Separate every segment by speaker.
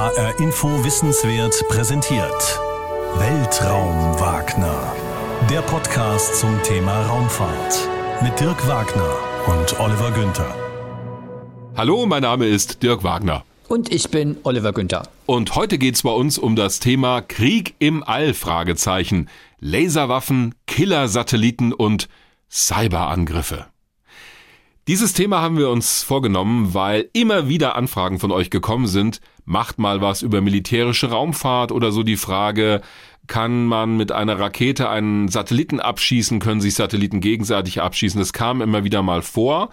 Speaker 1: HR Info Wissenswert präsentiert. Weltraum Wagner. Der Podcast zum Thema Raumfahrt. Mit Dirk Wagner und Oliver Günther.
Speaker 2: Hallo, mein Name ist Dirk Wagner.
Speaker 3: Und ich bin Oliver Günther.
Speaker 2: Und heute geht es bei uns um das Thema Krieg im All, Fragezeichen. Laserwaffen, Killer-Satelliten und Cyberangriffe. Dieses Thema haben wir uns vorgenommen, weil immer wieder Anfragen von euch gekommen sind. Macht mal was über militärische Raumfahrt oder so die Frage, kann man mit einer Rakete einen Satelliten abschießen, können sich Satelliten gegenseitig abschießen. Das kam immer wieder mal vor.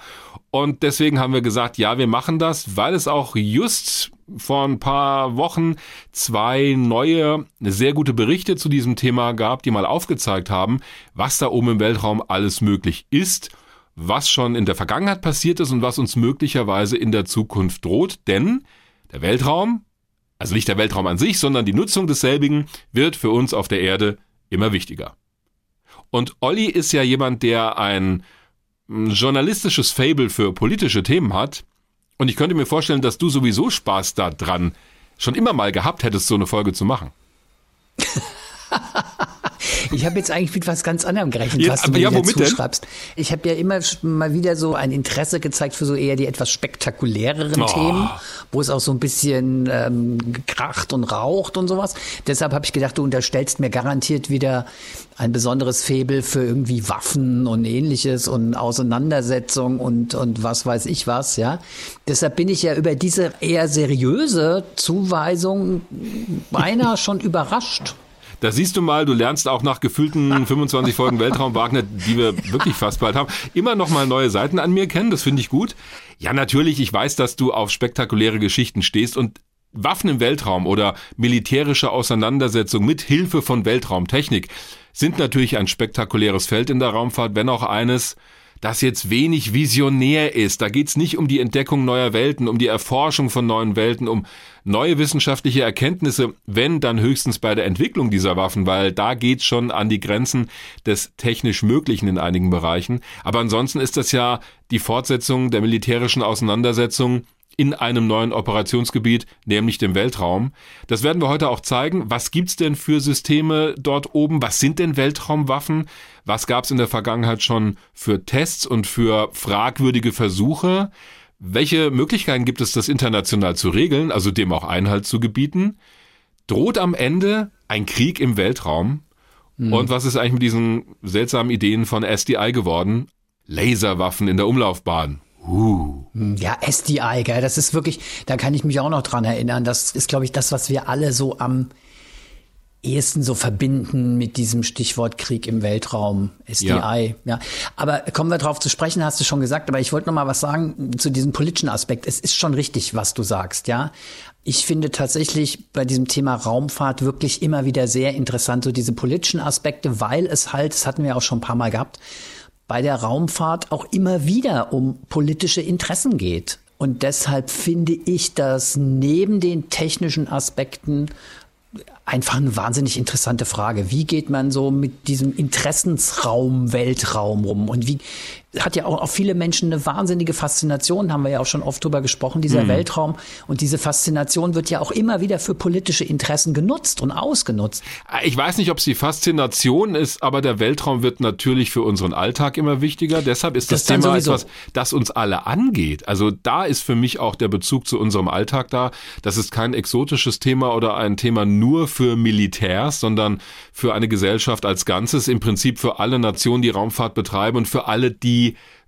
Speaker 2: Und deswegen haben wir gesagt, ja, wir machen das, weil es auch just vor ein paar Wochen zwei neue, sehr gute Berichte zu diesem Thema gab, die mal aufgezeigt haben, was da oben im Weltraum alles möglich ist was schon in der Vergangenheit passiert ist und was uns möglicherweise in der Zukunft droht, denn der Weltraum, also nicht der Weltraum an sich, sondern die Nutzung desselbigen wird für uns auf der Erde immer wichtiger. Und Olli ist ja jemand, der ein journalistisches Fable für politische Themen hat. Und ich könnte mir vorstellen, dass du sowieso Spaß daran schon immer mal gehabt hättest, so eine Folge zu machen.
Speaker 3: Ich habe jetzt eigentlich mit was ganz anderem gerechnet,
Speaker 2: ja,
Speaker 3: was du
Speaker 2: mir ja, dazu schreibst.
Speaker 3: Ich habe ja immer mal wieder so ein Interesse gezeigt für so eher die etwas spektakuläreren
Speaker 2: oh.
Speaker 3: Themen, wo es auch so ein bisschen ähm, kracht und raucht und sowas. Deshalb habe ich gedacht, du unterstellst mir garantiert wieder ein besonderes Faible für irgendwie Waffen und ähnliches und Auseinandersetzung und, und was weiß ich was, ja. Deshalb bin ich ja über diese eher seriöse Zuweisung beinahe schon überrascht.
Speaker 2: Da siehst du mal, du lernst auch nach gefühlten 25 Folgen Weltraum Wagner, die wir wirklich fast bald haben, immer noch mal neue Seiten an mir kennen. Das finde ich gut. Ja, natürlich, ich weiß, dass du auf spektakuläre Geschichten stehst und Waffen im Weltraum oder militärische Auseinandersetzung mit Hilfe von Weltraumtechnik sind natürlich ein spektakuläres Feld in der Raumfahrt, wenn auch eines, das jetzt wenig visionär ist. Da geht's nicht um die Entdeckung neuer Welten, um die Erforschung von neuen Welten, um neue wissenschaftliche Erkenntnisse, wenn dann höchstens bei der Entwicklung dieser Waffen, weil da geht's schon an die Grenzen des technisch Möglichen in einigen Bereichen. Aber ansonsten ist das ja die Fortsetzung der militärischen Auseinandersetzung in einem neuen Operationsgebiet, nämlich dem Weltraum. Das werden wir heute auch zeigen. Was gibt's denn für Systeme dort oben? Was sind denn Weltraumwaffen? Was gab's in der Vergangenheit schon für Tests und für fragwürdige Versuche? Welche Möglichkeiten gibt es, das international zu regeln, also dem auch Einhalt zu gebieten? Droht am Ende ein Krieg im Weltraum? Mhm. Und was ist eigentlich mit diesen seltsamen Ideen von SDI geworden? Laserwaffen in der Umlaufbahn.
Speaker 3: Uh. Ja, SDI, gell, das ist wirklich, da kann ich mich auch noch dran erinnern. Das ist, glaube ich, das, was wir alle so am ehesten so verbinden mit diesem Stichwort Krieg im Weltraum, SDI. Ja. ja. Aber kommen wir drauf zu sprechen, hast du schon gesagt, aber ich wollte noch mal was sagen zu diesem politischen Aspekt. Es ist schon richtig, was du sagst, ja. Ich finde tatsächlich bei diesem Thema Raumfahrt wirklich immer wieder sehr interessant, so diese politischen Aspekte, weil es halt, das hatten wir auch schon ein paar Mal gehabt, bei der Raumfahrt auch immer wieder um politische Interessen geht. Und deshalb finde ich, dass neben den technischen Aspekten einfach eine wahnsinnig interessante Frage. Wie geht man so mit diesem Interessensraum Weltraum um? Und wie hat ja auch auf viele Menschen eine wahnsinnige Faszination, haben wir ja auch schon oft drüber gesprochen, dieser mhm. Weltraum. Und diese Faszination wird ja auch immer wieder für politische Interessen genutzt und ausgenutzt.
Speaker 2: Ich weiß nicht, ob es die Faszination ist, aber der Weltraum wird natürlich für unseren Alltag immer wichtiger. Deshalb ist das, das Thema etwas, das uns alle angeht. Also da ist für mich auch der Bezug zu unserem Alltag da. Das ist kein exotisches Thema oder ein Thema nur für Militärs, sondern für eine Gesellschaft als Ganzes, im Prinzip für alle Nationen, die Raumfahrt betreiben und für alle, die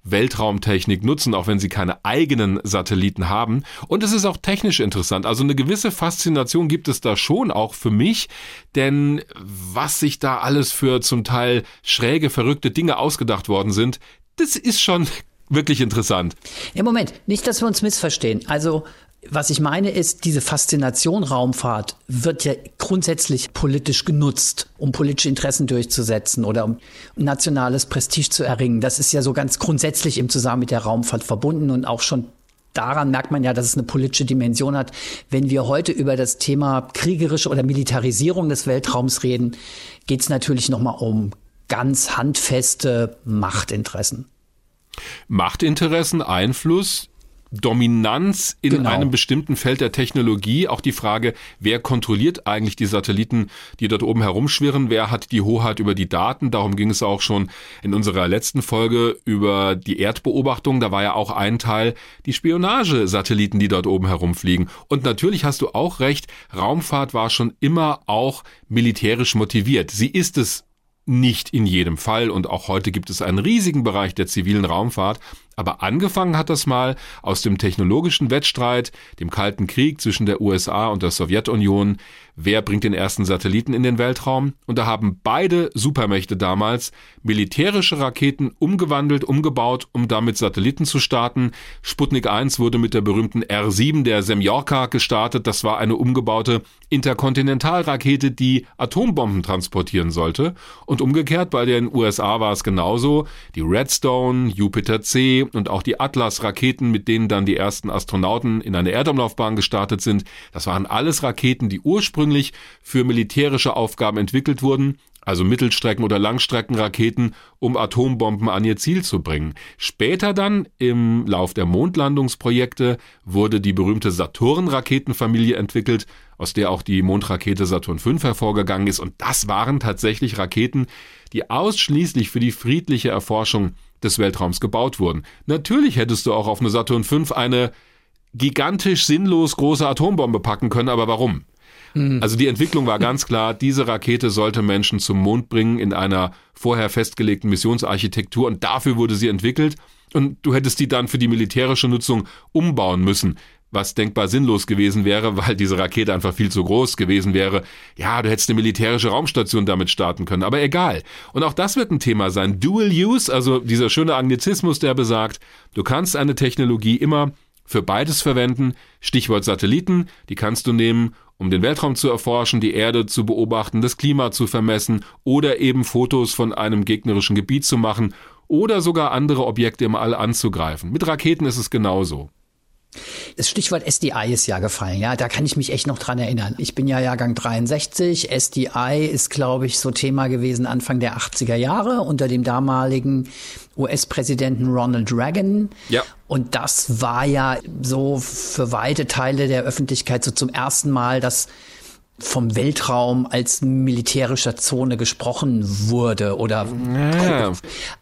Speaker 2: Weltraumtechnik nutzen, auch wenn sie keine eigenen Satelliten haben. Und es ist auch technisch interessant. Also eine gewisse Faszination gibt es da schon auch für mich, denn was sich da alles für zum Teil schräge, verrückte Dinge ausgedacht worden sind, das ist schon wirklich interessant.
Speaker 3: Im Moment, nicht, dass wir uns missverstehen. Also was ich meine ist, diese Faszination Raumfahrt wird ja grundsätzlich politisch genutzt, um politische Interessen durchzusetzen oder um nationales Prestige zu erringen. Das ist ja so ganz grundsätzlich im Zusammenhang mit der Raumfahrt verbunden und auch schon daran merkt man ja, dass es eine politische Dimension hat. Wenn wir heute über das Thema kriegerische oder Militarisierung des Weltraums reden, geht es natürlich nochmal um ganz handfeste Machtinteressen.
Speaker 2: Machtinteressen, Einfluss, Dominanz in genau. einem bestimmten Feld der Technologie. Auch die Frage, wer kontrolliert eigentlich die Satelliten, die dort oben herumschwirren? Wer hat die Hoheit über die Daten? Darum ging es auch schon in unserer letzten Folge über die Erdbeobachtung. Da war ja auch ein Teil die Spionagesatelliten, die dort oben herumfliegen. Und natürlich hast du auch recht, Raumfahrt war schon immer auch militärisch motiviert. Sie ist es nicht in jedem Fall und auch heute gibt es einen riesigen Bereich der zivilen Raumfahrt, aber angefangen hat das mal aus dem technologischen Wettstreit, dem Kalten Krieg zwischen der USA und der Sowjetunion. Wer bringt den ersten Satelliten in den Weltraum? Und da haben beide Supermächte damals militärische Raketen umgewandelt, umgebaut, um damit Satelliten zu starten. Sputnik 1 wurde mit der berühmten R7 der Semyorka gestartet. Das war eine umgebaute Interkontinentalrakete, die Atombomben transportieren sollte. Und umgekehrt bei den USA war es genauso. Die Redstone, Jupiter C und auch die Atlas-Raketen, mit denen dann die ersten Astronauten in eine Erdumlaufbahn gestartet sind, das waren alles Raketen, die ursprünglich für militärische Aufgaben entwickelt wurden, also Mittelstrecken- oder Langstreckenraketen, um Atombomben an ihr Ziel zu bringen. Später dann, im Lauf der Mondlandungsprojekte, wurde die berühmte Saturn-Raketenfamilie entwickelt, aus der auch die Mondrakete Saturn V hervorgegangen ist. Und das waren tatsächlich Raketen, die ausschließlich für die friedliche Erforschung des Weltraums gebaut wurden. Natürlich hättest du auch auf eine Saturn V eine gigantisch sinnlos große Atombombe packen können, aber warum? Mhm. Also die Entwicklung war ganz klar, diese Rakete sollte Menschen zum Mond bringen in einer vorher festgelegten Missionsarchitektur und dafür wurde sie entwickelt und du hättest die dann für die militärische Nutzung umbauen müssen was denkbar sinnlos gewesen wäre, weil diese Rakete einfach viel zu groß gewesen wäre. Ja, du hättest eine militärische Raumstation damit starten können, aber egal. Und auch das wird ein Thema sein. Dual Use, also dieser schöne Anglizismus, der besagt, du kannst eine Technologie immer für beides verwenden. Stichwort Satelliten, die kannst du nehmen, um den Weltraum zu erforschen, die Erde zu beobachten, das Klima zu vermessen oder eben Fotos von einem gegnerischen Gebiet zu machen oder sogar andere Objekte im All anzugreifen. Mit Raketen ist es genauso.
Speaker 3: Das Stichwort SDI ist ja gefallen, ja, da kann ich mich echt noch dran erinnern. Ich bin ja Jahrgang 63, SDI ist, glaube ich, so Thema gewesen Anfang der 80er Jahre unter dem damaligen US-Präsidenten Ronald Reagan. Ja. Und das war ja so für weite Teile der Öffentlichkeit so zum ersten Mal, dass vom Weltraum als militärischer Zone gesprochen wurde oder ja.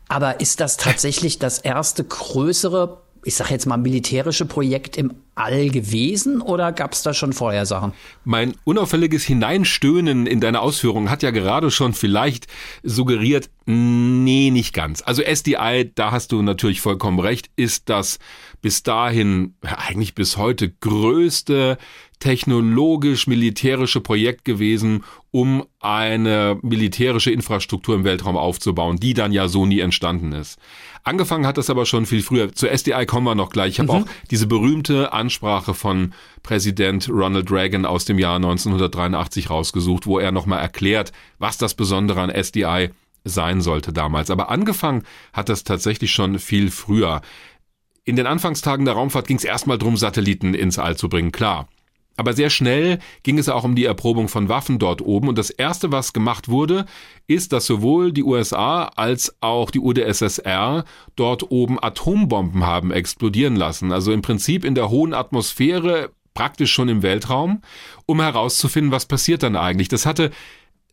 Speaker 3: aber ist das tatsächlich das erste größere ich sage jetzt mal, militärische Projekt im All gewesen oder gab es da schon vorher Sachen?
Speaker 2: Mein unauffälliges Hineinstöhnen in deine Ausführungen hat ja gerade schon vielleicht suggeriert, nee, nicht ganz. Also SDI, da hast du natürlich vollkommen recht, ist das bis dahin, eigentlich bis heute größte technologisch-militärische Projekt gewesen, um eine militärische Infrastruktur im Weltraum aufzubauen, die dann ja so nie entstanden ist. Angefangen hat das aber schon viel früher. Zur SDI kommen wir noch gleich. Ich habe mhm. auch diese berühmte Ansprache von Präsident Ronald Reagan aus dem Jahr 1983 rausgesucht, wo er nochmal erklärt, was das Besondere an SDI sein sollte damals. Aber angefangen hat das tatsächlich schon viel früher. In den Anfangstagen der Raumfahrt ging es erstmal darum, Satelliten ins All zu bringen, klar. Aber sehr schnell ging es auch um die Erprobung von Waffen dort oben. Und das Erste, was gemacht wurde, ist, dass sowohl die USA als auch die UdSSR dort oben Atombomben haben explodieren lassen. Also im Prinzip in der hohen Atmosphäre, praktisch schon im Weltraum, um herauszufinden, was passiert dann eigentlich. Das hatte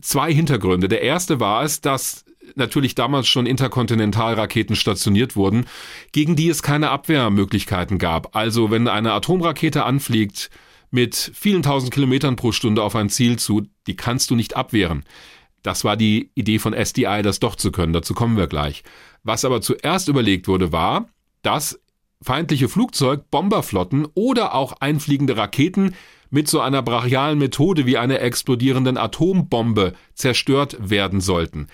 Speaker 2: zwei Hintergründe. Der erste war es, dass natürlich damals schon Interkontinentalraketen stationiert wurden, gegen die es keine Abwehrmöglichkeiten gab. Also wenn eine Atomrakete anfliegt, mit vielen tausend Kilometern pro Stunde auf ein Ziel zu, die kannst du nicht abwehren. Das war die Idee von SDI, das doch zu können, dazu kommen wir gleich. Was aber zuerst überlegt wurde, war, dass feindliche Flugzeug, Bomberflotten oder auch einfliegende Raketen mit so einer brachialen Methode wie einer explodierenden Atombombe zerstört werden sollten.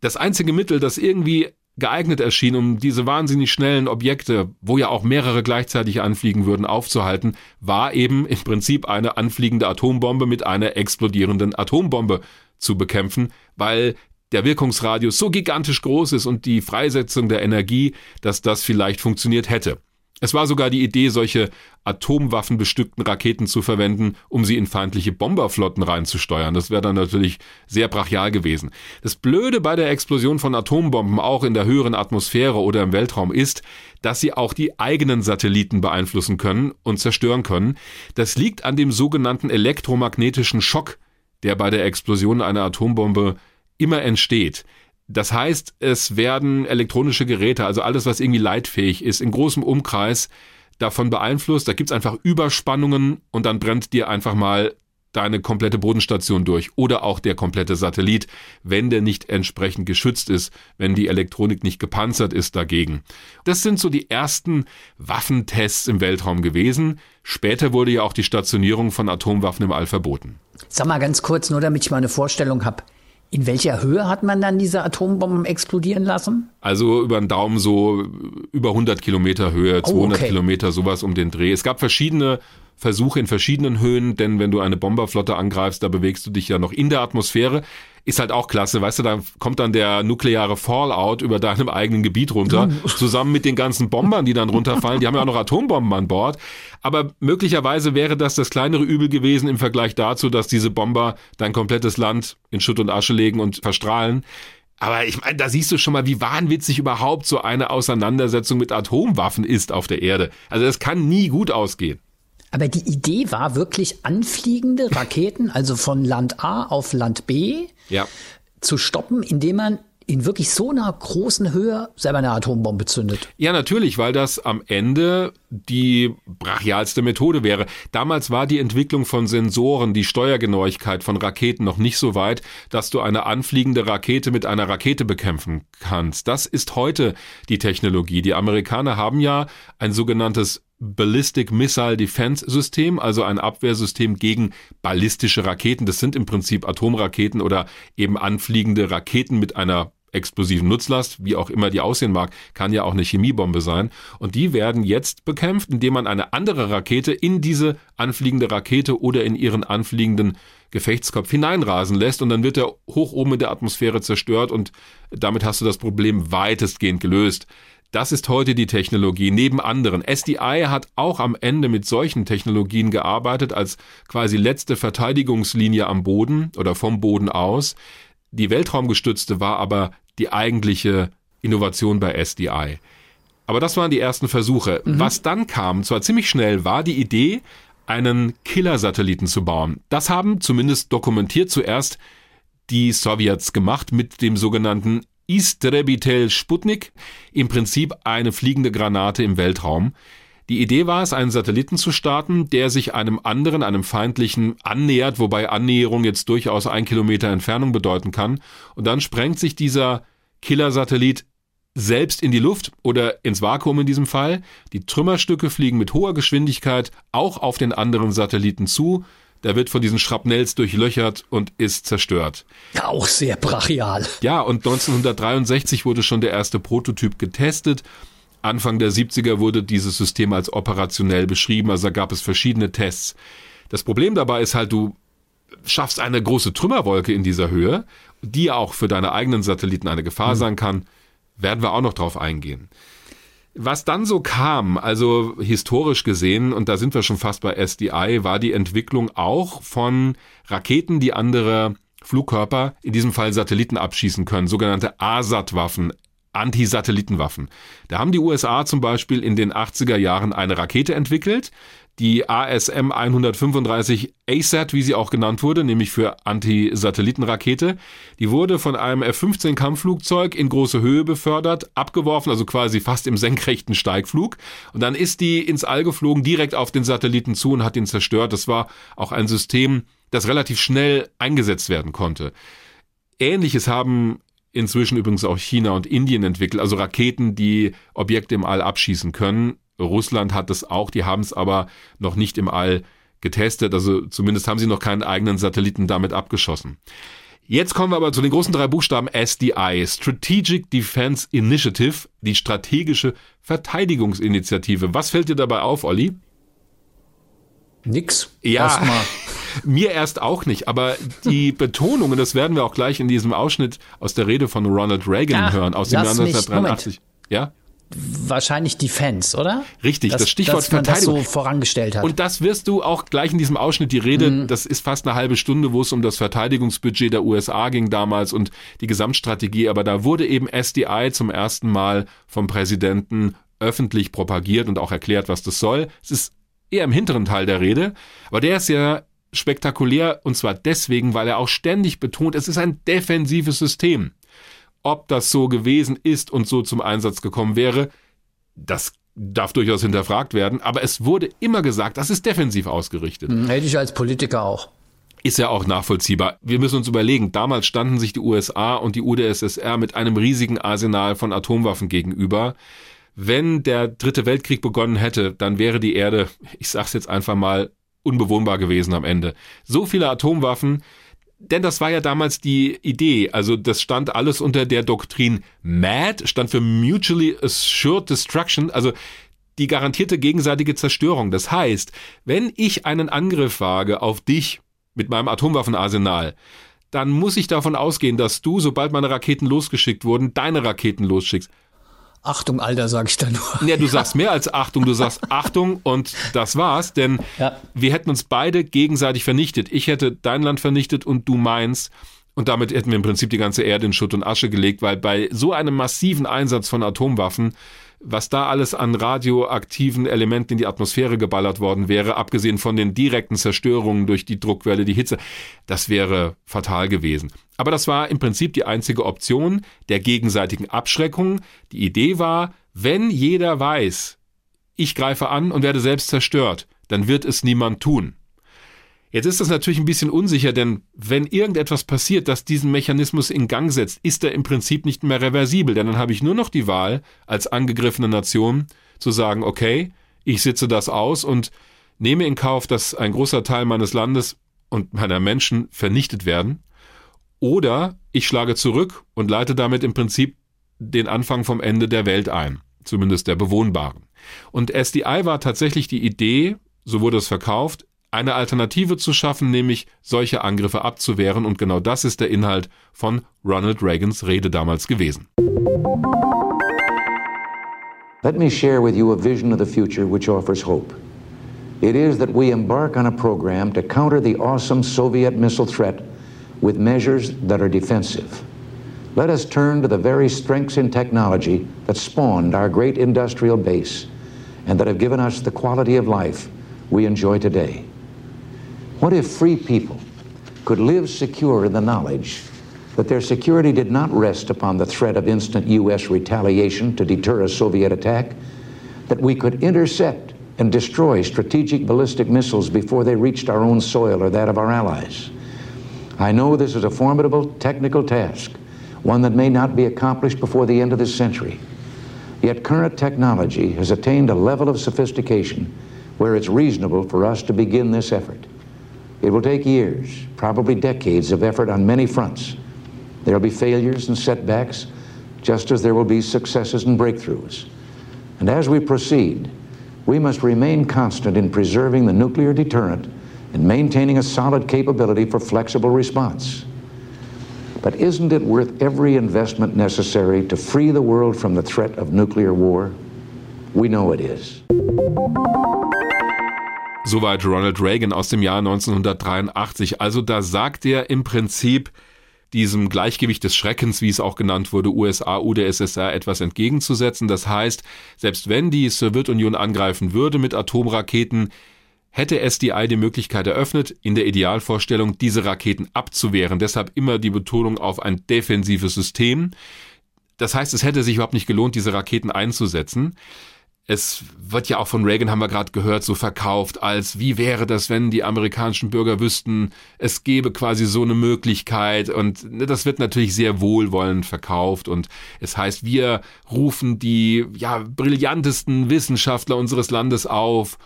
Speaker 2: Das einzige Mittel, das irgendwie geeignet erschien, um diese wahnsinnig schnellen Objekte, wo ja auch mehrere gleichzeitig anfliegen würden, aufzuhalten, war eben im Prinzip eine anfliegende Atombombe mit einer explodierenden Atombombe zu bekämpfen, weil der Wirkungsradius so gigantisch groß ist und die Freisetzung der Energie, dass das vielleicht funktioniert hätte. Es war sogar die Idee, solche atomwaffenbestückten Raketen zu verwenden, um sie in feindliche Bomberflotten reinzusteuern. Das wäre dann natürlich sehr brachial gewesen. Das Blöde bei der Explosion von Atombomben auch in der höheren Atmosphäre oder im Weltraum ist, dass sie auch die eigenen Satelliten beeinflussen können und zerstören können. Das liegt an dem sogenannten elektromagnetischen Schock, der bei der Explosion einer Atombombe immer entsteht. Das heißt, es werden elektronische Geräte, also alles, was irgendwie leitfähig ist, in großem Umkreis davon beeinflusst. Da gibt's einfach Überspannungen und dann brennt dir einfach mal deine komplette Bodenstation durch oder auch der komplette Satellit, wenn der nicht entsprechend geschützt ist, wenn die Elektronik nicht gepanzert ist dagegen. Das sind so die ersten Waffentests im Weltraum gewesen. Später wurde ja auch die Stationierung von Atomwaffen im All verboten.
Speaker 3: Sag mal ganz kurz, nur damit ich mal eine Vorstellung habe. In welcher Höhe hat man dann diese Atombomben explodieren lassen?
Speaker 2: Also über den Daumen so über 100 Kilometer Höhe, 200 oh, okay. Kilometer, sowas um den Dreh. Es gab verschiedene Versuche in verschiedenen Höhen, denn wenn du eine Bomberflotte angreifst, da bewegst du dich ja noch in der Atmosphäre. Ist halt auch klasse, weißt du, da kommt dann der nukleare Fallout über deinem eigenen Gebiet runter, zusammen mit den ganzen Bombern, die dann runterfallen. Die haben ja auch noch Atombomben an Bord. Aber möglicherweise wäre das das kleinere Übel gewesen im Vergleich dazu, dass diese Bomber dein komplettes Land in Schutt und Asche legen und verstrahlen. Aber ich meine, da siehst du schon mal, wie wahnwitzig überhaupt so eine Auseinandersetzung mit Atomwaffen ist auf der Erde. Also das kann nie gut ausgehen.
Speaker 3: Aber die Idee war wirklich anfliegende Raketen, also von Land A auf Land B, ja. zu stoppen, indem man in wirklich so einer großen Höhe selber eine Atombombe zündet.
Speaker 2: Ja, natürlich, weil das am Ende die brachialste Methode wäre. Damals war die Entwicklung von Sensoren, die Steuergenauigkeit von Raketen noch nicht so weit, dass du eine anfliegende Rakete mit einer Rakete bekämpfen kannst. Das ist heute die Technologie. Die Amerikaner haben ja ein sogenanntes Ballistic Missile Defense System, also ein Abwehrsystem gegen ballistische Raketen. Das sind im Prinzip Atomraketen oder eben anfliegende Raketen mit einer explosiven Nutzlast, wie auch immer die aussehen mag, kann ja auch eine Chemiebombe sein. Und die werden jetzt bekämpft, indem man eine andere Rakete in diese anfliegende Rakete oder in ihren anfliegenden Gefechtskopf hineinrasen lässt und dann wird er hoch oben in der Atmosphäre zerstört und damit hast du das Problem weitestgehend gelöst. Das ist heute die Technologie neben anderen. SDI hat auch am Ende mit solchen Technologien gearbeitet als quasi letzte Verteidigungslinie am Boden oder vom Boden aus. Die Weltraumgestützte war aber die eigentliche Innovation bei SDI. Aber das waren die ersten Versuche. Mhm. Was dann kam, zwar ziemlich schnell, war die Idee, einen Killer-Satelliten zu bauen. Das haben zumindest dokumentiert zuerst die Sowjets gemacht mit dem sogenannten Istrebitel Sputnik, im Prinzip eine fliegende Granate im Weltraum. Die Idee war es, einen Satelliten zu starten, der sich einem anderen, einem feindlichen annähert, wobei Annäherung jetzt durchaus ein Kilometer Entfernung bedeuten kann. Und dann sprengt sich dieser Killer-Satellit selbst in die Luft oder ins Vakuum in diesem Fall. Die Trümmerstücke fliegen mit hoher Geschwindigkeit auch auf den anderen Satelliten zu. Der wird von diesen Schrapnells durchlöchert und ist zerstört.
Speaker 3: Auch sehr brachial.
Speaker 2: Ja, und 1963 wurde schon der erste Prototyp getestet. Anfang der 70er wurde dieses System als operationell beschrieben, also da gab es verschiedene Tests. Das Problem dabei ist halt, du schaffst eine große Trümmerwolke in dieser Höhe, die auch für deine eigenen Satelliten eine Gefahr mhm. sein kann. Werden wir auch noch drauf eingehen. Was dann so kam, also historisch gesehen, und da sind wir schon fast bei SDI, war die Entwicklung auch von Raketen, die andere Flugkörper, in diesem Fall Satelliten abschießen können, sogenannte ASAT-Waffen, Anti-Satellitenwaffen. Da haben die USA zum Beispiel in den 80er Jahren eine Rakete entwickelt, die ASM 135 ASAT, wie sie auch genannt wurde, nämlich für Anti-Satellitenrakete. Die wurde von einem F-15 Kampfflugzeug in große Höhe befördert, abgeworfen, also quasi fast im senkrechten Steigflug. Und dann ist die ins All geflogen, direkt auf den Satelliten zu und hat ihn zerstört. Das war auch ein System, das relativ schnell eingesetzt werden konnte. Ähnliches haben inzwischen übrigens auch China und Indien entwickelt, also Raketen, die Objekte im All abschießen können. Russland hat es auch, die haben es aber noch nicht im All getestet, also zumindest haben sie noch keinen eigenen Satelliten damit abgeschossen. Jetzt kommen wir aber zu den großen drei Buchstaben SDI, Strategic Defense Initiative, die strategische Verteidigungsinitiative. Was fällt dir dabei auf, Olli?
Speaker 3: Nix.
Speaker 2: Ja, Erstmal. Mir erst auch nicht, aber die Betonung, und das werden wir auch gleich in diesem Ausschnitt aus der Rede von Ronald Reagan Ach, hören, aus dem Jahr 1983. Ja?
Speaker 3: wahrscheinlich Defense, oder?
Speaker 2: Richtig, das, das Stichwort
Speaker 3: dass man
Speaker 2: Verteidigung.
Speaker 3: Das so vorangestellt hat.
Speaker 2: Und das wirst du auch gleich in diesem Ausschnitt die Rede, mhm. das ist fast eine halbe Stunde, wo es um das Verteidigungsbudget der USA ging damals und die Gesamtstrategie, aber da wurde eben SDI zum ersten Mal vom Präsidenten öffentlich propagiert und auch erklärt, was das soll. Es ist eher im hinteren Teil der Rede, aber der ist ja spektakulär und zwar deswegen, weil er auch ständig betont, es ist ein defensives System. Ob das so gewesen ist und so zum Einsatz gekommen wäre, das darf durchaus hinterfragt werden, aber es wurde immer gesagt, das ist defensiv ausgerichtet.
Speaker 3: Hm, hätte ich als Politiker auch.
Speaker 2: Ist ja auch nachvollziehbar. Wir müssen uns überlegen, damals standen sich die USA und die UdSSR mit einem riesigen Arsenal von Atomwaffen gegenüber. Wenn der dritte Weltkrieg begonnen hätte, dann wäre die Erde, ich sag's jetzt einfach mal, unbewohnbar gewesen am Ende. So viele Atomwaffen, denn das war ja damals die Idee. Also das stand alles unter der Doktrin MAD, stand für Mutually Assured Destruction, also die garantierte gegenseitige Zerstörung. Das heißt, wenn ich einen Angriff wage auf dich mit meinem Atomwaffenarsenal, dann muss ich davon ausgehen, dass du, sobald meine Raketen losgeschickt wurden, deine Raketen losschickst.
Speaker 3: Achtung, Alter, sag ich da nur.
Speaker 2: Ja, du sagst mehr als Achtung, du sagst Achtung und das war's, denn ja. wir hätten uns beide gegenseitig vernichtet. Ich hätte dein Land vernichtet und du meins. Und damit hätten wir im Prinzip die ganze Erde in Schutt und Asche gelegt, weil bei so einem massiven Einsatz von Atomwaffen was da alles an radioaktiven Elementen in die Atmosphäre geballert worden wäre, abgesehen von den direkten Zerstörungen durch die Druckwelle, die Hitze, das wäre fatal gewesen. Aber das war im Prinzip die einzige Option der gegenseitigen Abschreckung. Die Idee war, wenn jeder weiß, ich greife an und werde selbst zerstört, dann wird es niemand tun. Jetzt ist das natürlich ein bisschen unsicher, denn wenn irgendetwas passiert, das diesen Mechanismus in Gang setzt, ist er im Prinzip nicht mehr reversibel, denn dann habe ich nur noch die Wahl, als angegriffene Nation zu sagen, okay, ich sitze das aus und nehme in Kauf, dass ein großer Teil meines Landes und meiner Menschen vernichtet werden, oder ich schlage zurück und leite damit im Prinzip den Anfang vom Ende der Welt ein, zumindest der bewohnbaren. Und SDI war tatsächlich die Idee, so wurde es verkauft, eine Alternative zu schaffen, nämlich solche Angriffe abzuwehren. Und genau das ist der Inhalt von Ronald Reagans Rede damals gewesen.
Speaker 4: Let me share with you a vision of the future which offers hope. It is that we embark on a program to counter the awesome Soviet missile threat with measures that are defensive. Let us turn to the very strengths in technology that spawned our great industrial base and that have given us the quality of life we enjoy today. What if free people could live secure in the knowledge that their security did not rest upon the threat of instant U.S. retaliation to deter a Soviet attack, that we could intercept and destroy strategic ballistic missiles before they reached our own soil or that of our allies? I know this is a formidable technical task, one that may not be accomplished before the end of this century. Yet current technology has attained a level of sophistication where it's reasonable for us to begin this effort. It will take years, probably decades of effort on many fronts. There will be failures and setbacks, just as there will be successes and breakthroughs. And as we proceed, we must remain constant in preserving the nuclear deterrent and maintaining a solid capability for flexible response. But isn't it worth every investment necessary to free the world from the threat of nuclear war? We know it is.
Speaker 2: Soweit Ronald Reagan aus dem Jahr 1983. Also da sagt er im Prinzip diesem Gleichgewicht des Schreckens, wie es auch genannt wurde, USA, UdSSR etwas entgegenzusetzen. Das heißt, selbst wenn die Sowjetunion angreifen würde mit Atomraketen, hätte SDI die Möglichkeit eröffnet, in der Idealvorstellung diese Raketen abzuwehren. Deshalb immer die Betonung auf ein defensives System. Das heißt, es hätte sich überhaupt nicht gelohnt, diese Raketen einzusetzen. Es wird ja auch von Reagan, haben wir gerade gehört, so verkauft als, wie wäre das, wenn die amerikanischen Bürger wüssten, es gäbe quasi so eine Möglichkeit. Und ne, das wird natürlich sehr wohlwollend verkauft. Und es heißt, wir rufen die ja, brillantesten Wissenschaftler unseres Landes auf.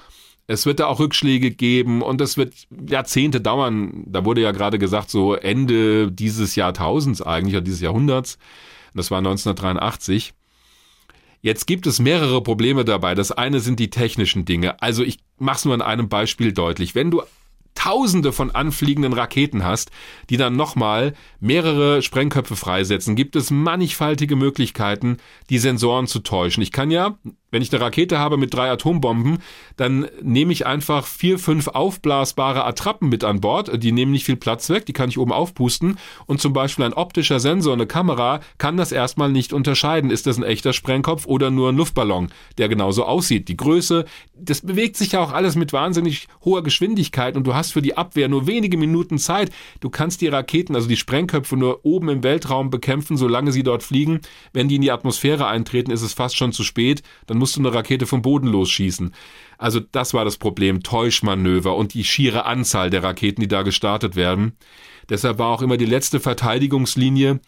Speaker 2: Es wird da auch Rückschläge geben und es wird Jahrzehnte dauern. Da wurde ja gerade gesagt, so Ende dieses Jahrtausends eigentlich, oder dieses Jahrhunderts. Das war 1983. Jetzt gibt es mehrere Probleme dabei. Das eine sind die technischen Dinge. Also ich mache es nur an einem Beispiel deutlich. Wenn du tausende von anfliegenden Raketen hast, die dann nochmal mehrere Sprengköpfe freisetzen, gibt es mannigfaltige Möglichkeiten, die Sensoren zu täuschen. Ich kann ja wenn ich eine Rakete habe mit drei Atombomben, dann nehme ich einfach vier, fünf aufblasbare Attrappen mit an Bord. Die nehmen nicht viel Platz weg, die kann ich oben aufpusten. Und zum Beispiel ein optischer Sensor, eine Kamera, kann das erstmal nicht unterscheiden. Ist das ein echter Sprengkopf oder nur ein Luftballon, der genauso aussieht? Die Größe, das bewegt sich ja auch alles mit wahnsinnig hoher Geschwindigkeit und du hast für die Abwehr nur wenige Minuten Zeit. Du kannst die Raketen, also die Sprengköpfe, nur oben im Weltraum bekämpfen, solange sie dort fliegen. Wenn die in die Atmosphäre eintreten, ist es fast schon zu spät. Dann musst du eine Rakete vom Boden losschießen. Also das war das Problem, Täuschmanöver und die schiere Anzahl der Raketen, die da gestartet werden. Deshalb war auch immer die letzte Verteidigungslinie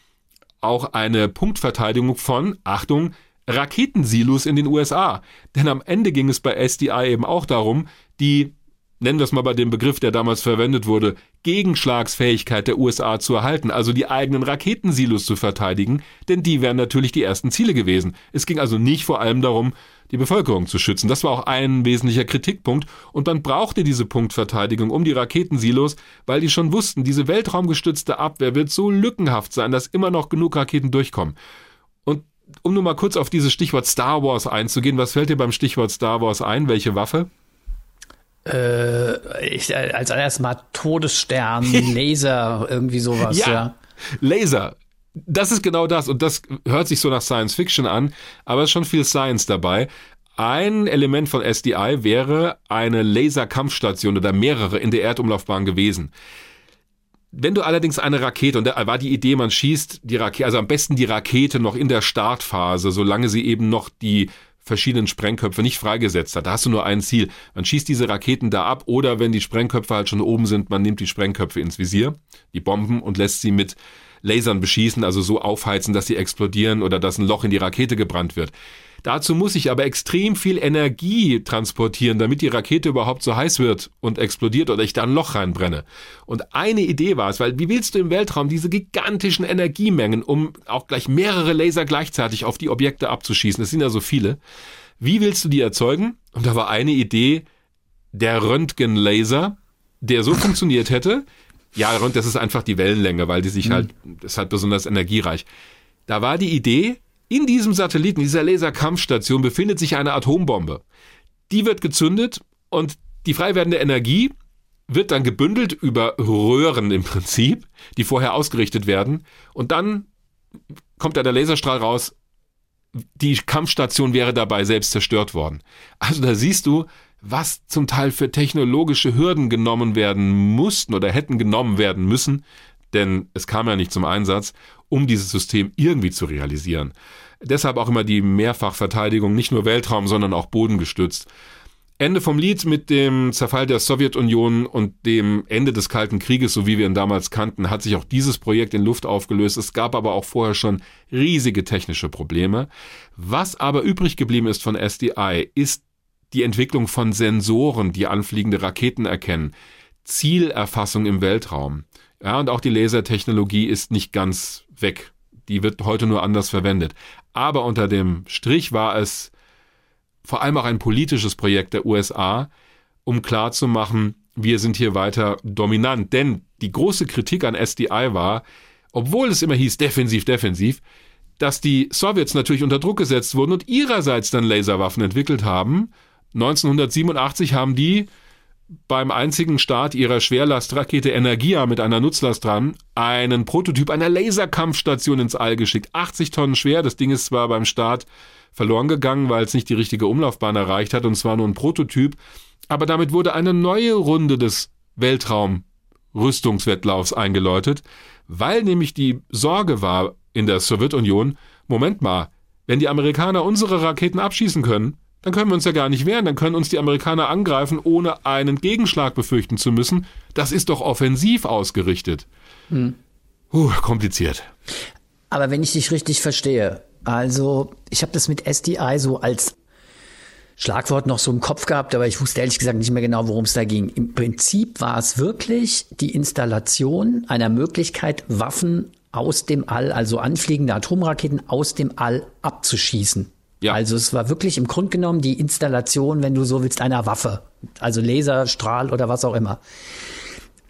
Speaker 2: auch eine Punktverteidigung von, Achtung, Raketensilos in den USA. Denn am Ende ging es bei SDI eben auch darum, die nennen wir es mal bei dem Begriff, der damals verwendet wurde, Gegenschlagsfähigkeit der USA zu erhalten, also die eigenen Raketensilos zu verteidigen, denn die wären natürlich die ersten Ziele gewesen. Es ging also nicht vor allem darum, die Bevölkerung zu schützen. Das war auch ein wesentlicher Kritikpunkt. Und man brauchte diese Punktverteidigung um die Raketensilos, weil die schon wussten, diese weltraumgestützte Abwehr wird so lückenhaft sein, dass immer noch genug Raketen durchkommen. Und um nur mal kurz auf dieses Stichwort Star Wars einzugehen, was fällt dir beim Stichwort Star Wars ein? Welche Waffe?
Speaker 3: Äh, ich, äh, als allererstes mal Todesstern, Laser, irgendwie sowas, ja. ja.
Speaker 2: Laser. Das ist genau das. Und das hört sich so nach Science Fiction an, aber es ist schon viel Science dabei. Ein Element von SDI wäre eine Laserkampfstation oder mehrere in der Erdumlaufbahn gewesen. Wenn du allerdings eine Rakete, und da war die Idee, man schießt die Rakete, also am besten die Rakete noch in der Startphase, solange sie eben noch die verschiedenen Sprengköpfe nicht freigesetzt hat. Da hast du nur ein Ziel. Man schießt diese Raketen da ab oder wenn die Sprengköpfe halt schon oben sind, man nimmt die Sprengköpfe ins Visier, die Bomben und lässt sie mit Lasern beschießen, also so aufheizen, dass sie explodieren oder dass ein Loch in die Rakete gebrannt wird. Dazu muss ich aber extrem viel Energie transportieren, damit die Rakete überhaupt so heiß wird und explodiert oder ich da ein Loch reinbrenne. Und eine Idee war es, weil wie willst du im Weltraum diese gigantischen Energiemengen, um auch gleich mehrere Laser gleichzeitig auf die Objekte abzuschießen, das sind ja so viele, wie willst du die erzeugen? Und da war eine Idee, der Röntgenlaser, der so funktioniert hätte, ja, das ist einfach die Wellenlänge, weil die sich mhm. halt, das ist halt besonders energiereich. Da war die Idee, in diesem Satelliten, dieser Laserkampfstation, befindet sich eine Atombombe. Die wird gezündet und die frei werdende Energie wird dann gebündelt über Röhren im Prinzip, die vorher ausgerichtet werden. Und dann kommt da der Laserstrahl raus. Die Kampfstation wäre dabei selbst zerstört worden. Also da siehst du, was zum Teil für technologische Hürden genommen werden mussten oder hätten genommen werden müssen, denn es kam ja nicht zum Einsatz um dieses System irgendwie zu realisieren. Deshalb auch immer die Mehrfachverteidigung, nicht nur Weltraum, sondern auch bodengestützt. Ende vom Lied mit dem Zerfall der Sowjetunion und dem Ende des Kalten Krieges, so wie wir ihn damals kannten, hat sich auch dieses Projekt in Luft aufgelöst. Es gab aber auch vorher schon riesige technische Probleme. Was aber übrig geblieben ist von SDI, ist die Entwicklung von Sensoren, die anfliegende Raketen erkennen, Zielerfassung im Weltraum. Ja, und auch die Lasertechnologie ist nicht ganz weg. Die wird heute nur anders verwendet. Aber unter dem Strich war es vor allem auch ein politisches Projekt der USA, um klarzumachen, wir sind hier weiter dominant. Denn die große Kritik an SDI war, obwohl es immer hieß defensiv, defensiv, dass die Sowjets natürlich unter Druck gesetzt wurden und ihrerseits dann Laserwaffen entwickelt haben. 1987 haben die beim einzigen Start ihrer Schwerlastrakete Energia mit einer Nutzlast dran einen Prototyp einer Laserkampfstation ins All geschickt. 80 Tonnen schwer. Das Ding ist zwar beim Start verloren gegangen, weil es nicht die richtige Umlaufbahn erreicht hat und zwar nur ein Prototyp. Aber damit wurde eine neue Runde des Weltraumrüstungswettlaufs eingeläutet, weil nämlich die Sorge war in der Sowjetunion, Moment mal, wenn die Amerikaner unsere Raketen abschießen können, dann können wir uns ja gar nicht wehren, dann können uns die Amerikaner angreifen, ohne einen Gegenschlag befürchten zu müssen. Das ist doch offensiv ausgerichtet. Hm. Puh, kompliziert.
Speaker 3: Aber wenn ich dich richtig verstehe, also ich habe das mit SDI so als Schlagwort noch so im Kopf gehabt, aber ich wusste ehrlich gesagt nicht mehr genau, worum es da ging. Im Prinzip war es wirklich die Installation einer Möglichkeit, Waffen aus dem All, also anfliegende Atomraketen aus dem All abzuschießen. Ja. Also es war wirklich im Grunde genommen die Installation, wenn du so willst, einer Waffe. Also Laserstrahl oder was auch immer.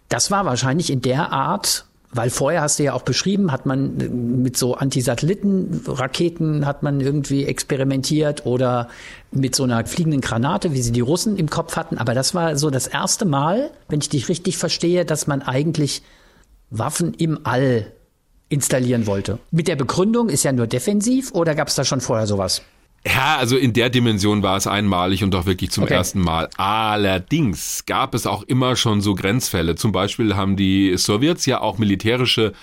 Speaker 3: Das war wahrscheinlich in der Art weil vorher hast du ja auch beschrieben, hat man äh, mit so Antisatellitenraketen hat man irgendwie experimentiert oder mit so einer fliegenden Granate, wie sie die Russen im Kopf hatten. Aber das war so das erste Mal, wenn ich dich richtig verstehe, dass man eigentlich Waffen im All installieren wollte. Mit der Begründung ist ja nur defensiv oder gab es da schon vorher sowas?
Speaker 2: Ja, also in der Dimension war es einmalig und auch wirklich zum okay. ersten Mal. Allerdings gab es auch immer schon so Grenzfälle. Zum Beispiel haben die Sowjets ja auch militärische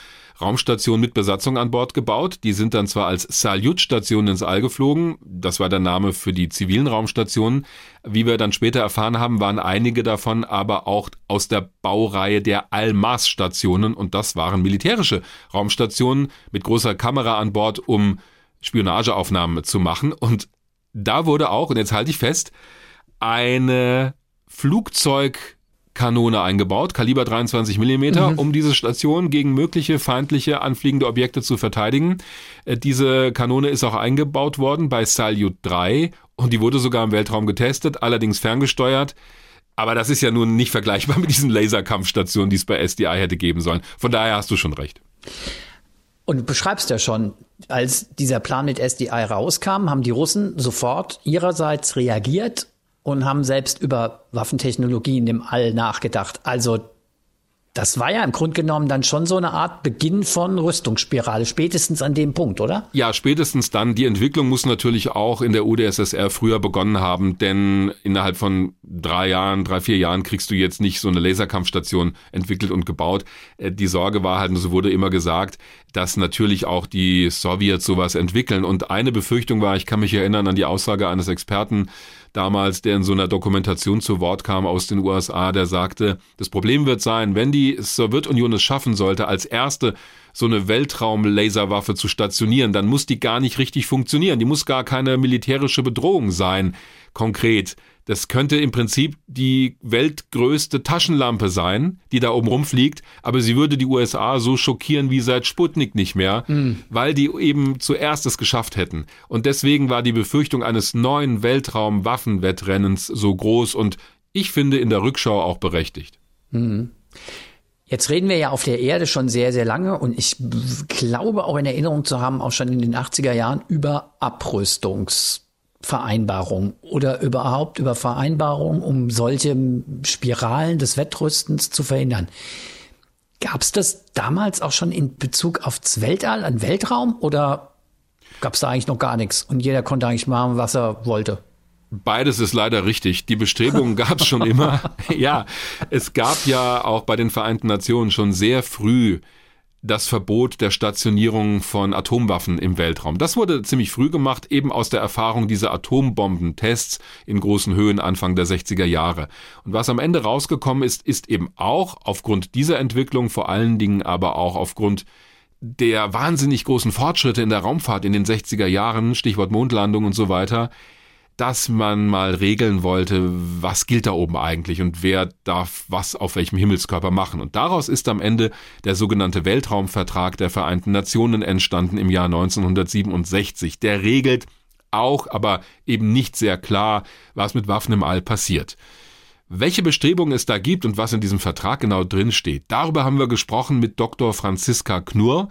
Speaker 2: Raumstationen mit Besatzung an Bord gebaut. Die sind dann zwar als Salyut-Stationen ins All geflogen, das war der Name für die zivilen Raumstationen. Wie wir dann später erfahren haben, waren einige davon aber auch aus der Baureihe der Almas-Stationen und das waren militärische Raumstationen mit großer Kamera an Bord, um Spionageaufnahmen zu machen. Und da wurde auch, und jetzt halte ich fest, eine Flugzeugkanone eingebaut, Kaliber 23 Millimeter, mhm. um diese Station gegen mögliche feindliche anfliegende Objekte zu verteidigen. Äh, diese Kanone ist auch eingebaut worden bei Salyut 3 und die wurde sogar im Weltraum getestet, allerdings ferngesteuert. Aber das ist ja nun nicht vergleichbar mit diesen Laserkampfstationen, die es bei SDI hätte geben sollen. Von daher hast du schon recht.
Speaker 3: Und du beschreibst ja schon, als dieser Plan mit SDI rauskam, haben die Russen sofort ihrerseits reagiert und haben selbst über Waffentechnologien im All nachgedacht. Also das war ja im Grunde genommen dann schon so eine Art Beginn von Rüstungsspirale, spätestens an dem Punkt, oder?
Speaker 2: Ja, spätestens dann. Die Entwicklung muss natürlich auch in der UdSSR früher begonnen haben, denn innerhalb von drei Jahren, drei, vier Jahren kriegst du jetzt nicht so eine Laserkampfstation entwickelt und gebaut. Äh, die Sorge war halt, und so wurde immer gesagt, dass natürlich auch die Sowjets sowas entwickeln. Und eine Befürchtung war, ich kann mich erinnern an die Aussage eines Experten, damals, der in so einer Dokumentation zu Wort kam aus den USA, der sagte, das Problem wird sein, wenn die Sowjetunion es schaffen sollte, als erste so eine Weltraumlaserwaffe zu stationieren, dann muss die gar nicht richtig funktionieren. Die muss gar keine militärische Bedrohung sein, konkret. Das könnte im Prinzip die weltgrößte Taschenlampe sein, die da oben rumfliegt, aber sie würde die USA so schockieren wie seit Sputnik nicht mehr, mhm. weil die eben zuerst es geschafft hätten. Und deswegen war die Befürchtung eines neuen Weltraumwaffenwettrennens so groß und ich finde in der Rückschau auch berechtigt. Mhm.
Speaker 3: Jetzt reden wir ja auf der Erde schon sehr, sehr lange und ich glaube auch in Erinnerung zu haben, auch schon in den 80er Jahren über Abrüstungs Vereinbarung oder überhaupt über Vereinbarungen, um solche Spiralen des Wettrüstens zu verhindern. Gab es das damals auch schon in Bezug aufs Weltall, an Weltraum oder gab es da eigentlich noch gar nichts und jeder konnte eigentlich machen, was er wollte?
Speaker 2: Beides ist leider richtig. Die Bestrebungen gab es schon immer. ja, es gab ja auch bei den Vereinten Nationen schon sehr früh das Verbot der Stationierung von Atomwaffen im Weltraum. Das wurde ziemlich früh gemacht, eben aus der Erfahrung dieser Atombombentests in großen Höhen Anfang der 60er Jahre. Und was am Ende rausgekommen ist, ist eben auch aufgrund dieser Entwicklung, vor allen Dingen aber auch aufgrund der wahnsinnig großen Fortschritte in der Raumfahrt in den 60er Jahren, Stichwort Mondlandung und so weiter, dass man mal regeln wollte, was gilt da oben eigentlich und wer darf was auf welchem Himmelskörper machen. Und daraus ist am Ende der sogenannte Weltraumvertrag der Vereinten Nationen entstanden im Jahr 1967. Der regelt auch, aber eben nicht sehr klar, was mit Waffen im All passiert. Welche Bestrebungen es da gibt und was in diesem Vertrag genau drin steht, darüber haben wir gesprochen mit Dr. Franziska Knurr.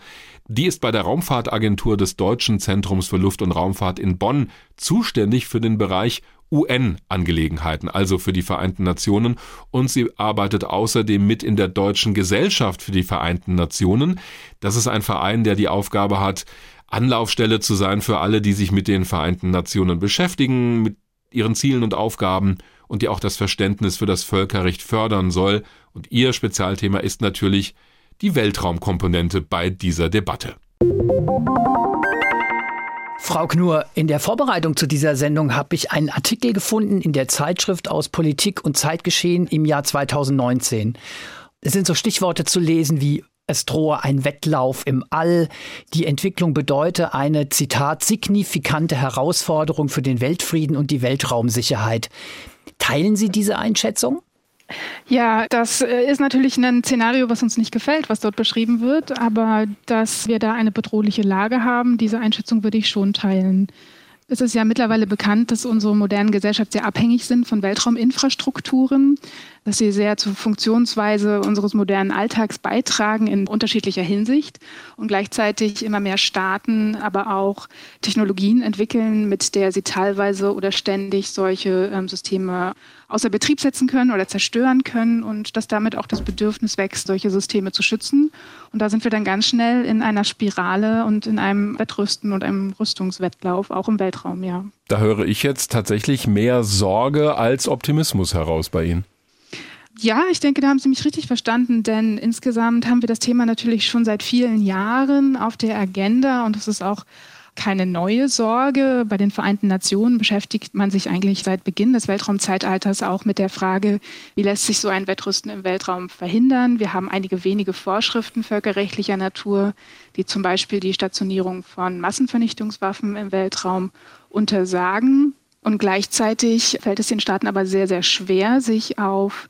Speaker 2: Die ist bei der Raumfahrtagentur des Deutschen Zentrums für Luft- und Raumfahrt in Bonn zuständig für den Bereich UN-Angelegenheiten, also für die Vereinten Nationen, und sie arbeitet außerdem mit in der Deutschen Gesellschaft für die Vereinten Nationen. Das ist ein Verein, der die Aufgabe hat, Anlaufstelle zu sein für alle, die sich mit den Vereinten Nationen beschäftigen, mit ihren Zielen und Aufgaben und die auch das Verständnis für das Völkerrecht fördern soll. Und ihr Spezialthema ist natürlich die Weltraumkomponente bei dieser Debatte.
Speaker 3: Frau Knur, in der Vorbereitung zu dieser Sendung habe ich einen Artikel gefunden in der Zeitschrift aus Politik und Zeitgeschehen im Jahr 2019. Es sind so Stichworte zu lesen wie es drohe ein Wettlauf im All. Die Entwicklung bedeute eine, Zitat, signifikante Herausforderung für den Weltfrieden und die Weltraumsicherheit. Teilen Sie diese Einschätzung?
Speaker 5: Ja, das äh, ist natürlich ein Szenario, was uns nicht gefällt, was dort beschrieben wird, aber dass wir da eine bedrohliche Lage haben, diese Einschätzung würde ich schon teilen. Es ist ja mittlerweile bekannt, dass unsere modernen Gesellschaft sehr abhängig sind von Weltrauminfrastrukturen, dass sie sehr zur Funktionsweise unseres modernen Alltags beitragen in unterschiedlicher Hinsicht und gleichzeitig immer mehr Staaten, aber auch Technologien entwickeln, mit der sie teilweise oder ständig solche ähm, Systeme außer Betrieb setzen können oder zerstören können und dass damit auch das Bedürfnis wächst, solche Systeme zu schützen. Und da sind wir dann ganz schnell in einer Spirale und in einem Wettrüsten und einem Rüstungswettlauf, auch im Weltraum, ja.
Speaker 2: Da höre ich jetzt tatsächlich mehr Sorge als Optimismus heraus bei Ihnen.
Speaker 5: Ja, ich denke, da haben Sie mich richtig verstanden, denn insgesamt haben wir das Thema natürlich schon seit vielen Jahren auf der Agenda und es ist auch keine neue Sorge. Bei den Vereinten Nationen beschäftigt man sich eigentlich seit Beginn des Weltraumzeitalters auch mit der Frage, wie lässt sich so ein Wettrüsten im Weltraum verhindern. Wir haben einige wenige Vorschriften völkerrechtlicher Natur, die zum Beispiel die Stationierung von Massenvernichtungswaffen im Weltraum untersagen. Und gleichzeitig fällt es den Staaten aber sehr, sehr schwer, sich auf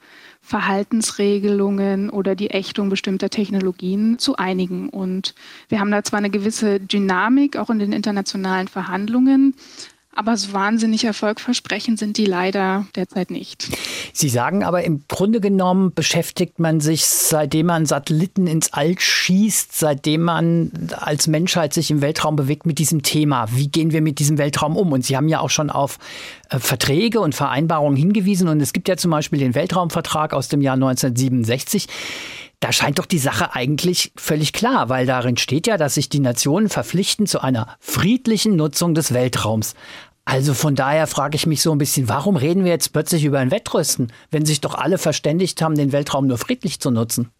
Speaker 5: Verhaltensregelungen oder die Ächtung bestimmter Technologien zu einigen. Und wir haben da zwar eine gewisse Dynamik auch in den internationalen Verhandlungen, aber so wahnsinnig erfolgversprechend sind die leider derzeit nicht.
Speaker 3: Sie sagen aber, im Grunde genommen beschäftigt man sich, seitdem man Satelliten ins All schießt, seitdem man als Menschheit sich im Weltraum bewegt, mit diesem Thema. Wie gehen wir mit diesem Weltraum um? Und Sie haben ja auch schon auf äh, Verträge und Vereinbarungen hingewiesen. Und es gibt ja zum Beispiel den Weltraumvertrag aus dem Jahr 1967 da scheint doch die Sache eigentlich völlig klar, weil darin steht ja, dass sich die Nationen verpflichten zu einer friedlichen Nutzung des Weltraums. Also von daher frage ich mich so ein bisschen, warum reden wir jetzt plötzlich über ein Wettrüsten, wenn sich doch alle verständigt haben, den Weltraum nur friedlich zu nutzen?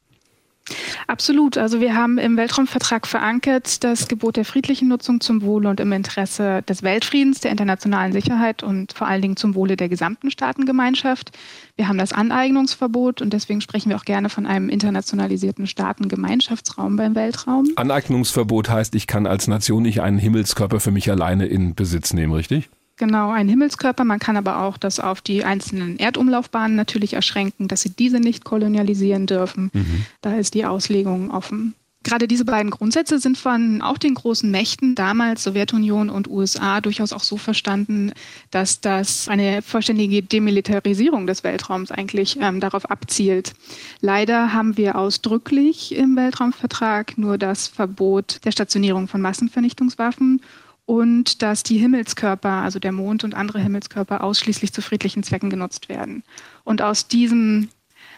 Speaker 5: Absolut. Also wir haben im Weltraumvertrag verankert das Gebot der friedlichen Nutzung zum Wohle und im Interesse des Weltfriedens, der internationalen Sicherheit und vor allen Dingen zum Wohle der gesamten Staatengemeinschaft. Wir haben das Aneignungsverbot und deswegen sprechen wir auch gerne von einem internationalisierten Staatengemeinschaftsraum beim Weltraum.
Speaker 2: Aneignungsverbot heißt, ich kann als Nation nicht einen Himmelskörper für mich alleine in Besitz nehmen, richtig?
Speaker 5: Genau, ein Himmelskörper. Man kann aber auch das auf die einzelnen Erdumlaufbahnen natürlich erschränken, dass sie diese nicht kolonialisieren dürfen. Mhm. Da ist die Auslegung offen. Gerade diese beiden Grundsätze sind von auch den großen Mächten, damals Sowjetunion und USA, durchaus auch so verstanden, dass das eine vollständige Demilitarisierung des Weltraums eigentlich ähm, darauf abzielt. Leider haben wir ausdrücklich im Weltraumvertrag nur das Verbot der Stationierung von Massenvernichtungswaffen und dass die Himmelskörper, also der Mond und andere Himmelskörper, ausschließlich zu friedlichen Zwecken genutzt werden. Und aus diesem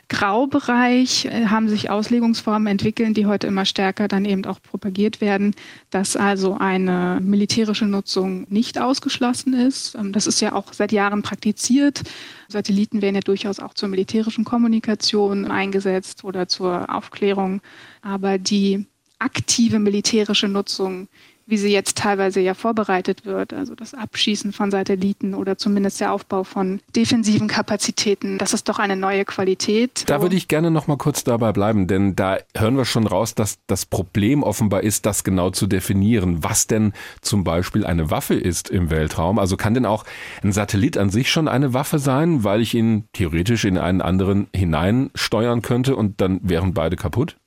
Speaker 5: Graubereich äh, haben sich Auslegungsformen entwickelt, die heute immer stärker dann eben auch propagiert werden, dass also eine militärische Nutzung nicht ausgeschlossen ist. Ähm, das ist ja auch seit Jahren praktiziert. Satelliten werden ja durchaus auch zur militärischen Kommunikation eingesetzt oder zur Aufklärung. Aber die aktive militärische Nutzung wie sie jetzt teilweise ja vorbereitet wird, also das Abschießen von Satelliten oder zumindest der Aufbau von defensiven Kapazitäten, das ist doch eine neue Qualität.
Speaker 2: Da würde ich gerne noch mal kurz dabei bleiben, denn da hören wir schon raus, dass das Problem offenbar ist, das genau zu definieren, was denn zum Beispiel eine Waffe ist im Weltraum. Also kann denn auch ein Satellit an sich schon eine Waffe sein, weil ich ihn theoretisch in einen anderen hineinsteuern könnte und dann wären beide kaputt?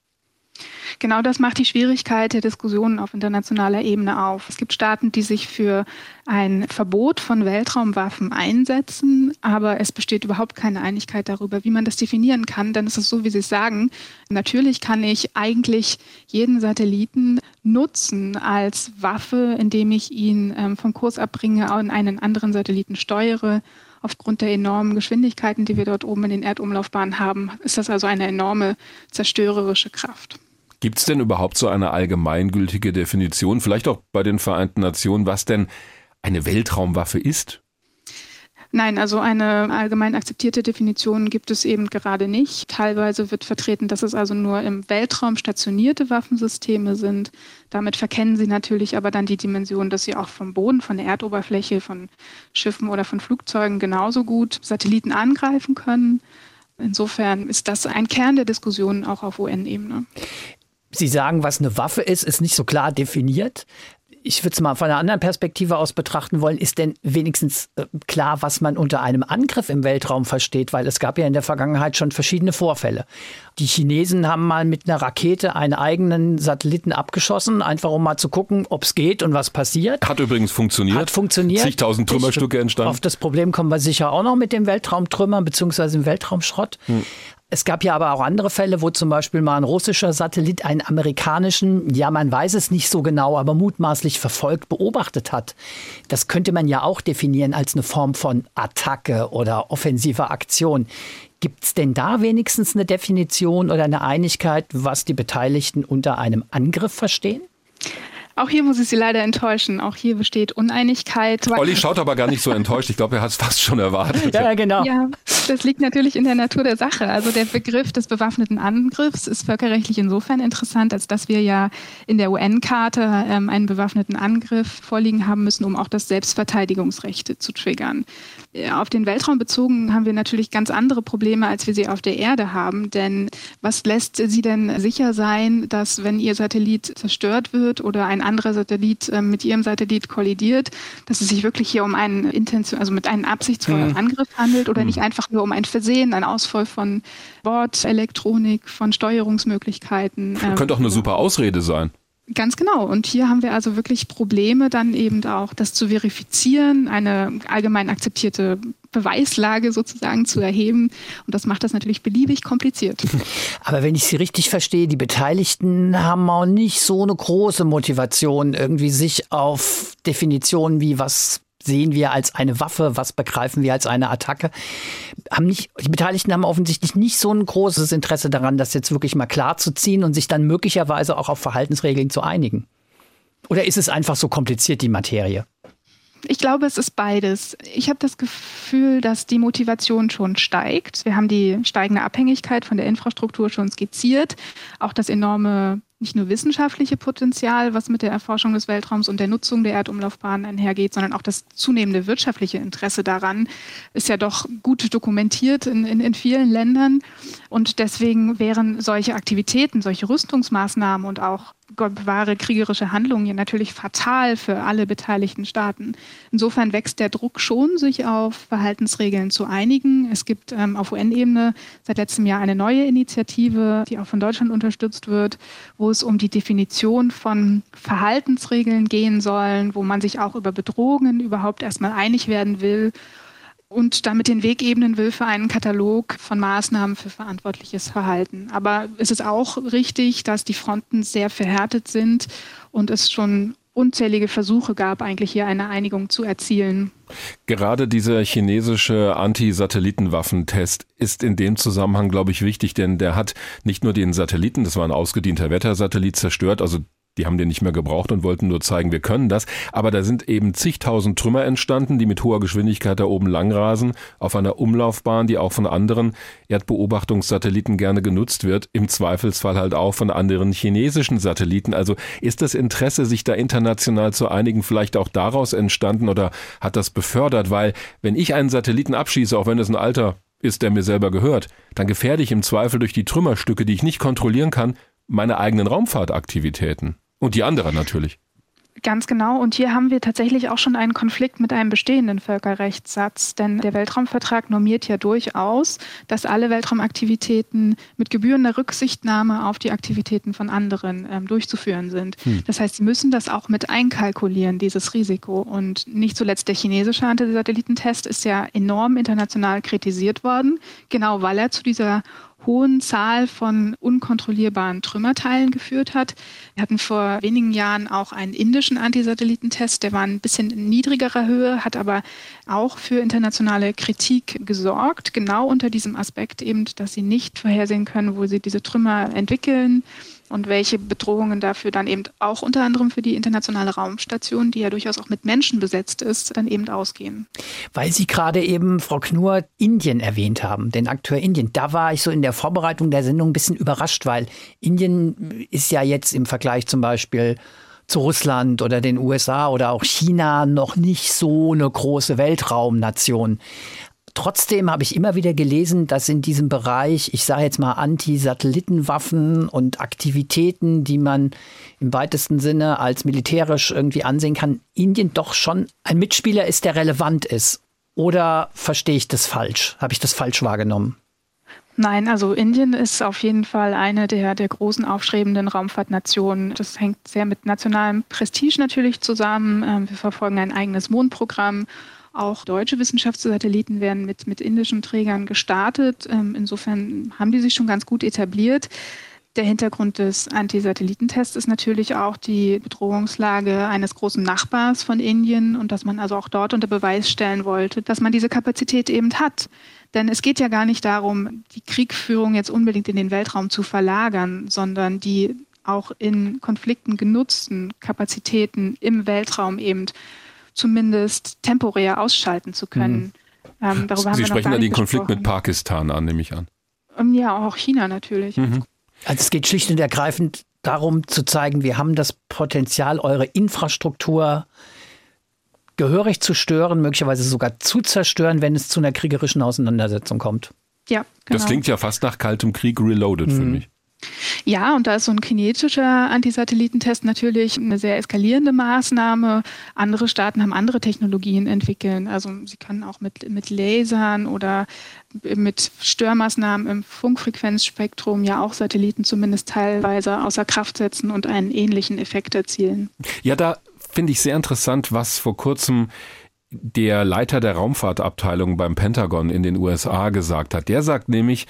Speaker 5: Genau das macht die Schwierigkeit der Diskussionen auf internationaler Ebene auf. Es gibt Staaten, die sich für ein Verbot von Weltraumwaffen einsetzen, aber es besteht überhaupt keine Einigkeit darüber, wie man das definieren kann. Denn es ist so, wie Sie es sagen. Natürlich kann ich eigentlich jeden Satelliten nutzen als Waffe, indem ich ihn ähm, vom Kurs abbringe und einen anderen Satelliten steuere aufgrund der enormen Geschwindigkeiten, die wir dort oben in den Erdumlaufbahnen haben, ist das also eine enorme zerstörerische Kraft.
Speaker 2: Gibt es denn überhaupt so eine allgemeingültige Definition, vielleicht auch bei den Vereinten Nationen, was denn eine Weltraumwaffe ist?
Speaker 5: Nein, also eine allgemein akzeptierte Definition gibt es eben gerade nicht. Teilweise wird vertreten, dass es also nur im Weltraum stationierte Waffensysteme sind. Damit verkennen sie natürlich aber dann die Dimension, dass sie auch vom Boden, von der Erdoberfläche, von Schiffen oder von Flugzeugen genauso gut Satelliten angreifen können. Insofern ist das ein Kern der Diskussion auch auf UN-Ebene.
Speaker 3: Sie sagen, was eine Waffe ist, ist nicht so klar definiert. ich würde es mal von einer anderen Perspektive aus betrachten wollen, ist denn wenigstens äh, klar, was man unter einem Angriff im Weltraum versteht, weil es gab ja in der Vergangenheit schon verschiedene Vorfälle. Die Chinesen haben mal mit einer Rakete einen eigenen Satelliten abgeschossen, einfach um mal zu gucken, ob es geht und was passiert.
Speaker 2: Hat übrigens funktioniert.
Speaker 3: Hat funktioniert.
Speaker 2: Zigtausend Trümmerstücke entstanden.
Speaker 3: Auf das Problem kommen wir sicher auch noch mit dem Weltraumtrümmern bzw. dem Weltraumschrott. Hm. Es gab ja aber auch andere Fälle, wo zum Beispiel mal ein russischer Satellit einen amerikanischen, ja, man weiß es nicht so genau, aber mutmaßlich verfolgt beobachtet hat. Das könnte man ja auch definieren als eine Form von Attacke oder offensiver Aktion. Gibt es denn da wenigstens eine Definition oder eine Einigkeit, was die Beteiligten unter einem Angriff verstehen?
Speaker 5: Auch hier muss ich Sie leider enttäuschen. Auch hier besteht Uneinigkeit.
Speaker 2: Olli schaut aber gar nicht so enttäuscht. Ich glaube, er hat es fast schon erwartet.
Speaker 3: Ja, genau.
Speaker 5: Ja, das liegt natürlich in der Natur der Sache. Also der Begriff des bewaffneten Angriffs ist völkerrechtlich insofern interessant, als dass wir ja in der UN-Karte ähm, einen bewaffneten Angriff vorliegen haben müssen, um auch das Selbstverteidigungsrecht zu triggern. Äh, auf den Weltraum bezogen haben wir natürlich ganz andere Probleme, als wir sie auf der Erde haben. Denn was lässt Sie denn sicher sein, dass wenn Ihr Satellit zerstört wird oder ein anderer Satellit äh, mit ihrem Satellit kollidiert, dass es sich wirklich hier um einen Intention, also mit einem absichtsvollen mhm. Angriff handelt oder mhm. nicht einfach nur um ein Versehen, ein Ausfall von Bordelektronik, von Steuerungsmöglichkeiten.
Speaker 2: Ähm, könnte auch eine super Ausrede sein.
Speaker 5: Ganz genau. Und hier haben wir also wirklich Probleme, dann eben auch das zu verifizieren, eine allgemein akzeptierte Beweislage sozusagen zu erheben. Und das macht das natürlich beliebig kompliziert.
Speaker 3: Aber wenn ich Sie richtig verstehe, die Beteiligten haben auch nicht so eine große Motivation, irgendwie sich auf Definitionen wie was sehen wir als eine Waffe, was begreifen wir als eine Attacke. Haben nicht, die Beteiligten haben offensichtlich nicht so ein großes Interesse daran, das jetzt wirklich mal klar zu ziehen und sich dann möglicherweise auch auf Verhaltensregeln zu einigen. Oder ist es einfach so kompliziert, die Materie?
Speaker 5: Ich glaube, es ist beides. Ich habe das Gefühl, dass die Motivation schon steigt. Wir haben die steigende Abhängigkeit von der Infrastruktur schon skizziert. Auch das enorme nicht nur wissenschaftliche Potenzial, was mit der Erforschung des Weltraums und der Nutzung der Erdumlaufbahn einhergeht, sondern auch das zunehmende wirtschaftliche Interesse daran ist ja doch gut dokumentiert in, in, in vielen Ländern. Und deswegen wären solche Aktivitäten, solche Rüstungsmaßnahmen und auch Gott bewahre kriegerische Handlungen ja natürlich fatal für alle beteiligten Staaten. Insofern wächst der Druck schon, sich auf Verhaltensregeln zu einigen. Es gibt ähm, auf UN-Ebene seit letztem Jahr eine neue Initiative, die auch von Deutschland unterstützt wird, wo es um die Definition von Verhaltensregeln gehen soll, wo man sich auch über Bedrohungen überhaupt erstmal einig werden will und damit den Weg ebnen will für einen Katalog von Maßnahmen für verantwortliches Verhalten. Aber es ist auch richtig, dass die Fronten sehr verhärtet sind und es schon unzählige Versuche gab, eigentlich hier eine Einigung zu erzielen.
Speaker 2: Gerade dieser chinesische Anti-Satellitenwaffentest ist in dem Zusammenhang, glaube ich, wichtig, denn der hat nicht nur den Satelliten, das war ein ausgedienter Wettersatellit, zerstört, also die haben den nicht mehr gebraucht und wollten nur zeigen, wir können das. Aber da sind eben zigtausend Trümmer entstanden, die mit hoher Geschwindigkeit da oben langrasen, auf einer Umlaufbahn, die auch von anderen Erdbeobachtungssatelliten gerne genutzt wird, im Zweifelsfall halt auch von anderen chinesischen Satelliten. Also ist das Interesse, sich da international zu einigen, vielleicht auch daraus entstanden oder hat das befördert? Weil wenn ich einen Satelliten abschieße, auch wenn es ein alter ist, der mir selber gehört, dann gefährde ich im Zweifel durch die Trümmerstücke, die ich nicht kontrollieren kann, meine eigenen Raumfahrtaktivitäten. Und die anderen natürlich.
Speaker 5: Ganz genau. Und hier haben wir tatsächlich auch schon einen Konflikt mit einem bestehenden Völkerrechtssatz. Denn der Weltraumvertrag normiert ja durchaus, dass alle Weltraumaktivitäten mit gebührender Rücksichtnahme auf die Aktivitäten von anderen ähm, durchzuführen sind. Hm. Das heißt, sie müssen das auch mit einkalkulieren, dieses Risiko. Und nicht zuletzt der chinesische Antisatellitentest ist ja enorm international kritisiert worden, genau weil er zu dieser hohen Zahl von unkontrollierbaren Trümmerteilen geführt hat. Wir hatten vor wenigen Jahren auch einen indischen Antisatellitentest, der war ein bisschen in niedrigerer Höhe, hat aber auch für internationale Kritik gesorgt, genau unter diesem Aspekt eben, dass sie nicht vorhersehen können, wo sie diese Trümmer entwickeln und welche Bedrohungen dafür dann eben auch unter anderem für die internationale Raumstation, die ja durchaus auch mit Menschen besetzt ist, dann eben ausgehen.
Speaker 3: Weil Sie gerade eben, Frau Knur, Indien erwähnt haben, den Akteur Indien. Da war ich so in der Vorbereitung der Sendung ein bisschen überrascht, weil Indien ist ja jetzt im Vergleich zum Beispiel zu Russland oder den USA oder auch China noch nicht so eine große Weltraumnation. Trotzdem habe ich immer wieder gelesen, dass in diesem Bereich, ich sage jetzt mal Anti-Satellitenwaffen und Aktivitäten, die man im weitesten Sinne als militärisch irgendwie ansehen kann, Indien doch schon ein Mitspieler ist, der relevant ist. Oder verstehe ich das falsch? Habe ich das falsch wahrgenommen?
Speaker 5: Nein, also Indien ist auf jeden Fall eine der, der großen aufstrebenden Raumfahrtnationen. Das hängt sehr mit nationalem Prestige natürlich zusammen. Ähm, wir verfolgen ein eigenes Mondprogramm. Auch deutsche Wissenschaftssatelliten werden mit, mit indischen Trägern gestartet. Ähm, insofern haben die sich schon ganz gut etabliert. Der Hintergrund des Anti-Satellitentests ist natürlich auch die Bedrohungslage eines großen Nachbars von Indien und dass man also auch dort unter Beweis stellen wollte, dass man diese Kapazität eben hat. Denn es geht ja gar nicht darum, die Kriegführung jetzt unbedingt in den Weltraum zu verlagern, sondern die auch in Konflikten genutzten Kapazitäten im Weltraum eben zumindest temporär ausschalten zu können.
Speaker 2: Mhm. Ähm, darüber Sie haben sprechen da den Konflikt mit Pakistan an, nehme ich an.
Speaker 5: Ähm, ja, auch China natürlich. Mhm.
Speaker 3: Also es geht schlicht und ergreifend darum zu zeigen, wir haben das Potenzial, eure Infrastruktur gehörig zu stören, möglicherweise sogar zu zerstören, wenn es zu einer kriegerischen Auseinandersetzung kommt.
Speaker 5: Ja,
Speaker 2: genau. Das klingt ja fast nach kaltem Krieg reloaded mhm. für mich.
Speaker 5: Ja, und da ist so ein kinetischer Antisatellitentest natürlich eine sehr eskalierende Maßnahme. Andere Staaten haben andere Technologien entwickelt. Also sie können auch mit, mit Lasern oder mit Störmaßnahmen im Funkfrequenzspektrum ja auch Satelliten zumindest teilweise außer Kraft setzen und einen ähnlichen Effekt erzielen.
Speaker 2: Ja, da finde ich sehr interessant, was vor kurzem der Leiter der Raumfahrtabteilung beim Pentagon in den USA gesagt hat. Der sagt nämlich,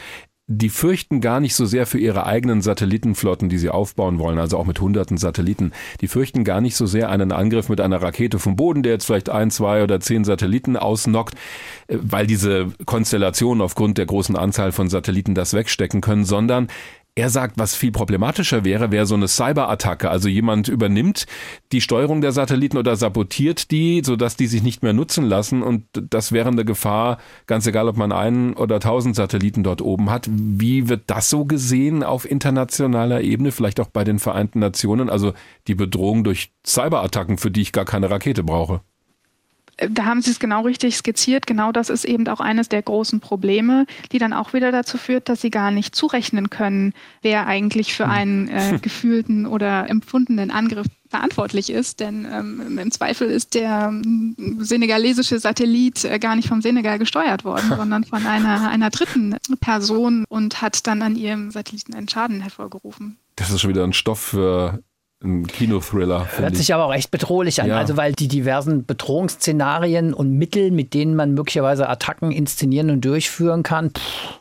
Speaker 2: die fürchten gar nicht so sehr für ihre eigenen Satellitenflotten, die sie aufbauen wollen, also auch mit hunderten Satelliten. Die fürchten gar nicht so sehr einen Angriff mit einer Rakete vom Boden, der jetzt vielleicht ein, zwei oder zehn Satelliten ausnockt, äh, weil diese Konstellationen aufgrund der großen Anzahl von Satelliten das wegstecken können, sondern er sagt, was viel problematischer wäre, wäre so eine Cyberattacke. Also jemand übernimmt die Steuerung der Satelliten oder sabotiert die, sodass die sich nicht mehr nutzen lassen. Und das wäre eine Gefahr, ganz egal, ob man einen oder tausend Satelliten dort oben hat. Wie wird das so gesehen auf internationaler Ebene, vielleicht auch bei den Vereinten Nationen? Also die Bedrohung durch Cyberattacken, für die ich gar keine Rakete brauche
Speaker 5: da haben Sie es genau richtig skizziert. Genau das ist eben auch eines der großen Probleme, die dann auch wieder dazu führt, dass Sie gar nicht zurechnen können, wer eigentlich für hm. einen äh, gefühlten oder empfundenen Angriff verantwortlich ist. Denn ähm, im Zweifel ist der ähm, senegalesische Satellit äh, gar nicht vom Senegal gesteuert worden, sondern von einer, einer dritten Person und hat dann an ihrem Satelliten einen Schaden hervorgerufen.
Speaker 2: Das ist schon wieder ein Stoff für ein Kinothriller.
Speaker 3: Hört sich aber auch echt bedrohlich an, ja. also weil die diversen Bedrohungsszenarien und Mittel, mit denen man möglicherweise Attacken inszenieren und durchführen kann, pff,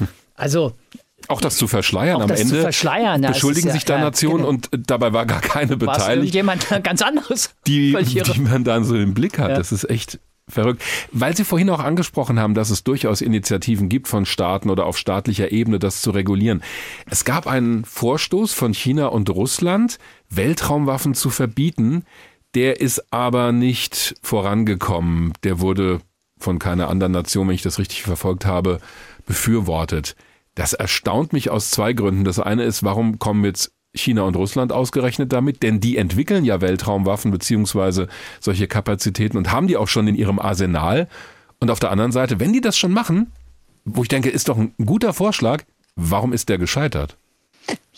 Speaker 3: also
Speaker 2: auch das zu verschleiern am
Speaker 3: das
Speaker 2: Ende.
Speaker 3: Zu verschleiern,
Speaker 2: beschuldigen ja, sich da ja, Nationen genau. und dabei war gar keine beteiligt.
Speaker 3: jemand ganz anderes.
Speaker 2: Die, die man dann so im Blick hat. Das ist echt Verrückt. Weil Sie vorhin auch angesprochen haben, dass es durchaus Initiativen gibt von Staaten oder auf staatlicher Ebene, das zu regulieren. Es gab einen Vorstoß von China und Russland, Weltraumwaffen zu verbieten. Der ist aber nicht vorangekommen. Der wurde von keiner anderen Nation, wenn ich das richtig verfolgt habe, befürwortet. Das erstaunt mich aus zwei Gründen. Das eine ist, warum kommen jetzt China und Russland ausgerechnet damit, denn die entwickeln ja Weltraumwaffen beziehungsweise solche Kapazitäten und haben die auch schon in ihrem Arsenal. Und auf der anderen Seite, wenn die das schon machen, wo ich denke, ist doch ein guter Vorschlag, warum ist der gescheitert?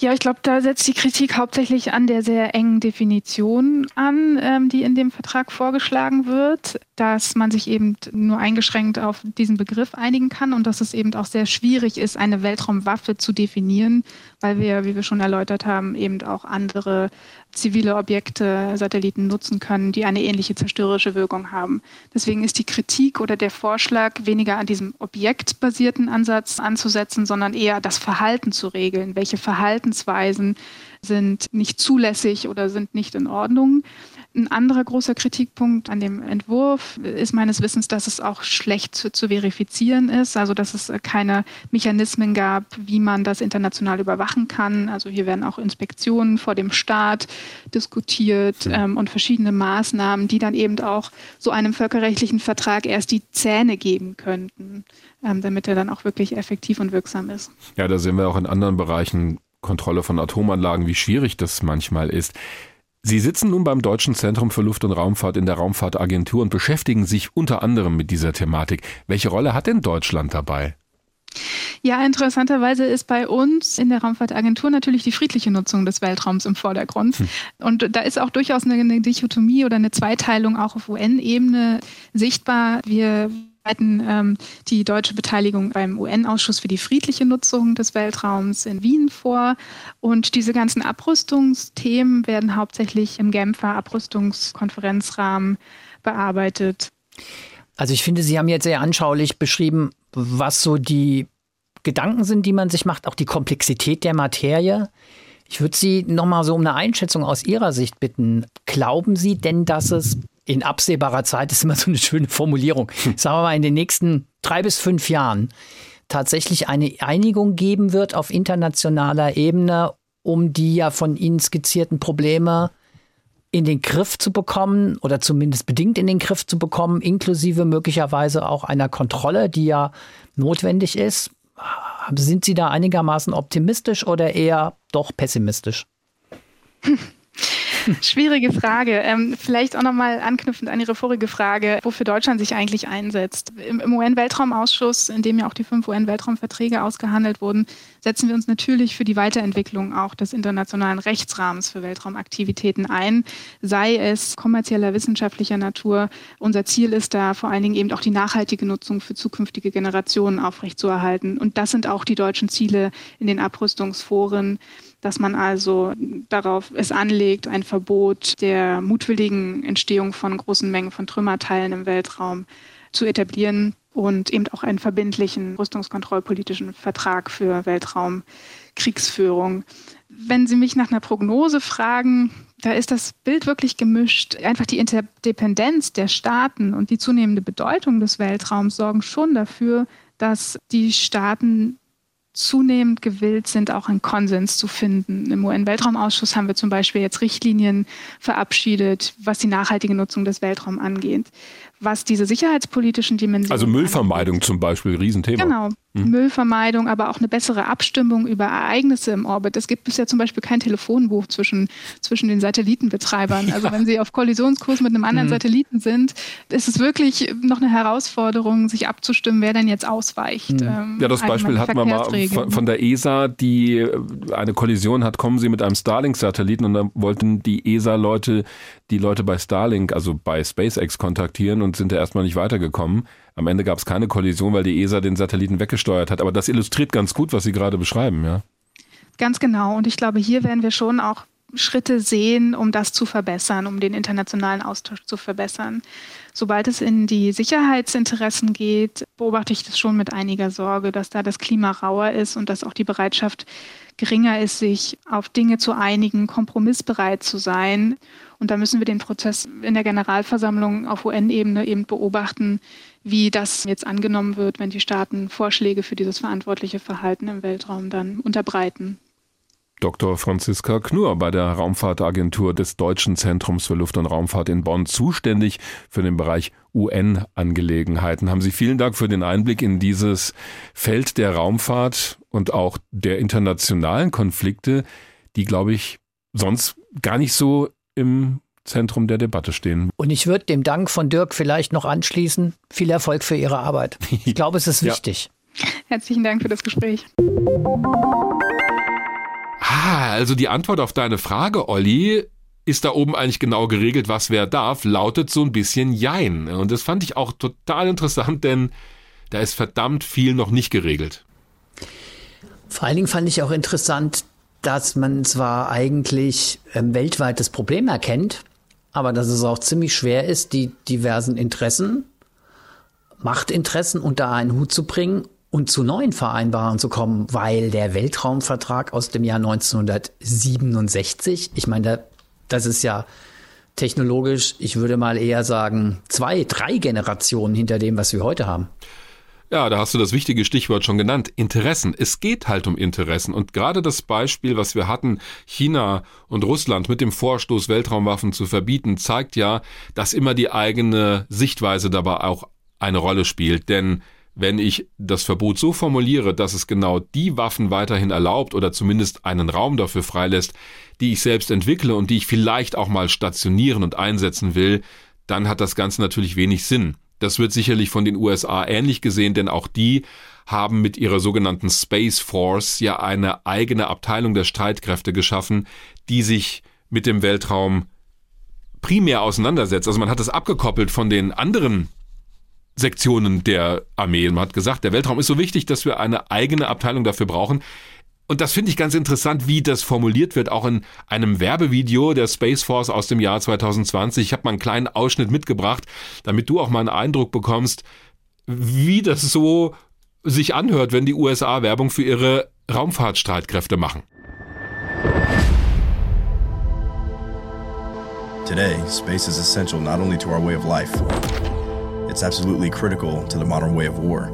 Speaker 5: Ja, ich glaube, da setzt die Kritik hauptsächlich an der sehr engen Definition an, ähm, die in dem Vertrag vorgeschlagen wird, dass man sich eben nur eingeschränkt auf diesen Begriff einigen kann und dass es eben auch sehr schwierig ist, eine Weltraumwaffe zu definieren, weil wir, wie wir schon erläutert haben, eben auch andere zivile Objekte, Satelliten nutzen können, die eine ähnliche zerstörerische Wirkung haben. Deswegen ist die Kritik oder der Vorschlag, weniger an diesem objektbasierten Ansatz anzusetzen, sondern eher das Verhalten zu regeln. Welche Verhaltensweisen sind nicht zulässig oder sind nicht in Ordnung. Ein anderer großer Kritikpunkt an dem Entwurf ist meines Wissens, dass es auch schlecht zu, zu, verifizieren ist, also dass es keine Mechanismen gab, wie man das international überwachen kann. Also hier werden auch Inspektionen vor dem Staat diskutiert ähm, und verschiedene Maßnahmen, die dann eben auch so einem völkerrechtlichen Vertrag erst die Zähne geben könnten, ähm, damit er dann auch wirklich effektiv und wirksam ist.
Speaker 2: Ja, da sehen wir auch in anderen Bereichen Kontrolle von Atomanlagen, wie schwierig das manchmal ist. Sie sitzen nun beim Deutschen Zentrum für Luft- und Raumfahrt in der Raumfahrtagentur und beschäftigen sich unter anderem mit dieser Thematik. Welche Rolle hat denn Deutschland dabei?
Speaker 5: Ja, interessanterweise ist bei uns in der Raumfahrtagentur natürlich die friedliche Nutzung des Weltraums im Vordergrund. Hm. Und da ist auch durchaus eine, eine Dichotomie oder eine Zweiteilung auch auf UN-Ebene sichtbar. Wir ähm, die deutsche Beteiligung beim UN-Ausschuss für die friedliche Nutzung des Weltraums in Wien vor. Und diese ganzen Abrüstungsthemen werden hauptsächlich im Genfer Abrüstungskonferenzrahmen bearbeitet.
Speaker 3: Also ich finde, Sie haben jetzt sehr anschaulich beschrieben, was so die Gedanken sind, die man sich macht, auch die Komplexität der Materie. Ich würde Sie nochmal so um eine Einschätzung aus Ihrer Sicht bitten. Glauben Sie denn, dass es in absehbarer Zeit, ist immer so eine schöne Formulierung, sagen wir mal in den nächsten drei bis fünf Jahren, tatsächlich eine Einigung geben wird auf internationaler Ebene, um die ja von Ihnen skizzierten Probleme in den Griff zu bekommen oder zumindest bedingt in den Griff zu bekommen, inklusive möglicherweise auch einer Kontrolle, die ja notwendig ist. Sind Sie da einigermaßen optimistisch oder eher doch pessimistisch?
Speaker 5: Schwierige Frage. Ähm, vielleicht auch nochmal anknüpfend an Ihre vorige Frage, wofür Deutschland sich eigentlich einsetzt. Im, im UN-Weltraumausschuss, in dem ja auch die fünf UN-Weltraumverträge ausgehandelt wurden, setzen wir uns natürlich für die Weiterentwicklung auch des internationalen Rechtsrahmens für Weltraumaktivitäten ein, sei es kommerzieller, wissenschaftlicher Natur. Unser Ziel ist da vor allen Dingen eben auch die nachhaltige Nutzung für zukünftige Generationen aufrechtzuerhalten. Und das sind auch die deutschen Ziele in den Abrüstungsforen dass man also darauf es anlegt, ein Verbot der mutwilligen Entstehung von großen Mengen von Trümmerteilen im Weltraum zu etablieren und eben auch einen verbindlichen rüstungskontrollpolitischen Vertrag für Weltraumkriegsführung. Wenn Sie mich nach einer Prognose fragen, da ist das Bild wirklich gemischt. Einfach die Interdependenz der Staaten und die zunehmende Bedeutung des Weltraums sorgen schon dafür, dass die Staaten zunehmend gewillt sind, auch einen Konsens zu finden. Im UN-Weltraumausschuss haben wir zum Beispiel jetzt Richtlinien verabschiedet, was die nachhaltige Nutzung des Weltraums angeht was diese sicherheitspolitischen Dimensionen.
Speaker 2: Also Müllvermeidung angeht. zum Beispiel, Riesenthema.
Speaker 5: Genau. Mhm. Müllvermeidung, aber auch eine bessere Abstimmung über Ereignisse im Orbit. Es gibt bisher zum Beispiel kein Telefonbuch zwischen, zwischen den Satellitenbetreibern. Ja. Also wenn sie auf Kollisionskurs mit einem anderen mhm. Satelliten sind, ist es wirklich noch eine Herausforderung, sich abzustimmen, wer denn jetzt ausweicht.
Speaker 2: Mhm. Ähm, ja, das Beispiel hatten wir mal von, von, der ESA, die äh, eine Kollision hat, kommen sie mit einem Starlink-Satelliten und dann wollten die ESA-Leute die Leute bei Starlink, also bei SpaceX kontaktieren und sind da erstmal nicht weitergekommen. Am Ende gab es keine Kollision, weil die ESA den Satelliten weggesteuert hat. Aber das illustriert ganz gut, was Sie gerade beschreiben, ja?
Speaker 5: Ganz genau. Und ich glaube, hier werden wir schon auch Schritte sehen, um das zu verbessern, um den internationalen Austausch zu verbessern. Sobald es in die Sicherheitsinteressen geht, beobachte ich das schon mit einiger Sorge, dass da das Klima rauer ist und dass auch die Bereitschaft geringer ist, sich auf Dinge zu einigen, kompromissbereit zu sein. Und da müssen wir den Prozess in der Generalversammlung auf UN-Ebene eben beobachten, wie das jetzt angenommen wird, wenn die Staaten Vorschläge für dieses verantwortliche Verhalten im Weltraum dann unterbreiten.
Speaker 2: Dr. Franziska Knur bei der Raumfahrtagentur des Deutschen Zentrums für Luft- und Raumfahrt in Bonn zuständig für den Bereich UN-Angelegenheiten. Haben Sie vielen Dank für den Einblick in dieses Feld der Raumfahrt und auch der internationalen Konflikte, die, glaube ich, sonst gar nicht so im Zentrum der Debatte stehen.
Speaker 3: Und ich würde dem Dank von Dirk vielleicht noch anschließen. Viel Erfolg für Ihre Arbeit. Ich glaube, es ist wichtig.
Speaker 5: Ja. Herzlichen Dank für das Gespräch.
Speaker 2: Ah, also die Antwort auf deine Frage, Olli, ist da oben eigentlich genau geregelt, was wer darf, lautet so ein bisschen Jein. Und das fand ich auch total interessant, denn da ist verdammt viel noch nicht geregelt.
Speaker 3: Vor allen Dingen fand ich auch interessant, dass man zwar eigentlich ähm, weltweit das Problem erkennt, aber dass es auch ziemlich schwer ist, die diversen Interessen, Machtinteressen unter einen Hut zu bringen und zu neuen Vereinbarungen zu kommen, weil der Weltraumvertrag aus dem Jahr 1967, ich meine, das ist ja technologisch, ich würde mal eher sagen, zwei, drei Generationen hinter dem, was wir heute haben.
Speaker 2: Ja, da hast du das wichtige Stichwort schon genannt. Interessen. Es geht halt um Interessen. Und gerade das Beispiel, was wir hatten, China und Russland mit dem Vorstoß, Weltraumwaffen zu verbieten, zeigt ja, dass immer die eigene Sichtweise dabei auch eine Rolle spielt. Denn wenn ich das Verbot so formuliere, dass es genau die Waffen weiterhin erlaubt oder zumindest einen Raum dafür freilässt, die ich selbst entwickle und die ich vielleicht auch mal stationieren und einsetzen will, dann hat das Ganze natürlich wenig Sinn. Das wird sicherlich von den USA ähnlich gesehen, denn auch die haben mit ihrer sogenannten Space Force ja eine eigene Abteilung der Streitkräfte geschaffen, die sich mit dem Weltraum primär auseinandersetzt. Also man hat es abgekoppelt von den anderen Sektionen der Armee. Man hat gesagt, der Weltraum ist so wichtig, dass wir eine eigene Abteilung dafür brauchen. Und das finde ich ganz interessant, wie das formuliert wird, auch in einem Werbevideo der Space Force aus dem Jahr 2020. Ich habe mal einen kleinen Ausschnitt mitgebracht, damit du auch mal einen Eindruck bekommst, wie das so sich anhört, wenn die USA Werbung für ihre Raumfahrtstreitkräfte machen.
Speaker 6: Today, space is essential not only to our way of life, it's absolutely critical to the modern way of war.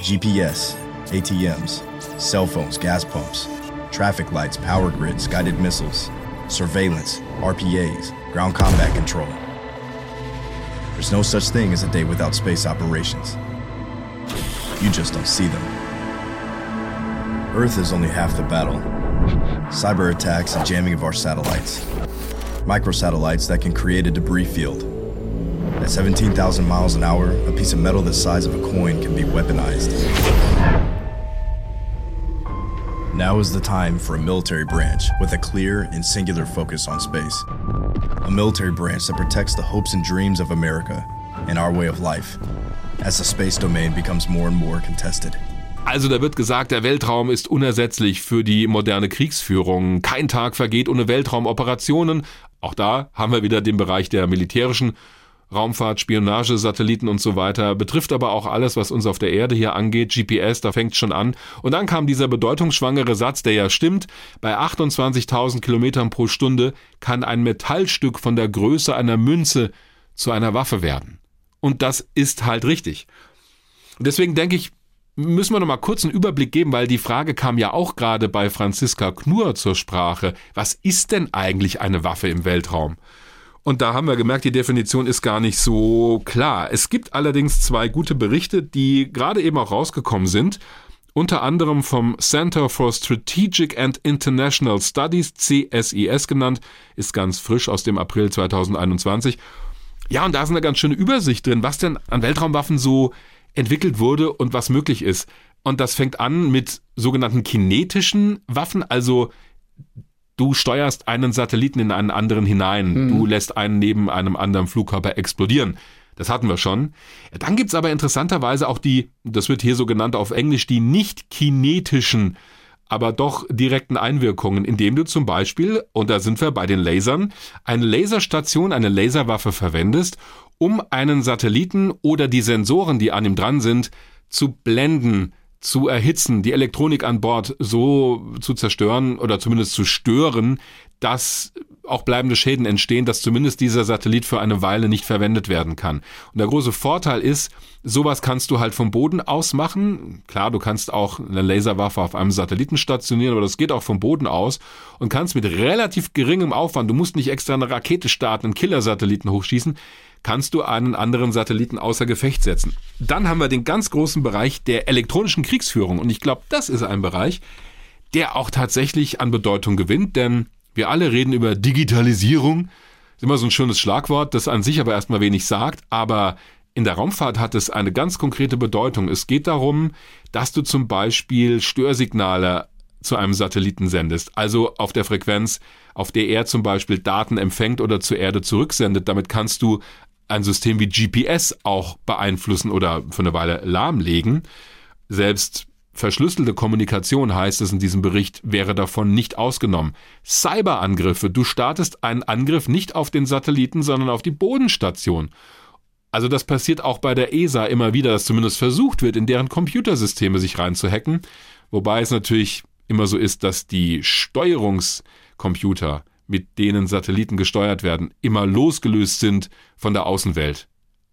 Speaker 6: GPS, ATMs, cell phones, gas pumps, traffic lights, power grids, guided missiles, surveillance, RPAs, ground combat control. There's no such thing as a day without space operations. You just don't see them. Earth is only half the battle. Cyber attacks and jamming of our satellites. Microsatellites that can create a debris field. At 17,000 miles an hour, a piece of metal the size of a coin can be weaponized. Now is the time for a military branch with a clear and singular focus on space. A military branch that protects the hopes and dreams of America and our way of life as the space domain becomes more and more contested.
Speaker 2: Also da wird gesagt, der Weltraum ist unersetzlich für die moderne Kriegsführung. Kein Tag vergeht ohne Weltraumoperationen. Auch da haben wir wieder den Bereich der militärischen Raumfahrt, Spionage, Satelliten und so weiter, betrifft aber auch alles, was uns auf der Erde hier angeht. GPS, da fängt schon an. Und dann kam dieser bedeutungsschwangere Satz, der ja stimmt. Bei 28.000 Kilometern pro Stunde kann ein Metallstück von der Größe einer Münze zu einer Waffe werden. Und das ist halt richtig. deswegen denke ich, müssen wir noch mal kurz einen Überblick geben, weil die Frage kam ja auch gerade bei Franziska Knur zur Sprache. Was ist denn eigentlich eine Waffe im Weltraum? Und da haben wir gemerkt, die Definition ist gar nicht so klar. Es gibt allerdings zwei gute Berichte, die gerade eben auch rausgekommen sind. Unter anderem vom Center for Strategic and International Studies, CSIS genannt, ist ganz frisch aus dem April 2021. Ja, und da ist eine ganz schöne Übersicht drin, was denn an Weltraumwaffen so entwickelt wurde und was möglich ist. Und das fängt an mit sogenannten kinetischen Waffen, also Du steuerst einen Satelliten in einen anderen hinein. Hm. Du lässt einen neben einem anderen Flugkörper explodieren. Das hatten wir schon. Dann gibt's aber interessanterweise auch die, das wird hier so genannt auf Englisch, die nicht kinetischen, aber doch direkten Einwirkungen, indem du zum Beispiel, und da sind wir bei den Lasern, eine Laserstation, eine Laserwaffe verwendest, um einen Satelliten oder die Sensoren, die an ihm dran sind, zu blenden, zu erhitzen, die Elektronik an Bord so zu zerstören oder zumindest zu stören, dass auch bleibende Schäden entstehen, dass zumindest dieser Satellit für eine Weile nicht verwendet werden kann. Und der große Vorteil ist, sowas kannst du halt vom Boden aus machen. Klar, du kannst auch eine Laserwaffe auf einem Satelliten stationieren, aber das geht auch vom Boden aus und kannst mit relativ geringem Aufwand, du musst nicht extra eine Rakete starten, einen Killer-Satelliten hochschießen, kannst du einen anderen Satelliten außer Gefecht setzen. Dann haben wir den ganz großen Bereich der elektronischen Kriegsführung und ich glaube, das ist ein Bereich, der auch tatsächlich an Bedeutung gewinnt, denn wir alle reden über Digitalisierung. Ist immer so ein schönes Schlagwort, das an sich aber erstmal wenig sagt, aber in der Raumfahrt hat es eine ganz konkrete Bedeutung. Es geht darum, dass du zum Beispiel Störsignale zu einem Satelliten sendest, also auf der Frequenz, auf der er zum Beispiel Daten empfängt oder zur Erde zurücksendet. Damit kannst du ein System wie GPS auch beeinflussen oder für eine Weile lahmlegen. Selbst verschlüsselte Kommunikation heißt es in diesem Bericht, wäre davon nicht ausgenommen. Cyberangriffe, du startest einen Angriff nicht auf den Satelliten, sondern auf die Bodenstation. Also das passiert auch bei der ESA immer wieder, dass zumindest versucht wird, in deren Computersysteme sich reinzuhacken, wobei es natürlich immer so ist, dass die Steuerungscomputer mit denen Satelliten gesteuert werden, immer losgelöst sind von der Außenwelt.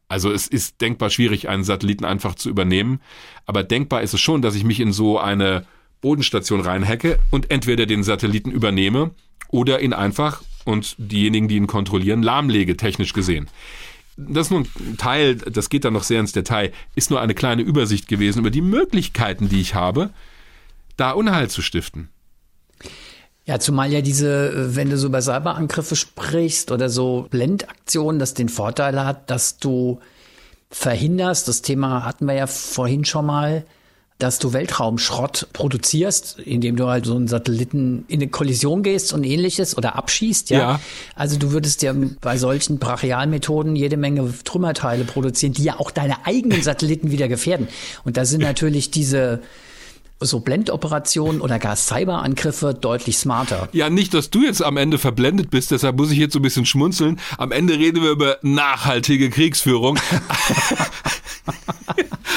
Speaker 2: Also es ist denkbar schwierig, einen Satelliten einfach zu übernehmen, aber denkbar ist es schon, dass ich mich in so eine Bodenstation reinhacke und entweder den Satelliten übernehme oder ihn einfach und diejenigen, die ihn kontrollieren, lahmlege, technisch gesehen. das ist nur ein Teil, das geht dann noch sehr ins Detail, ist nur eine kleine Übersicht gewesen über die Möglichkeiten, die ich habe, da Unheil zu stiften.
Speaker 3: Ja, zumal ja diese, wenn du so über Cyberangriffe sprichst oder so Blendaktionen, das den Vorteil hat, dass du verhinderst, das Thema hatten wir ja vorhin schon mal, dass du Weltraumschrott produzierst, indem du halt so einen Satelliten in eine Kollision gehst und ähnliches oder abschießt, ja. ja. Also du würdest ja bei solchen Brachialmethoden jede Menge Trümmerteile produzieren, die ja auch deine eigenen Satelliten wieder gefährden. Und da sind natürlich diese so Blendoperationen oder gar Cyberangriffe deutlich smarter.
Speaker 2: Ja, nicht, dass du jetzt am Ende verblendet bist, deshalb muss ich jetzt so ein bisschen schmunzeln. Am Ende reden wir über nachhaltige Kriegsführung.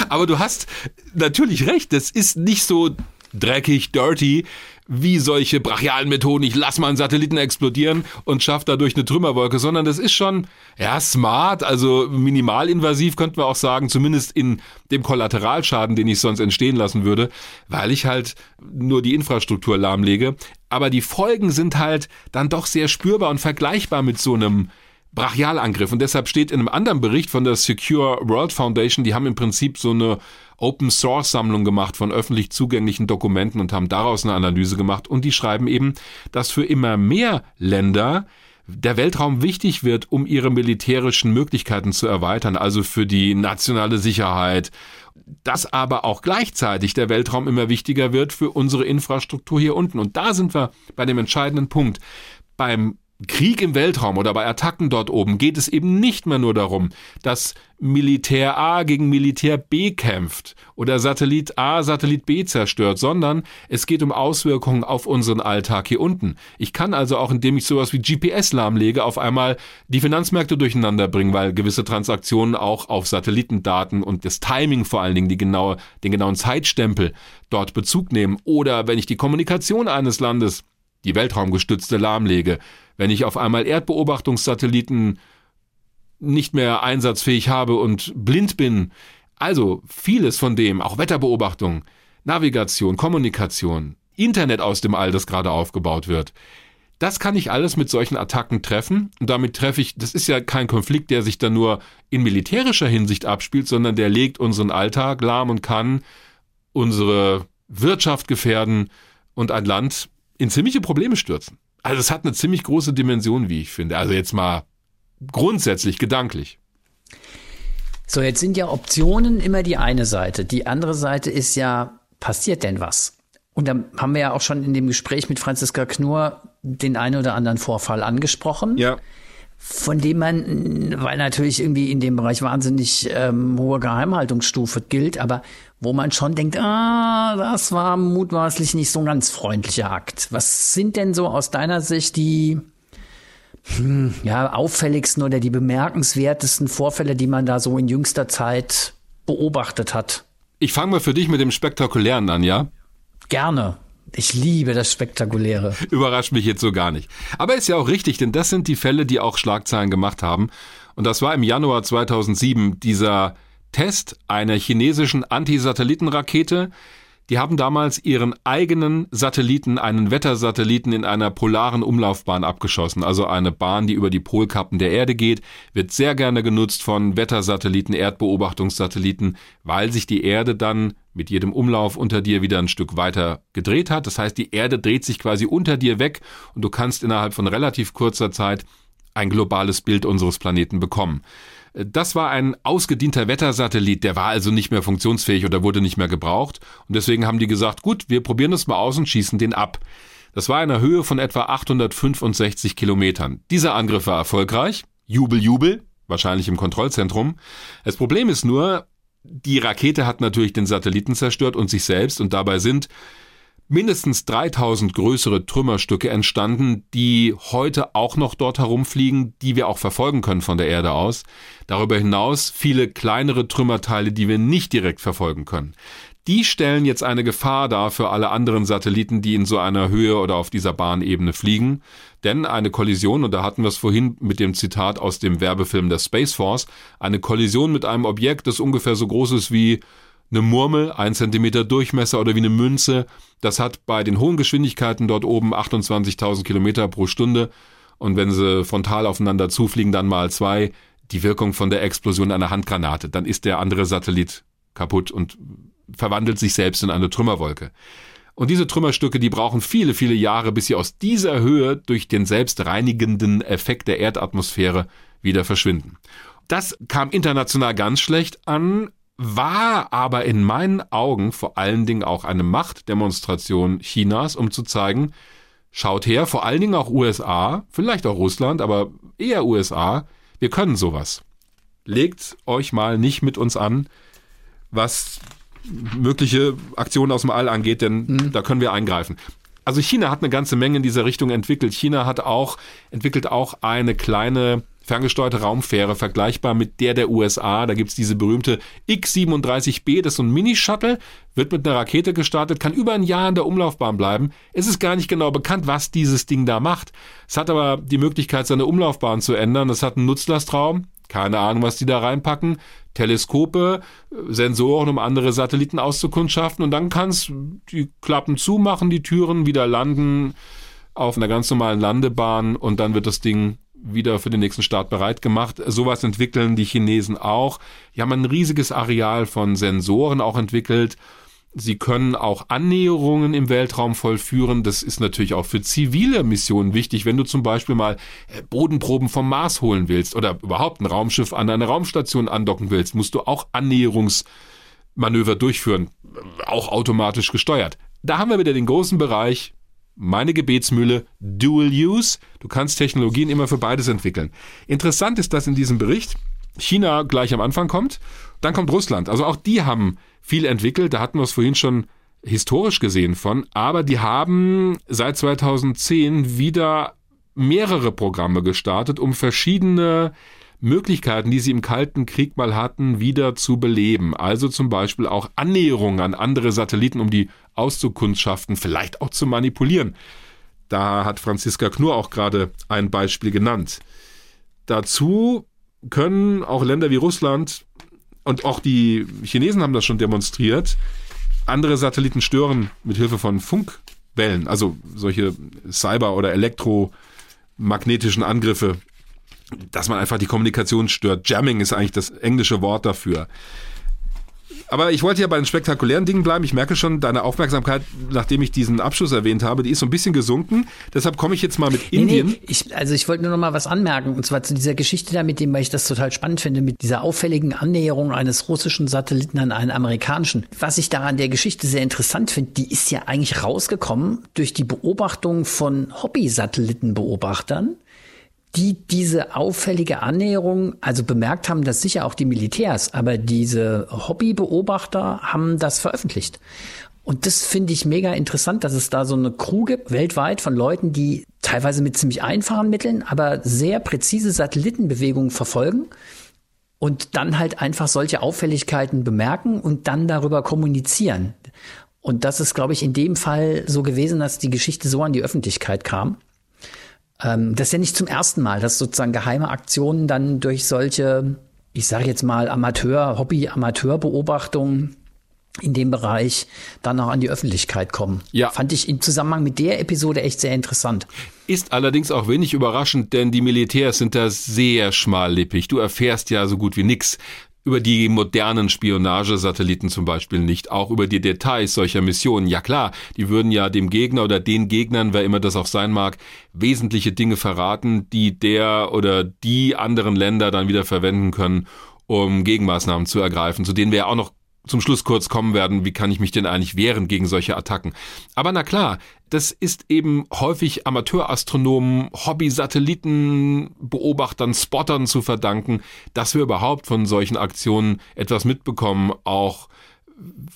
Speaker 2: Aber du hast natürlich recht, das ist nicht so dreckig, dirty, wie solche brachialen Methoden, ich lass mal einen Satelliten explodieren und schaff dadurch eine Trümmerwolke, sondern das ist schon, ja, smart, also minimalinvasiv könnten wir auch sagen, zumindest in dem Kollateralschaden, den ich sonst entstehen lassen würde, weil ich halt nur die Infrastruktur lahmlege. Aber die Folgen sind halt dann doch sehr spürbar und vergleichbar mit so einem Brachialangriff. Und deshalb steht in einem anderen Bericht von der Secure World Foundation, die haben im Prinzip so eine Open Source Sammlung gemacht von öffentlich zugänglichen Dokumenten und haben daraus eine Analyse gemacht. Und die schreiben eben, dass für immer mehr Länder der Weltraum wichtig wird, um ihre militärischen Möglichkeiten zu erweitern, also für die nationale Sicherheit, dass aber auch gleichzeitig der Weltraum immer wichtiger wird für unsere Infrastruktur hier unten. Und da sind wir bei dem entscheidenden Punkt. Beim Krieg im Weltraum oder bei Attacken dort oben geht es eben nicht mehr nur darum, dass Militär A gegen Militär B kämpft oder Satellit A Satellit B zerstört, sondern es geht um Auswirkungen auf unseren Alltag hier unten. Ich kann also auch, indem ich sowas wie GPS lahmlege, auf einmal die Finanzmärkte durcheinander bringen, weil gewisse Transaktionen auch auf Satellitendaten und das Timing vor allen Dingen, die genaue, den genauen Zeitstempel dort Bezug nehmen. Oder wenn ich die Kommunikation eines Landes, die Weltraumgestützte lahmlege, wenn ich auf einmal Erdbeobachtungssatelliten nicht mehr einsatzfähig habe und blind bin. Also vieles von dem, auch Wetterbeobachtung, Navigation, Kommunikation, Internet aus dem All, das gerade aufgebaut wird. Das kann ich alles mit solchen Attacken treffen. Und damit treffe ich, das ist ja kein Konflikt, der sich dann nur in militärischer Hinsicht abspielt, sondern der legt unseren Alltag lahm und kann unsere Wirtschaft gefährden und ein Land in ziemliche Probleme stürzen. Also es hat eine ziemlich große Dimension, wie ich finde. Also jetzt mal grundsätzlich, gedanklich.
Speaker 3: So, jetzt sind ja Optionen immer die eine Seite. Die andere Seite ist ja, passiert denn was? Und da haben wir ja auch schon in dem Gespräch mit Franziska Knur den einen oder anderen Vorfall angesprochen.
Speaker 2: Ja.
Speaker 3: Von dem man, weil natürlich irgendwie in dem Bereich wahnsinnig ähm, hohe Geheimhaltungsstufe gilt, aber wo man schon denkt, ah, das war mutmaßlich nicht so ein ganz freundlicher Akt. Was sind denn so aus deiner Sicht die hm, ja, auffälligsten oder die bemerkenswertesten Vorfälle, die man da so in jüngster Zeit beobachtet hat?
Speaker 2: Ich fange mal für dich mit dem Spektakulären an, ja?
Speaker 3: Gerne. Ich liebe das Spektakuläre.
Speaker 2: Überrascht mich jetzt so gar nicht. Aber ist ja auch richtig, denn das sind die Fälle, die auch Schlagzeilen gemacht haben. Und das war im Januar 2007 dieser Test einer chinesischen Anti-Satelliten-Rakete. Die haben damals ihren eigenen Satelliten, einen Wettersatelliten in einer polaren Umlaufbahn abgeschossen. Also eine Bahn, die über die Polkappen der Erde geht, wird sehr gerne genutzt von Wettersatelliten, Erdbeobachtungssatelliten, weil sich die Erde dann mit jedem Umlauf unter dir wieder ein Stück weiter gedreht hat. Das heißt, die Erde dreht sich quasi unter dir weg und du kannst innerhalb von relativ kurzer Zeit ein globales Bild unseres Planeten bekommen. Das war ein ausgedienter Wettersatellit, der war also nicht mehr funktionsfähig oder wurde nicht mehr gebraucht. Und deswegen haben die gesagt, gut, wir probieren das mal aus und schießen den ab. Das war in einer Höhe von etwa 865 Kilometern. Dieser Angriff war erfolgreich. Jubel, Jubel. Wahrscheinlich im Kontrollzentrum. Das Problem ist nur, die Rakete hat natürlich den Satelliten zerstört und sich selbst und dabei sind mindestens 3000 größere Trümmerstücke entstanden, die heute auch noch dort herumfliegen, die wir auch verfolgen können von der Erde aus. Darüber hinaus viele kleinere Trümmerteile, die wir nicht direkt verfolgen können. Die stellen jetzt eine Gefahr dar für alle anderen Satelliten, die in so einer Höhe oder auf dieser Bahnebene fliegen. Denn eine Kollision, und da hatten wir es vorhin mit dem Zitat aus dem Werbefilm der Space Force, eine Kollision mit einem Objekt, das ungefähr so groß ist wie eine Murmel, ein Zentimeter Durchmesser oder wie eine Münze. Das hat bei den hohen Geschwindigkeiten dort oben 28.000 Kilometer pro Stunde. Und wenn sie frontal aufeinander zufliegen, dann mal zwei. die Wirkung von der Explosion einer Handgranate. Dann ist der andere Satellit kaputt und verwandelt sich selbst in eine Trümmerwolke. Und diese Trümmerstücke, die brauchen viele, viele Jahre, bis sie aus dieser Höhe durch den selbstreinigenden Effekt der Erdatmosphäre wieder verschwinden. Das kam international ganz schlecht an, war aber in meinen Augen vor allen Dingen auch eine Machtdemonstration Chinas, um zu zeigen, schaut her, vor allen Dingen auch USA, vielleicht auch Russland, aber eher USA, wir können sowas. Legt euch mal nicht mit uns an, was mögliche Aktionen aus dem All angeht, denn mhm. da können wir eingreifen. Also China hat eine ganze Menge in dieser Richtung entwickelt. China hat auch, entwickelt auch eine kleine ferngesteuerte Raumfähre, vergleichbar mit der der USA. Da gibt's diese berühmte X-37B, das ist so ein Mini-Shuttle, wird mit einer Rakete gestartet, kann über ein Jahr in der Umlaufbahn bleiben. Es ist gar nicht genau bekannt, was dieses Ding da macht. Es hat aber die Möglichkeit, seine Umlaufbahn zu ändern. Es hat einen Nutzlastraum, keine Ahnung, was die da reinpacken. Teleskope, Sensoren, um andere Satelliten auszukundschaften und dann kannst die Klappen zumachen, die Türen wieder landen auf einer ganz normalen Landebahn und dann wird das Ding wieder für den nächsten Start bereit gemacht. Sowas entwickeln die Chinesen auch. Die haben ein riesiges Areal von Sensoren auch entwickelt Sie können auch Annäherungen im Weltraum vollführen. Das ist natürlich auch für zivile Missionen wichtig. Wenn du zum Beispiel mal äh, Bodenproben vom Mars holen willst oder überhaupt ein Raumschiff an eine Raumstation andocken willst, musst du auch Annäherungsmanöver durchführen, auch automatisch gesteuert. Da haben wir wieder den großen Bereich, meine Gebetsmühle, Dual Use. Du kannst Technologien immer für beides entwickeln. Interessant ist, dass in diesem Bericht China gleich am Anfang kommt, dann kommt Russland. Also auch die haben viel entwickelt. Da hatten wir es vorhin schon historisch gesehen von. Aber die haben seit 2010 wieder mehrere Programme gestartet, um verschiedene Möglichkeiten, die sie im Kalten Krieg mal hatten, wieder zu beleben. Also zum Beispiel auch Annäherungen an andere Satelliten, um die auszukundschaften, vielleicht auch zu manipulieren. Da hat Franziska Knur auch gerade ein Beispiel genannt. Dazu können auch Länder wie Russland und auch die Chinesen haben das schon demonstriert, andere Satelliten stören mit Hilfe von Funkwellen, also solche Cyber- oder elektromagnetischen Angriffe, dass man einfach die Kommunikation stört. Jamming ist eigentlich das englische Wort dafür. Aber ich wollte ja bei den spektakulären Dingen bleiben. Ich merke schon, deine Aufmerksamkeit, nachdem ich diesen Abschluss erwähnt habe, die ist so ein bisschen gesunken. Deshalb komme ich jetzt mal mit Indien. Nee,
Speaker 3: ich, also ich wollte nur noch mal was anmerken. Und zwar zu dieser Geschichte da mit dem, weil ich das total spannend finde, mit dieser auffälligen Annäherung eines russischen Satelliten an einen amerikanischen. Was ich daran der Geschichte sehr interessant finde, die ist ja eigentlich rausgekommen durch die Beobachtung von Hobby-Satellitenbeobachtern die diese auffällige Annäherung, also bemerkt haben, dass sicher auch die Militärs, aber diese Hobbybeobachter haben das veröffentlicht. Und das finde ich mega interessant, dass es da so eine Crew gibt, weltweit von Leuten, die teilweise mit ziemlich einfachen Mitteln, aber sehr präzise Satellitenbewegungen verfolgen und dann halt einfach solche Auffälligkeiten bemerken und dann darüber kommunizieren. Und das ist, glaube ich, in dem Fall so gewesen, dass die Geschichte so an die Öffentlichkeit kam. Ähm, das ist ja nicht zum ersten Mal, dass sozusagen geheime Aktionen dann durch solche, ich sage jetzt mal, Amateur, Hobby-Amateur-Beobachtungen in dem Bereich dann auch an die Öffentlichkeit kommen. Ja. Fand ich im Zusammenhang mit der Episode echt sehr interessant.
Speaker 2: Ist allerdings auch wenig überraschend, denn die Militärs sind da sehr schmallippig. Du erfährst ja so gut wie nix über die modernen Spionagesatelliten zum Beispiel nicht, auch über die Details solcher Missionen. Ja klar, die würden ja dem Gegner oder den Gegnern, wer immer das auch sein mag, wesentliche Dinge verraten, die der oder die anderen Länder dann wieder verwenden können, um Gegenmaßnahmen zu ergreifen, zu denen wir ja auch noch zum Schluss kurz kommen werden, wie kann ich mich denn eigentlich wehren gegen solche Attacken. Aber na klar, das ist eben häufig Amateurastronomen, Hobby-Satellitenbeobachtern, Spottern zu verdanken, dass wir überhaupt von solchen Aktionen etwas mitbekommen, auch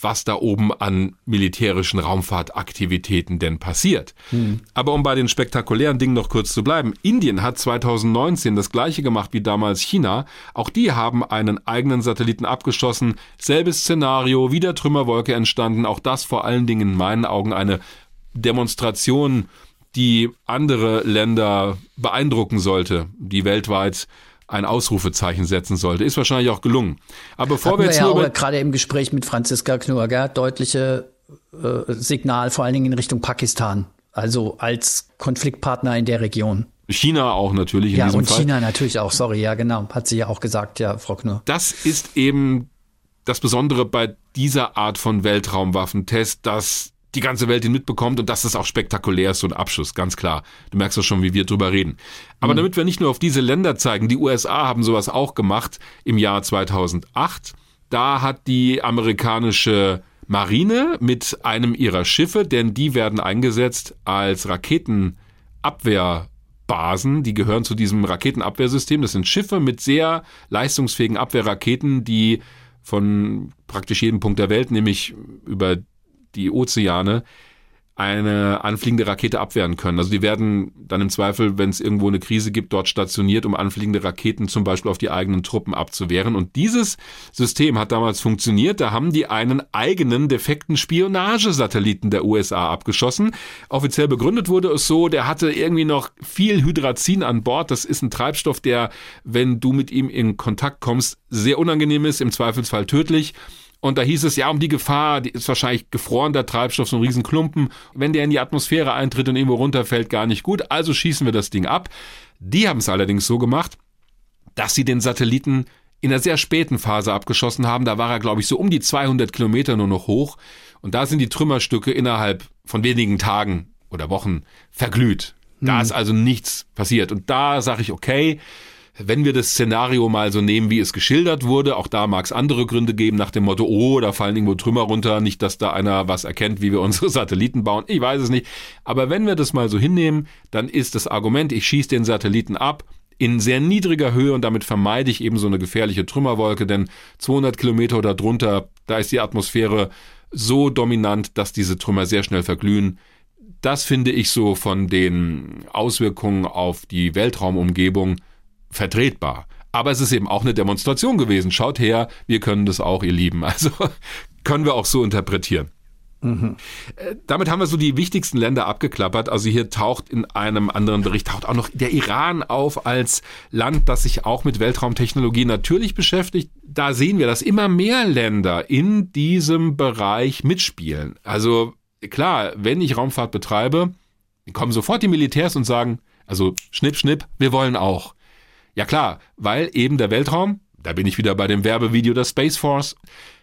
Speaker 2: was da oben an militärischen Raumfahrtaktivitäten denn passiert. Hm. Aber um bei den spektakulären Dingen noch kurz zu bleiben, Indien hat 2019 das gleiche gemacht wie damals China. Auch die haben einen eigenen Satelliten abgeschossen. Selbes Szenario, wieder Trümmerwolke entstanden. Auch das vor allen Dingen in meinen Augen eine Demonstration, die andere Länder beeindrucken sollte, die weltweit ein Ausrufezeichen setzen sollte. Ist wahrscheinlich auch gelungen. Aber bevor Hatten wir jetzt
Speaker 3: wir ja gerade im Gespräch mit Franziska Knurger deutliche äh, Signal vor allen Dingen in Richtung Pakistan, also als Konfliktpartner in der Region.
Speaker 2: China auch natürlich in
Speaker 3: ja, und
Speaker 2: Fall.
Speaker 3: China natürlich auch, sorry, ja genau, hat sie ja auch gesagt, ja, Frau Knur.
Speaker 2: Das ist eben das Besondere bei dieser Art von Weltraumwaffentest, dass die ganze Welt ihn mitbekommt und dass es auch spektakulär ist, so ein Abschuss, ganz klar. Du merkst doch schon, wie wir drüber reden. Aber mhm. damit wir nicht nur auf diese Länder zeigen, die USA haben sowas auch gemacht im Jahr 2008. Da hat die amerikanische Marine mit einem ihrer Schiffe, denn die werden eingesetzt als Raketenabwehrbasen. Die gehören zu diesem Raketenabwehrsystem. Das sind Schiffe mit sehr leistungsfähigen Abwehrraketen, die von praktisch jedem Punkt der Welt, nämlich über die Ozeane eine anfliegende Rakete abwehren können. Also die werden dann im Zweifel, wenn es irgendwo eine Krise gibt, dort stationiert, um anfliegende Raketen zum Beispiel auf die eigenen Truppen abzuwehren. Und dieses System hat damals funktioniert. Da haben die einen eigenen defekten Spionagesatelliten der USA abgeschossen. Offiziell begründet wurde es so, der hatte irgendwie noch viel Hydrazin an Bord. Das ist ein Treibstoff, der, wenn du mit ihm in Kontakt kommst, sehr unangenehm ist, im Zweifelsfall tödlich. Und da hieß es, ja, um die Gefahr, die ist wahrscheinlich gefrorener Treibstoff, so ein Riesenklumpen. Wenn der in die Atmosphäre eintritt und irgendwo runterfällt, gar nicht gut. Also schießen wir das Ding ab. Die haben es allerdings so gemacht, dass sie den Satelliten in einer sehr späten Phase abgeschossen haben. Da war er, glaube ich, so um die 200 Kilometer nur noch hoch. Und da sind die Trümmerstücke innerhalb von wenigen Tagen oder Wochen verglüht. Da hm. ist also nichts passiert. Und da sage ich, okay, wenn wir das Szenario mal so nehmen, wie es geschildert wurde, auch da mag es andere Gründe geben, nach dem Motto, oh, da fallen irgendwo Trümmer runter, nicht, dass da einer was erkennt, wie wir unsere Satelliten bauen, ich weiß es nicht. Aber wenn wir das mal so hinnehmen, dann ist das Argument, ich schieße den Satelliten ab, in sehr niedriger Höhe und damit vermeide ich eben so eine gefährliche Trümmerwolke, denn 200 Kilometer oder drunter, da ist die Atmosphäre so dominant, dass diese Trümmer sehr schnell verglühen. Das finde ich so von den Auswirkungen auf die Weltraumumgebung vertretbar. Aber es ist eben auch eine Demonstration gewesen. Schaut her, wir können das auch, ihr Lieben. Also können wir auch so interpretieren. Mhm. Damit haben wir so die wichtigsten Länder abgeklappert. Also hier taucht in einem anderen Bericht taucht auch noch der Iran auf als Land, das sich auch mit Weltraumtechnologie natürlich beschäftigt. Da sehen wir, dass immer mehr Länder in diesem Bereich mitspielen. Also klar, wenn ich Raumfahrt betreibe, kommen sofort die Militärs und sagen, also schnipp, schnipp, wir wollen auch. Ja klar, weil eben der Weltraum, da bin ich wieder bei dem Werbevideo der Space Force,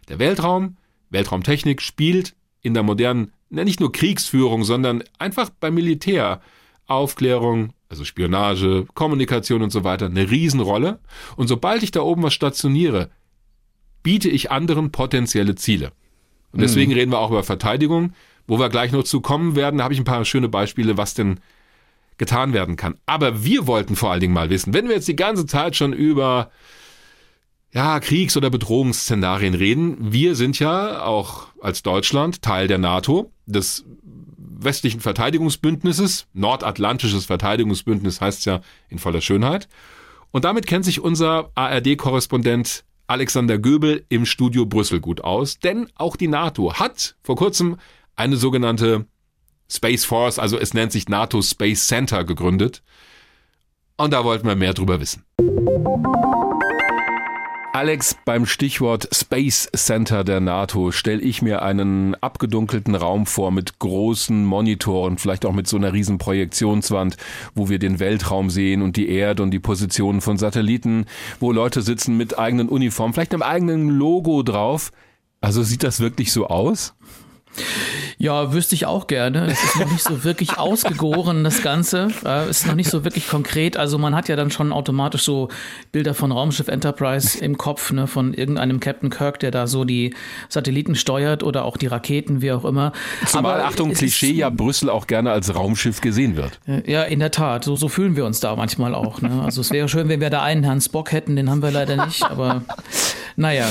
Speaker 2: der Weltraum, Weltraumtechnik spielt in der modernen, nicht nur Kriegsführung, sondern einfach beim Militär, Aufklärung, also Spionage, Kommunikation und so weiter, eine Riesenrolle. Und sobald ich da oben was stationiere, biete ich anderen potenzielle Ziele. Und deswegen mhm. reden wir auch über Verteidigung, wo wir gleich noch zu kommen werden. Da habe ich ein paar schöne Beispiele, was denn getan werden kann. Aber wir wollten vor allen Dingen mal wissen, wenn wir jetzt die ganze Zeit schon über ja, Kriegs- oder Bedrohungsszenarien reden, wir sind ja auch als Deutschland Teil der NATO, des westlichen Verteidigungsbündnisses, nordatlantisches Verteidigungsbündnis heißt ja in voller Schönheit. Und damit kennt sich unser ARD-Korrespondent Alexander Göbel im Studio Brüssel gut aus, denn auch die NATO hat vor kurzem eine sogenannte Space Force, also es nennt sich NATO Space Center gegründet. Und da wollten wir mehr drüber wissen. Alex, beim Stichwort Space Center der NATO stelle ich mir einen abgedunkelten Raum vor mit großen Monitoren, vielleicht auch mit so einer riesen Projektionswand, wo wir den Weltraum sehen und die Erde und die Positionen von Satelliten, wo Leute sitzen mit eigenen Uniformen, vielleicht einem eigenen Logo drauf. Also sieht das wirklich so aus?
Speaker 7: Ja, wüsste ich auch gerne. Es ist noch nicht so wirklich ausgegoren, das Ganze. Es ist noch nicht so wirklich konkret. Also man hat ja dann schon automatisch so Bilder von Raumschiff Enterprise im Kopf, ne, von irgendeinem Captain Kirk, der da so die Satelliten steuert oder auch die Raketen, wie auch immer.
Speaker 2: Zumal, Aber Achtung, Klischee, ja Brüssel auch gerne als Raumschiff gesehen wird.
Speaker 7: Ja, in der Tat. So, so fühlen wir uns da manchmal auch. Ne? Also es wäre schön, wenn wir da einen Herrn Spock hätten, den haben wir leider nicht. Aber naja,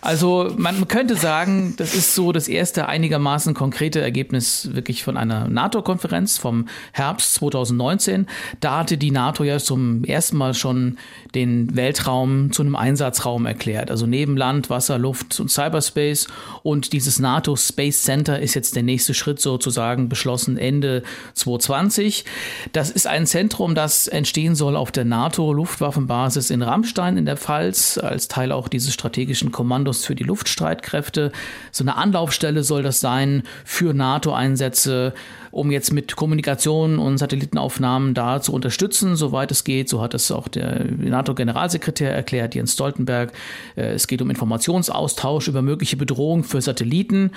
Speaker 7: also man könnte sagen, das ist so das erste einigermaßen konkrete Ergebnis wirklich von einer NATO-Konferenz vom Herbst 2019. Da hatte die NATO ja zum ersten Mal schon den Weltraum zu einem Einsatzraum erklärt. Also neben Land, Wasser, Luft und Cyberspace. Und dieses NATO Space Center ist jetzt der nächste Schritt sozusagen beschlossen Ende 2020. Das ist ein Zentrum, das entstehen soll auf der NATO-Luftwaffenbasis in Rammstein in der Pfalz als Teil auch dieses strategischen Kommandos für die Luftstreitkräfte. So eine Anlaufstelle soll das sein für NATO-Einsätze, um jetzt mit Kommunikation und Satellitenaufnahmen da zu unterstützen, soweit es geht. So hat es auch der NATO-Generalsekretär erklärt, Jens Stoltenberg. Äh, es geht um Informationsaustausch über mögliche Bedrohungen für Satelliten.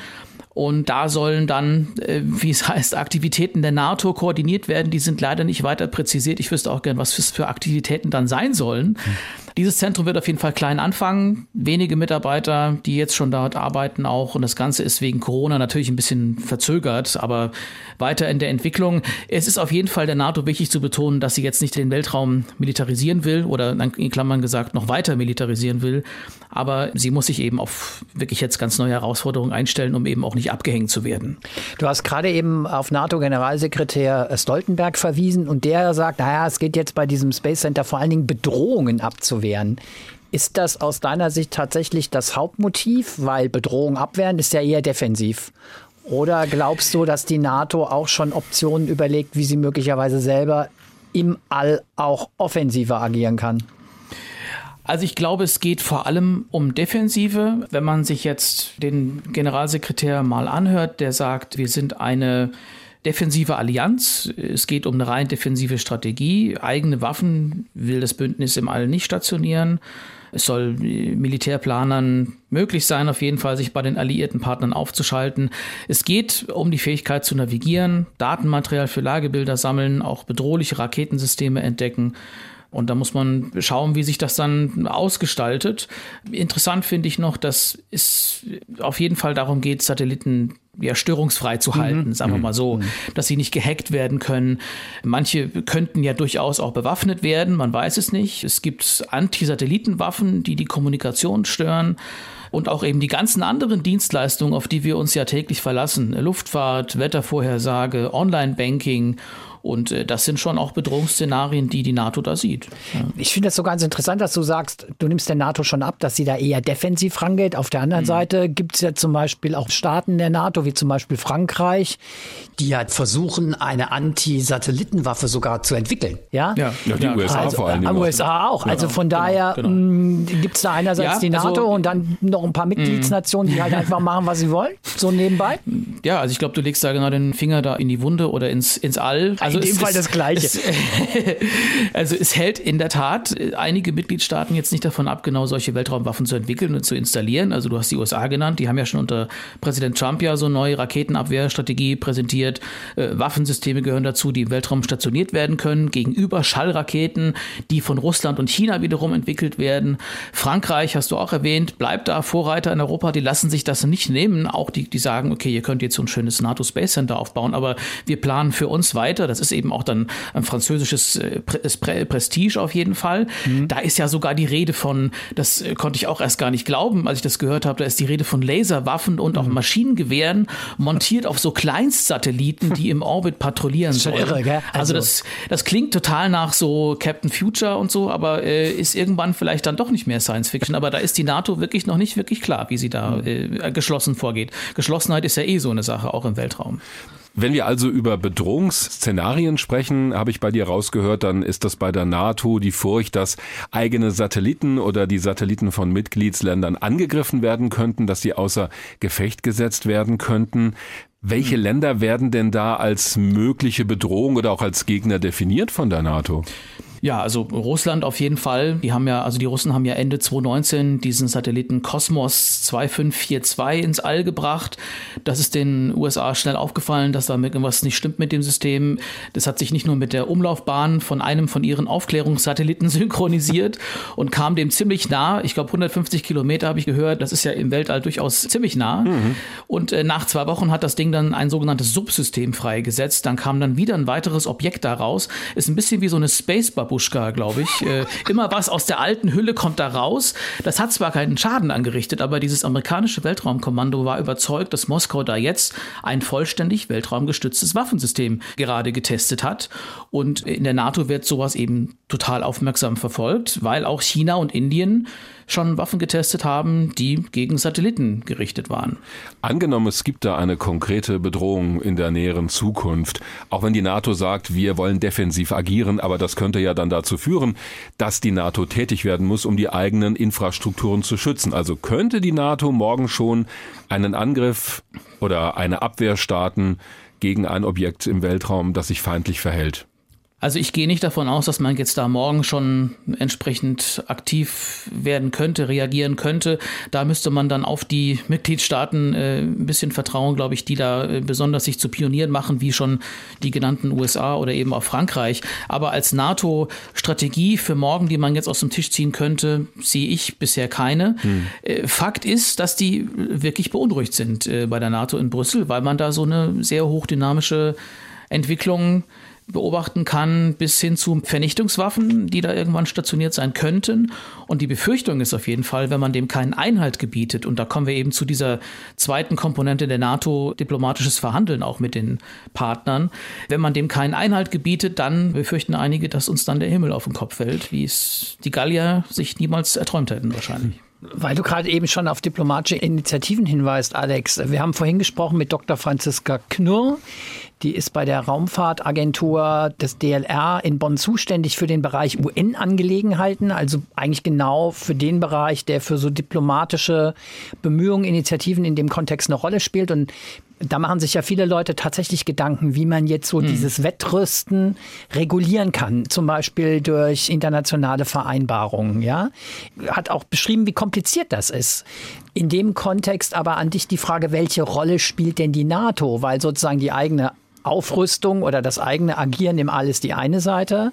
Speaker 7: Und da sollen dann, äh, wie es heißt, Aktivitäten der NATO koordiniert werden. Die sind leider nicht weiter präzisiert. Ich wüsste auch gern, was für Aktivitäten dann sein sollen. Hm. Dieses Zentrum wird auf jeden Fall klein anfangen. Wenige Mitarbeiter, die jetzt schon dort arbeiten auch. Und das Ganze ist wegen Corona natürlich ein bisschen verzögert, aber weiter in der Entwicklung. Es ist auf jeden Fall der NATO wichtig zu betonen, dass sie jetzt nicht den Weltraum militarisieren will oder in Klammern gesagt noch weiter militarisieren will. Aber sie muss sich eben auf wirklich jetzt ganz neue Herausforderungen einstellen, um eben auch nicht abgehängt zu werden.
Speaker 3: Du hast gerade eben auf NATO-Generalsekretär Stoltenberg verwiesen und der sagt, naja, es geht jetzt bei diesem Space Center vor allen Dingen Bedrohungen abzuwehren abzuwehren. Ist das aus deiner Sicht tatsächlich das Hauptmotiv? Weil Bedrohung abwehren ist ja eher defensiv. Oder glaubst du, dass die NATO auch schon Optionen überlegt, wie sie möglicherweise selber im All auch offensiver agieren kann?
Speaker 7: Also ich glaube, es geht vor allem um Defensive. Wenn man sich jetzt den Generalsekretär mal anhört, der sagt, wir sind eine defensive Allianz. Es geht um eine rein defensive Strategie. Eigene Waffen will das Bündnis im All nicht stationieren. Es soll Militärplanern möglich sein, auf jeden Fall sich bei den alliierten Partnern aufzuschalten. Es geht um die Fähigkeit zu navigieren, Datenmaterial für Lagebilder sammeln, auch bedrohliche Raketensysteme entdecken. Und da muss man schauen, wie sich das dann ausgestaltet. Interessant finde ich noch, dass es auf jeden Fall darum geht, Satelliten ja, störungsfrei zu halten, mhm. sagen wir mhm. mal so, mhm. dass sie nicht gehackt werden können. Manche könnten ja durchaus auch bewaffnet werden, man weiß es nicht. Es gibt Anti-Satellitenwaffen, die die Kommunikation stören und auch eben die ganzen anderen Dienstleistungen, auf die wir uns ja täglich verlassen. Luftfahrt, Wettervorhersage, Online-Banking und äh, das sind schon auch Bedrohungsszenarien, die die NATO da sieht.
Speaker 3: Ja. Ich finde das so ganz interessant, dass du sagst, du nimmst der NATO schon ab, dass sie da eher defensiv rangeht. Auf der anderen mhm. Seite gibt es ja zum Beispiel auch Staaten der NATO, wie zum Beispiel Frankreich, die ja versuchen, eine Anti-Satellitenwaffe sogar zu entwickeln. Ja,
Speaker 2: ja, ja die USA
Speaker 3: also,
Speaker 2: vor allem.
Speaker 3: Äh, USA auch. Also von genau, daher genau. Mm, gibt es da einerseits die NATO also, und dann noch ein paar Mitgliedsnationen, die halt einfach machen, was sie wollen, so nebenbei.
Speaker 7: Ja, also ich glaube, du legst da genau den Finger da in die Wunde oder ins, ins All.
Speaker 3: Also in dem Fall das Gleiche.
Speaker 7: Es, also es hält in der Tat einige Mitgliedstaaten jetzt nicht davon ab, genau solche Weltraumwaffen zu entwickeln und zu installieren. Also du hast die USA genannt, die haben ja schon unter Präsident Trump ja so eine neue Raketenabwehrstrategie präsentiert. Äh, Waffensysteme gehören dazu, die im Weltraum stationiert werden können, gegenüber Schallraketen, die von Russland und China wiederum entwickelt werden. Frankreich, hast du auch erwähnt, bleibt da Vorreiter in Europa, die lassen sich das nicht nehmen. Auch die, die sagen, okay, ihr könnt jetzt so ein schönes NATO Space Center aufbauen, aber wir planen für uns weiter. Das ist eben auch dann ein französisches äh, Prestige auf jeden Fall. Mhm. Da ist ja sogar die Rede von, das äh, konnte ich auch erst gar nicht glauben, als ich das gehört habe, da ist die Rede von Laserwaffen und auch mhm. Maschinengewehren montiert auf so Kleinstsatelliten, die im Orbit patrouillieren sollen. Irre, gell? Also, also das, das klingt total nach so Captain Future und so, aber äh, ist irgendwann vielleicht dann doch nicht mehr Science Fiction. Aber da ist die NATO wirklich noch nicht wirklich klar, wie sie da mhm. äh, geschlossen vorgeht. Geschlossenheit ist ja eh so eine Sache, auch im Weltraum.
Speaker 2: Wenn wir also über Bedrohungsszenarien sprechen, habe ich bei dir rausgehört, dann ist das bei der NATO die Furcht, dass eigene Satelliten oder die Satelliten von Mitgliedsländern angegriffen werden könnten, dass sie außer Gefecht gesetzt werden könnten. Welche hm. Länder werden denn da als mögliche Bedrohung oder auch als Gegner definiert von der NATO?
Speaker 7: Ja, also Russland auf jeden Fall. Die haben ja, also die Russen haben ja Ende 2019 diesen Satelliten Cosmos 2542 ins All gebracht. Das ist den USA schnell aufgefallen, dass da irgendwas nicht stimmt mit dem System. Das hat sich nicht nur mit der Umlaufbahn von einem von ihren Aufklärungssatelliten synchronisiert und kam dem ziemlich nah. Ich glaube 150 Kilometer habe ich gehört. Das ist ja im Weltall durchaus ziemlich nah. Mhm. Und äh, nach zwei Wochen hat das Ding dann ein sogenanntes Subsystem freigesetzt. Dann kam dann wieder ein weiteres Objekt daraus. Ist ein bisschen wie so eine Space Bubble Babuschka, glaube ich. Äh, immer was aus der alten Hülle kommt da raus. Das hat zwar keinen Schaden angerichtet, aber dieses amerikanische Weltraumkommando war überzeugt, dass Moskau da jetzt ein vollständig weltraumgestütztes Waffensystem gerade getestet hat. Und in der NATO wird sowas eben total aufmerksam verfolgt, weil auch China und Indien schon Waffen getestet haben, die gegen Satelliten gerichtet waren.
Speaker 2: Angenommen, es gibt da eine konkrete Bedrohung in der näheren Zukunft, auch wenn die NATO sagt, wir wollen defensiv agieren, aber das könnte ja dann dazu führen, dass die NATO tätig werden muss, um die eigenen Infrastrukturen zu schützen. Also könnte die NATO morgen schon einen Angriff oder eine Abwehr starten gegen ein Objekt im Weltraum, das sich feindlich verhält.
Speaker 7: Also ich gehe nicht davon aus, dass man jetzt da morgen schon entsprechend aktiv werden könnte, reagieren könnte. Da müsste man dann auf die Mitgliedstaaten äh, ein bisschen vertrauen, glaube ich, die da äh, besonders sich zu Pionieren machen, wie schon die genannten USA oder eben auch Frankreich. Aber als NATO-Strategie für morgen, die man jetzt aus dem Tisch ziehen könnte, sehe ich bisher keine. Hm. Äh, Fakt ist, dass die wirklich beunruhigt sind äh, bei der NATO in Brüssel, weil man da so eine sehr hochdynamische Entwicklung beobachten kann, bis hin zu Vernichtungswaffen, die da irgendwann stationiert sein könnten. Und die Befürchtung ist auf jeden Fall, wenn man dem keinen Einhalt gebietet, und da kommen wir eben zu dieser zweiten Komponente der NATO, diplomatisches Verhandeln auch mit den Partnern, wenn man dem keinen Einhalt gebietet, dann befürchten einige, dass uns dann der Himmel auf den Kopf fällt, wie es die Gallier sich niemals erträumt hätten wahrscheinlich.
Speaker 3: Weil du gerade eben schon auf diplomatische Initiativen hinweist, Alex. Wir haben vorhin gesprochen mit Dr. Franziska Knurr. Die ist bei der Raumfahrtagentur des DLR in Bonn zuständig für den Bereich UN-Angelegenheiten, also eigentlich genau für den Bereich, der für so diplomatische Bemühungen, Initiativen in dem Kontext eine Rolle spielt. Und da machen sich ja viele Leute tatsächlich Gedanken, wie man jetzt so hm. dieses Wettrüsten regulieren kann, zum Beispiel durch internationale Vereinbarungen. Ja, hat auch beschrieben, wie kompliziert das ist. In dem Kontext aber an dich die Frage, welche Rolle spielt denn die NATO, weil sozusagen die eigene Aufrüstung oder das eigene Agieren im All ist die eine Seite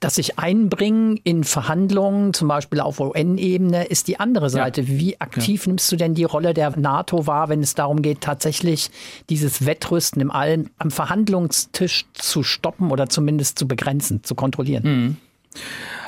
Speaker 3: das sich einbringen in Verhandlungen, zum Beispiel auf UN-Ebene, ist die andere Seite. Ja. Wie aktiv ja. nimmst du denn die Rolle der NATO wahr, wenn es darum geht, tatsächlich dieses Wettrüsten im Allen am Verhandlungstisch zu stoppen oder zumindest zu begrenzen, zu kontrollieren? Mhm.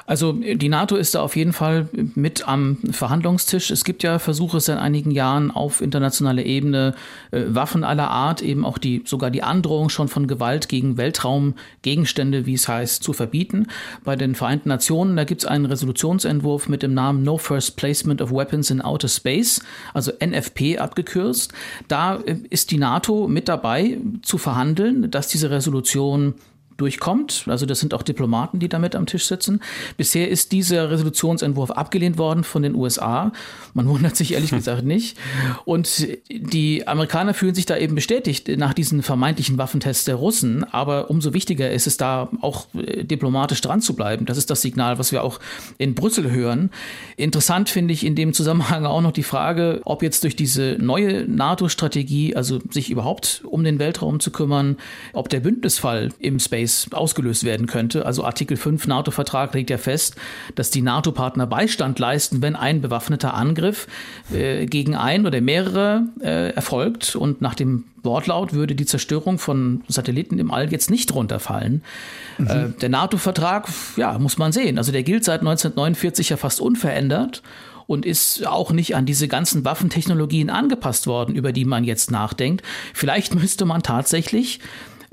Speaker 7: Also die NATO ist da auf jeden Fall mit am Verhandlungstisch. Es gibt ja Versuche seit einigen Jahren auf internationaler Ebene äh, Waffen aller Art, eben auch die sogar die Androhung schon von Gewalt gegen Weltraumgegenstände, wie es heißt, zu verbieten. Bei den Vereinten Nationen, da gibt es einen Resolutionsentwurf mit dem Namen No First Placement of Weapons in Outer Space, also NFP abgekürzt. Da äh, ist die NATO mit dabei zu verhandeln, dass diese Resolution durchkommt. Also das sind auch Diplomaten, die damit am Tisch sitzen. Bisher ist dieser Resolutionsentwurf abgelehnt worden von den USA. Man wundert sich ehrlich gesagt nicht. Und die Amerikaner fühlen sich da eben bestätigt nach diesen vermeintlichen Waffentests der Russen. Aber umso wichtiger ist es da auch äh, diplomatisch dran zu bleiben. Das ist das Signal, was wir auch in Brüssel hören. Interessant finde ich in dem Zusammenhang auch noch die Frage, ob jetzt durch diese neue NATO-Strategie, also sich überhaupt um den Weltraum zu kümmern, ob der Bündnisfall im Space Space ausgelöst werden könnte. Also Artikel 5 NATO-Vertrag legt ja fest, dass die NATO-Partner Beistand leisten, wenn ein bewaffneter Angriff äh, gegen ein oder mehrere äh, erfolgt. Und nach dem Wortlaut würde die Zerstörung von Satelliten im All jetzt nicht runterfallen. Mhm. Äh, der NATO-Vertrag, ja, muss man sehen. Also der gilt seit 1949 ja fast unverändert und ist auch nicht an diese ganzen Waffentechnologien angepasst worden, über die man jetzt nachdenkt. Vielleicht müsste man tatsächlich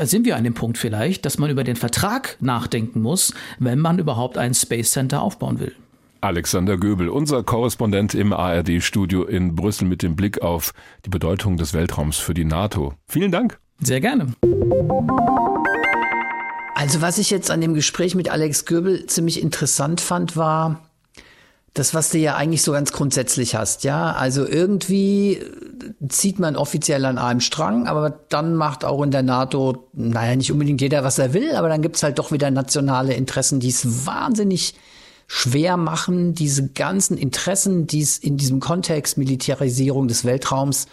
Speaker 7: sind wir an dem Punkt vielleicht, dass man über den Vertrag nachdenken muss, wenn man überhaupt ein Space Center aufbauen will.
Speaker 2: Alexander Göbel, unser Korrespondent im ARD-Studio in Brüssel mit dem Blick auf die Bedeutung des Weltraums für die NATO. Vielen Dank.
Speaker 7: Sehr gerne.
Speaker 3: Also was ich jetzt an dem Gespräch mit Alex Göbel ziemlich interessant fand, war, das, was du ja eigentlich so ganz grundsätzlich hast, ja. Also irgendwie zieht man offiziell an einem Strang, aber dann macht auch in der NATO, naja, nicht unbedingt jeder, was er will, aber dann gibt's halt doch wieder nationale Interessen, die es wahnsinnig schwer machen, diese ganzen Interessen, die es in diesem Kontext Militarisierung des Weltraums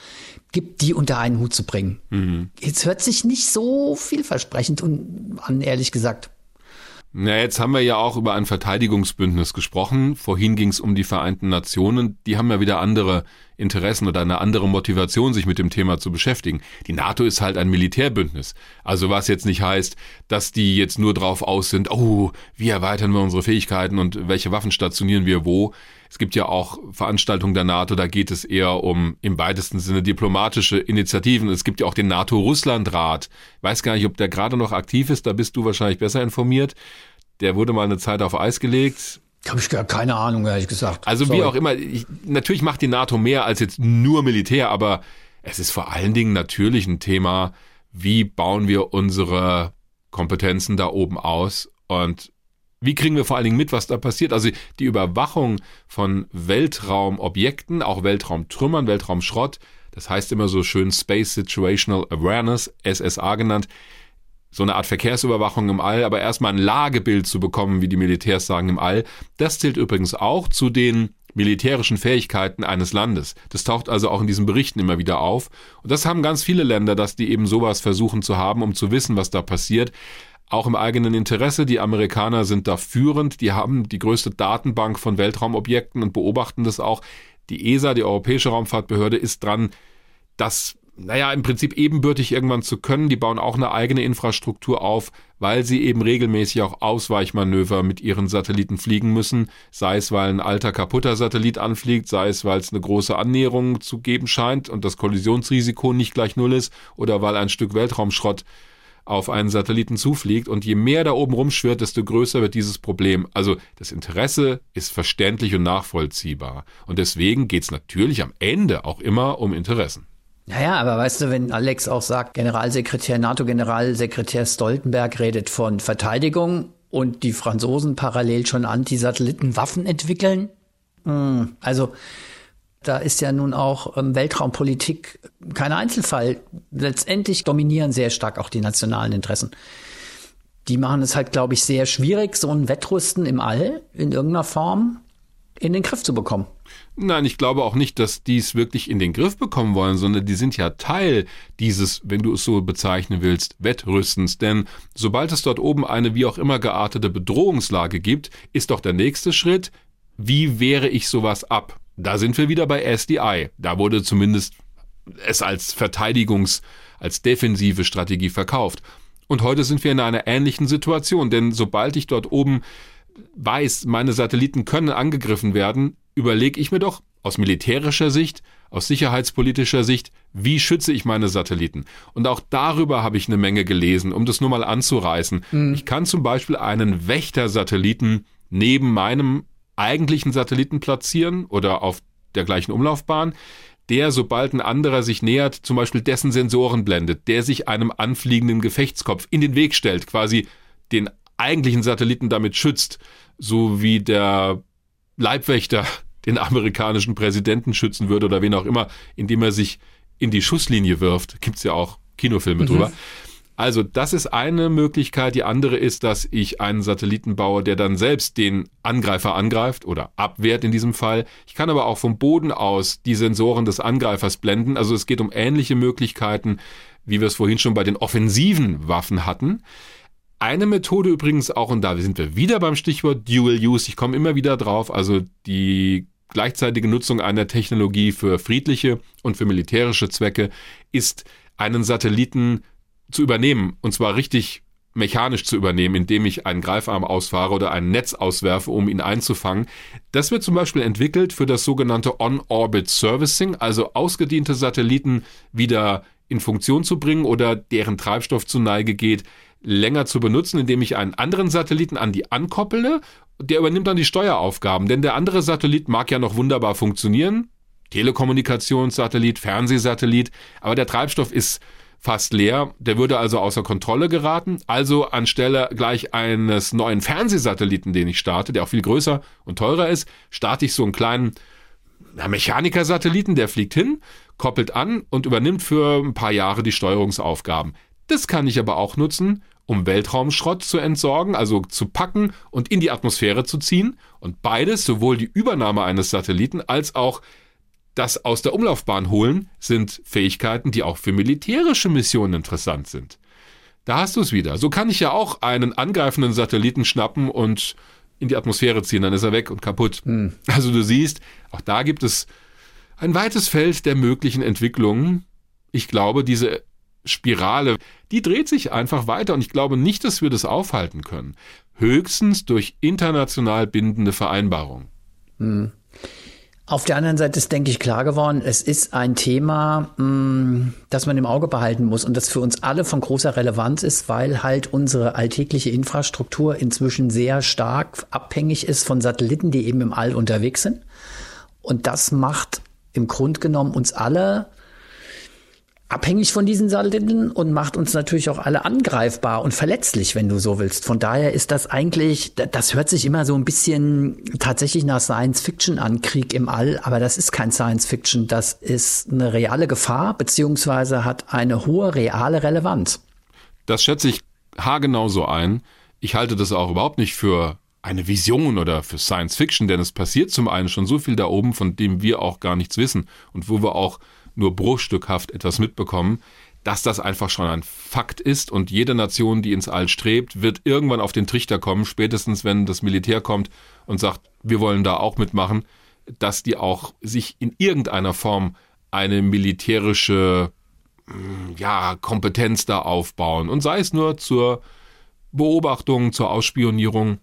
Speaker 3: gibt, die unter einen Hut zu bringen. Mhm. Jetzt hört sich nicht so vielversprechend an, ehrlich gesagt.
Speaker 2: Na, jetzt haben wir ja auch über ein Verteidigungsbündnis gesprochen. Vorhin ging es um die Vereinten Nationen. Die haben ja wieder andere Interessen oder eine andere Motivation, sich mit dem Thema zu beschäftigen. Die NATO ist halt ein Militärbündnis. Also was jetzt nicht heißt, dass die jetzt nur drauf aus sind, oh, wie erweitern wir unsere Fähigkeiten und welche Waffen stationieren wir wo. Es gibt ja auch Veranstaltungen der NATO, da geht es eher um im weitesten Sinne diplomatische Initiativen. Es gibt ja auch den NATO-Russland-Rat. Weiß gar nicht, ob der gerade noch aktiv ist, da bist du wahrscheinlich besser informiert. Der wurde mal eine Zeit auf Eis gelegt.
Speaker 3: Habe ich gar keine Ahnung, ehrlich gesagt.
Speaker 2: Also Sorry. wie auch immer, ich, natürlich macht die NATO mehr als jetzt nur Militär, aber es ist vor allen Dingen natürlich ein Thema, wie bauen wir unsere Kompetenzen da oben aus und wie kriegen wir vor allen Dingen mit, was da passiert? Also die Überwachung von Weltraumobjekten, auch Weltraumtrümmern, Weltraumschrott, das heißt immer so schön Space Situational Awareness, SSA genannt, so eine Art Verkehrsüberwachung im All, aber erstmal ein Lagebild zu bekommen, wie die Militärs sagen im All. Das zählt übrigens auch zu den militärischen Fähigkeiten eines Landes. Das taucht also auch in diesen Berichten immer wieder auf. Und das haben ganz viele Länder, dass die eben sowas versuchen zu haben, um zu wissen, was da passiert. Auch im eigenen Interesse. Die Amerikaner sind da führend. Die haben die größte Datenbank von Weltraumobjekten und beobachten das auch. Die ESA, die Europäische Raumfahrtbehörde, ist dran, das naja, im Prinzip ebenbürtig irgendwann zu können. Die bauen auch eine eigene Infrastruktur auf, weil sie eben regelmäßig auch Ausweichmanöver mit ihren Satelliten fliegen müssen. Sei es, weil ein alter kaputter Satellit anfliegt, sei es, weil es eine große Annäherung zu geben scheint und das Kollisionsrisiko nicht gleich null ist oder weil ein Stück Weltraumschrott auf einen Satelliten zufliegt. Und je mehr da oben rumschwirrt, desto größer wird dieses Problem. Also das Interesse ist verständlich und nachvollziehbar. Und deswegen geht es natürlich am Ende auch immer um Interessen.
Speaker 3: Naja, aber weißt du, wenn Alex auch sagt, Generalsekretär, NATO-Generalsekretär Stoltenberg redet von Verteidigung und die Franzosen parallel schon Anti-Satelliten-Waffen entwickeln, hm, also da ist ja nun auch ähm, Weltraumpolitik kein Einzelfall. Letztendlich dominieren sehr stark auch die nationalen Interessen. Die machen es halt, glaube ich, sehr schwierig, so ein Wettrüsten im All in irgendeiner Form in den Griff zu bekommen.
Speaker 2: Nein, ich glaube auch nicht, dass die es wirklich in den Griff bekommen wollen, sondern die sind ja Teil dieses, wenn du es so bezeichnen willst, Wettrüstens. Denn sobald es dort oben eine wie auch immer geartete Bedrohungslage gibt, ist doch der nächste Schritt, wie wehre ich sowas ab? Da sind wir wieder bei SDI. Da wurde zumindest es als Verteidigungs-, als defensive Strategie verkauft. Und heute sind wir in einer ähnlichen Situation, denn sobald ich dort oben weiß, meine Satelliten können angegriffen werden, überlege ich mir doch aus militärischer Sicht, aus sicherheitspolitischer Sicht, wie schütze ich meine Satelliten? Und auch darüber habe ich eine Menge gelesen, um das nur mal anzureißen. Mhm. Ich kann zum Beispiel einen Wächter-Satelliten neben meinem eigentlichen Satelliten platzieren oder auf der gleichen Umlaufbahn, der, sobald ein anderer sich nähert, zum Beispiel dessen Sensoren blendet, der sich einem anfliegenden Gefechtskopf in den Weg stellt, quasi den eigentlichen Satelliten damit schützt, so wie der Leibwächter den amerikanischen Präsidenten schützen würde oder wen auch immer, indem er sich in die Schusslinie wirft. Gibt's ja auch Kinofilme mhm. drüber. Also das ist eine Möglichkeit. Die andere ist, dass ich einen Satelliten baue, der dann selbst den Angreifer angreift oder abwehrt in diesem Fall. Ich kann aber auch vom Boden aus die Sensoren des Angreifers blenden. Also es geht um ähnliche Möglichkeiten, wie wir es vorhin schon bei den offensiven Waffen hatten. Eine Methode übrigens auch, und da sind wir wieder beim Stichwort Dual Use, ich komme immer wieder drauf, also die gleichzeitige Nutzung einer Technologie für friedliche und für militärische Zwecke ist, einen Satelliten zu übernehmen, und zwar richtig mechanisch zu übernehmen, indem ich einen Greifarm ausfahre oder ein Netz auswerfe, um ihn einzufangen. Das wird zum Beispiel entwickelt für das sogenannte On-Orbit Servicing, also ausgediente Satelliten wieder in Funktion zu bringen oder deren Treibstoff zu Neige geht, länger zu benutzen, indem ich einen anderen Satelliten an die ankoppele. Der übernimmt dann die Steueraufgaben, denn der andere Satellit mag ja noch wunderbar funktionieren. Telekommunikationssatellit, Fernsehsatellit, aber der Treibstoff ist fast leer. Der würde also außer Kontrolle geraten. Also anstelle gleich eines neuen Fernsehsatelliten, den ich starte, der auch viel größer und teurer ist, starte ich so einen kleinen Mechaniker-Satelliten, der fliegt hin, koppelt an und übernimmt für ein paar Jahre die Steuerungsaufgaben. Das kann ich aber auch nutzen, um Weltraumschrott zu entsorgen, also zu packen und in die Atmosphäre zu ziehen. Und beides, sowohl die Übernahme eines Satelliten als auch das aus der Umlaufbahn holen, sind Fähigkeiten, die auch für militärische Missionen interessant sind. Da hast du es wieder. So kann ich ja auch einen angreifenden Satelliten schnappen und in die Atmosphäre ziehen, dann ist er weg und kaputt. Hm. Also du siehst, auch da gibt es ein weites Feld der möglichen Entwicklungen. Ich glaube, diese Spirale, die dreht sich einfach weiter und ich glaube nicht, dass wir das aufhalten können. Höchstens durch international bindende Vereinbarungen. Hm.
Speaker 3: Auf der anderen Seite ist, denke ich, klar geworden, es ist ein Thema, mh, das man im Auge behalten muss und das für uns alle von großer Relevanz ist, weil halt unsere alltägliche Infrastruktur inzwischen sehr stark abhängig ist von Satelliten, die eben im All unterwegs sind. Und das macht im Grunde genommen uns alle abhängig von diesen Satelliten und macht uns natürlich auch alle angreifbar und verletzlich, wenn du so willst. Von daher ist das eigentlich, das hört sich immer so ein bisschen tatsächlich nach Science Fiction an, Krieg im All, aber das ist kein Science Fiction, das ist eine reale Gefahr, beziehungsweise hat eine hohe reale Relevanz.
Speaker 2: Das schätze ich haargenau so ein. Ich halte das auch überhaupt nicht für eine Vision oder für Science Fiction, denn es passiert zum einen schon so viel da oben, von dem wir auch gar nichts wissen und wo wir auch nur bruchstückhaft etwas mitbekommen, dass das einfach schon ein Fakt ist und jede Nation, die ins All strebt, wird irgendwann auf den Trichter kommen, spätestens wenn das Militär kommt und sagt, wir wollen da auch mitmachen, dass die auch sich in irgendeiner Form eine militärische hm, ja, Kompetenz da aufbauen. Und sei es nur zur Beobachtung, zur Ausspionierung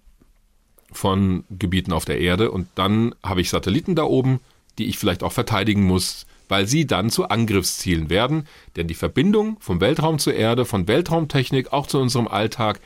Speaker 2: von Gebieten auf der Erde. Und dann habe ich Satelliten da oben, die ich vielleicht auch verteidigen muss, weil sie dann zu Angriffszielen werden, denn die Verbindung vom Weltraum zur Erde, von Weltraumtechnik auch zu unserem Alltag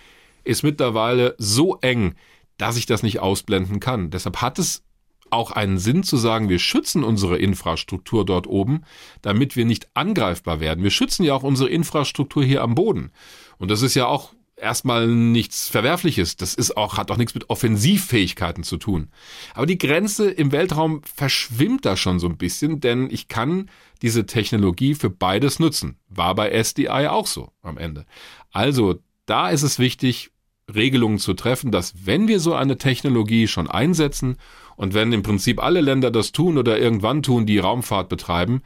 Speaker 2: ist mittlerweile so eng, dass ich das nicht ausblenden kann. Deshalb hat es auch einen Sinn zu sagen, wir schützen unsere Infrastruktur dort oben, damit wir nicht angreifbar werden. Wir schützen ja auch unsere Infrastruktur hier am Boden. Und das ist ja auch erstmal nichts Verwerfliches. Das ist auch, hat auch nichts mit Offensivfähigkeiten zu tun. Aber die Grenze im Weltraum verschwimmt da schon so ein bisschen, denn ich kann diese Technologie für beides nutzen. War bei SDI auch so am Ende. Also, da ist es wichtig, Regelungen zu treffen, dass wenn wir so eine Technologie schon einsetzen und wenn im Prinzip alle Länder das tun oder irgendwann tun, die Raumfahrt betreiben,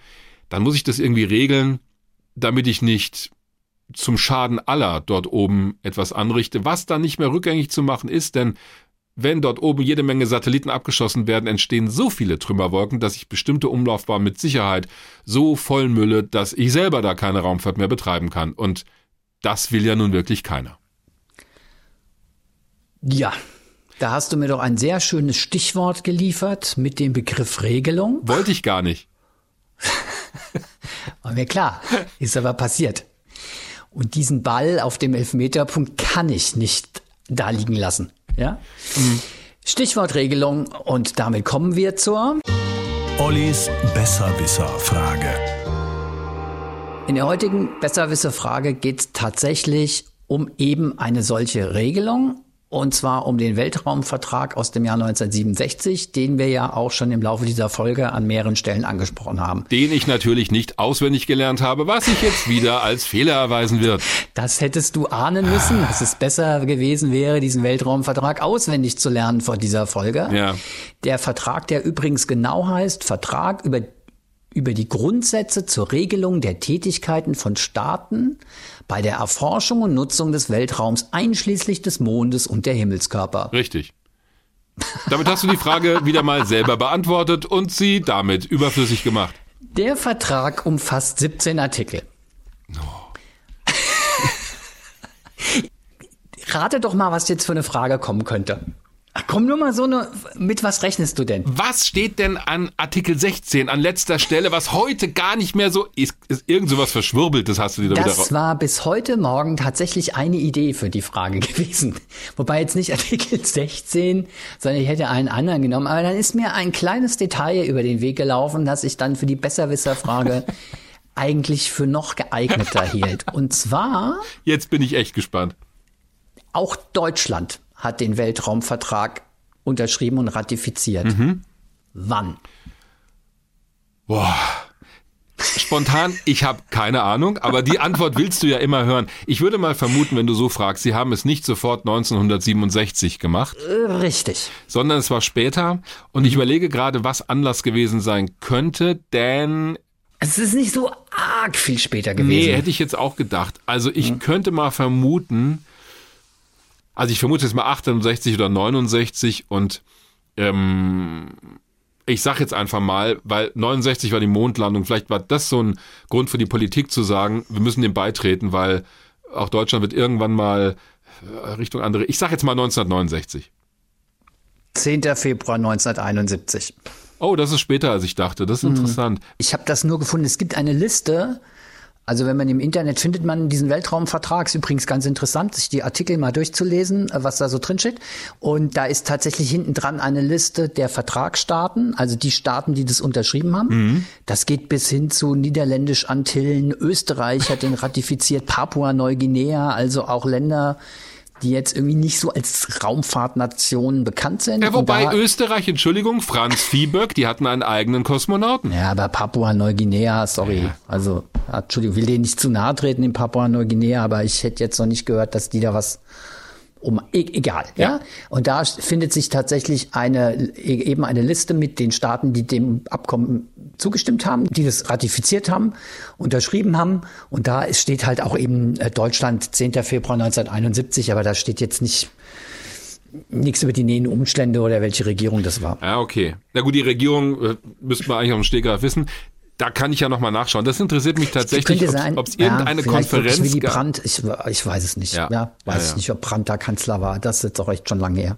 Speaker 2: dann muss ich das irgendwie regeln, damit ich nicht zum Schaden aller dort oben etwas anrichte, was dann nicht mehr rückgängig zu machen ist, denn wenn dort oben jede Menge Satelliten abgeschossen werden, entstehen so viele Trümmerwolken, dass ich bestimmte Umlaufbahnen mit Sicherheit so vollmülle, dass ich selber da keine Raumfahrt mehr betreiben kann. Und das will ja nun wirklich keiner.
Speaker 3: Ja, da hast du mir doch ein sehr schönes Stichwort geliefert mit dem Begriff Regelung.
Speaker 2: Wollte ich gar nicht.
Speaker 3: War mir klar, ist aber passiert. Und diesen Ball auf dem Elfmeterpunkt kann ich nicht da liegen lassen. Ja? Mhm. Stichwortregelung und damit kommen wir zur
Speaker 1: Ollis Besserwisser-Frage.
Speaker 3: In der heutigen Besserwisser-Frage geht es tatsächlich um eben eine solche Regelung und zwar um den Weltraumvertrag aus dem Jahr 1967, den wir ja auch schon im Laufe dieser Folge an mehreren Stellen angesprochen haben.
Speaker 2: Den ich natürlich nicht auswendig gelernt habe, was sich jetzt wieder als Fehler erweisen wird.
Speaker 3: Das hättest du ahnen müssen, dass es besser gewesen wäre, diesen Weltraumvertrag auswendig zu lernen vor dieser Folge.
Speaker 2: Ja.
Speaker 3: Der Vertrag, der übrigens genau heißt, Vertrag über über die Grundsätze zur Regelung der Tätigkeiten von Staaten bei der Erforschung und Nutzung des Weltraums einschließlich des Mondes und der Himmelskörper.
Speaker 2: Richtig. Damit hast du die Frage wieder mal selber beantwortet und sie damit überflüssig gemacht.
Speaker 3: Der Vertrag umfasst 17 Artikel. Oh. Rate doch mal, was jetzt für eine Frage kommen könnte. Ach, komm nur mal so eine, mit was rechnest du denn?
Speaker 2: Was steht denn an Artikel 16 an letzter Stelle, was heute gar nicht mehr so ist? Ist irgend sowas Verschwurbeltes hast du dir da
Speaker 3: das
Speaker 2: wieder
Speaker 3: Das war bis heute Morgen tatsächlich eine Idee für die Frage gewesen. Wobei jetzt nicht Artikel 16, sondern ich hätte einen anderen genommen. Aber dann ist mir ein kleines Detail über den Weg gelaufen, das ich dann für die Besserwisser-Frage eigentlich für noch geeigneter hielt. Und zwar.
Speaker 2: Jetzt bin ich echt gespannt.
Speaker 3: Auch Deutschland hat den Weltraumvertrag unterschrieben und ratifiziert. Mhm. Wann?
Speaker 2: Boah. Spontan, ich habe keine Ahnung, aber die Antwort willst du ja immer hören. Ich würde mal vermuten, wenn du so fragst, sie haben es nicht sofort 1967 gemacht.
Speaker 3: Richtig.
Speaker 2: Sondern es war später. Und ich überlege gerade, was Anlass gewesen sein könnte, denn
Speaker 3: es ist nicht so arg viel später gewesen.
Speaker 2: Nee, hätte ich jetzt auch gedacht. Also ich mhm. könnte mal vermuten, also ich vermute jetzt mal 68 oder 69 und ähm, ich sag jetzt einfach mal, weil 69 war die Mondlandung, vielleicht war das so ein Grund für die Politik zu sagen, wir müssen dem beitreten, weil auch Deutschland wird irgendwann mal äh, Richtung andere. Ich sag jetzt mal 1969.
Speaker 3: 10. Februar 1971.
Speaker 2: Oh, das ist später, als ich dachte. Das ist interessant.
Speaker 3: Ich habe das nur gefunden. Es gibt eine Liste. Also wenn man im Internet findet man diesen Weltraumvertrag, ist übrigens ganz interessant, sich die Artikel mal durchzulesen, was da so drin steht. Und da ist tatsächlich hinten dran eine Liste der Vertragsstaaten, also die Staaten, die das unterschrieben haben. Das geht bis hin zu Niederländisch-Antillen, Österreich hat den ratifiziert, Papua-Neuguinea, also auch Länder, die jetzt irgendwie nicht so als Raumfahrtnation bekannt sind.
Speaker 2: Ja, wobei Österreich, Entschuldigung, Franz Viehböck, die hatten einen eigenen Kosmonauten.
Speaker 3: Ja, aber Papua-Neuguinea, sorry. Also, ja, Entschuldigung, will denen nicht zu nahe treten in Papua-Neuguinea, aber ich hätte jetzt noch nicht gehört, dass die da was um, e egal, ja.
Speaker 2: Ja.
Speaker 3: Und da findet sich tatsächlich eine, e- eben eine Liste mit den Staaten, die dem Abkommen zugestimmt haben, die das ratifiziert haben, unterschrieben haben. Und da steht halt auch eben äh, Deutschland 10. Februar 1971, aber da steht jetzt nicht nichts über die nähen Umstände oder welche Regierung das war.
Speaker 2: Ja, okay. Na gut, die Regierung äh, müssten wir eigentlich auf dem Stegreif wissen. Da kann ich ja nochmal nachschauen. Das interessiert mich tatsächlich, ob es irgendeine
Speaker 3: ja,
Speaker 2: Konferenz
Speaker 3: Willy
Speaker 2: gab.
Speaker 3: Brandt, ich, ich weiß es nicht.
Speaker 2: Ja.
Speaker 3: Ja, weiß
Speaker 2: ja.
Speaker 3: ich nicht, ob Brandt da Kanzler war. Das ist jetzt auch echt schon lange her.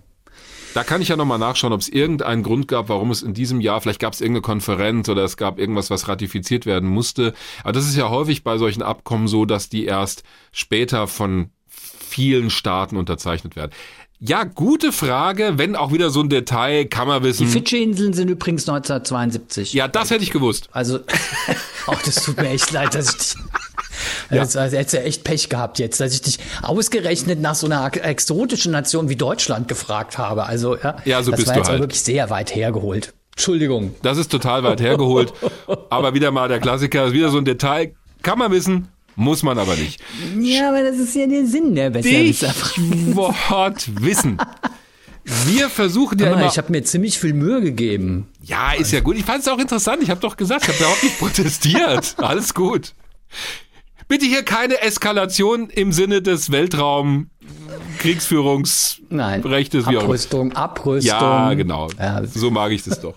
Speaker 2: Da kann ich ja nochmal nachschauen, ob es irgendeinen Grund gab, warum es in diesem Jahr, vielleicht gab es irgendeine Konferenz oder es gab irgendwas, was ratifiziert werden musste. Aber das ist ja häufig bei solchen Abkommen so, dass die erst später von vielen Staaten unterzeichnet werden. Ja, gute Frage, wenn auch wieder so ein Detail, kann man
Speaker 3: Die
Speaker 2: wissen.
Speaker 3: Fidschi-Inseln sind übrigens 1972.
Speaker 2: Ja, das hätte ich gewusst.
Speaker 3: Also, auch das tut mir echt leid, dass ich dich. Also, also hättest du echt Pech gehabt jetzt, dass ich dich ausgerechnet nach so einer exotischen Nation wie Deutschland gefragt habe. Also, ja,
Speaker 2: Ja, so
Speaker 3: das
Speaker 2: bist
Speaker 3: war
Speaker 2: du
Speaker 3: jetzt
Speaker 2: halt.
Speaker 3: wirklich sehr weit hergeholt. Entschuldigung.
Speaker 2: Das ist total weit hergeholt. Aber wieder mal der Klassiker, ist wieder so ein Detail, kann man wissen, muss man aber nicht.
Speaker 3: Ja, aber das ist ja der Sinn der Besserwisser.
Speaker 2: Stichwort Wissen. Wir versuchen ja immer.
Speaker 3: ich habe mir ziemlich viel Mühe gegeben.
Speaker 2: Ja, ist ja gut. Ich fand es auch interessant. Ich habe doch gesagt, ich habe überhaupt nicht protestiert. Alles gut. Bitte hier keine Eskalation im Sinne des Weltraum
Speaker 3: Nein.
Speaker 2: Kriegsführungsrechtes wie auch.
Speaker 3: Abrüstung, Abrüstung.
Speaker 2: Ja, genau.
Speaker 3: Ja,
Speaker 2: So mag ich das doch.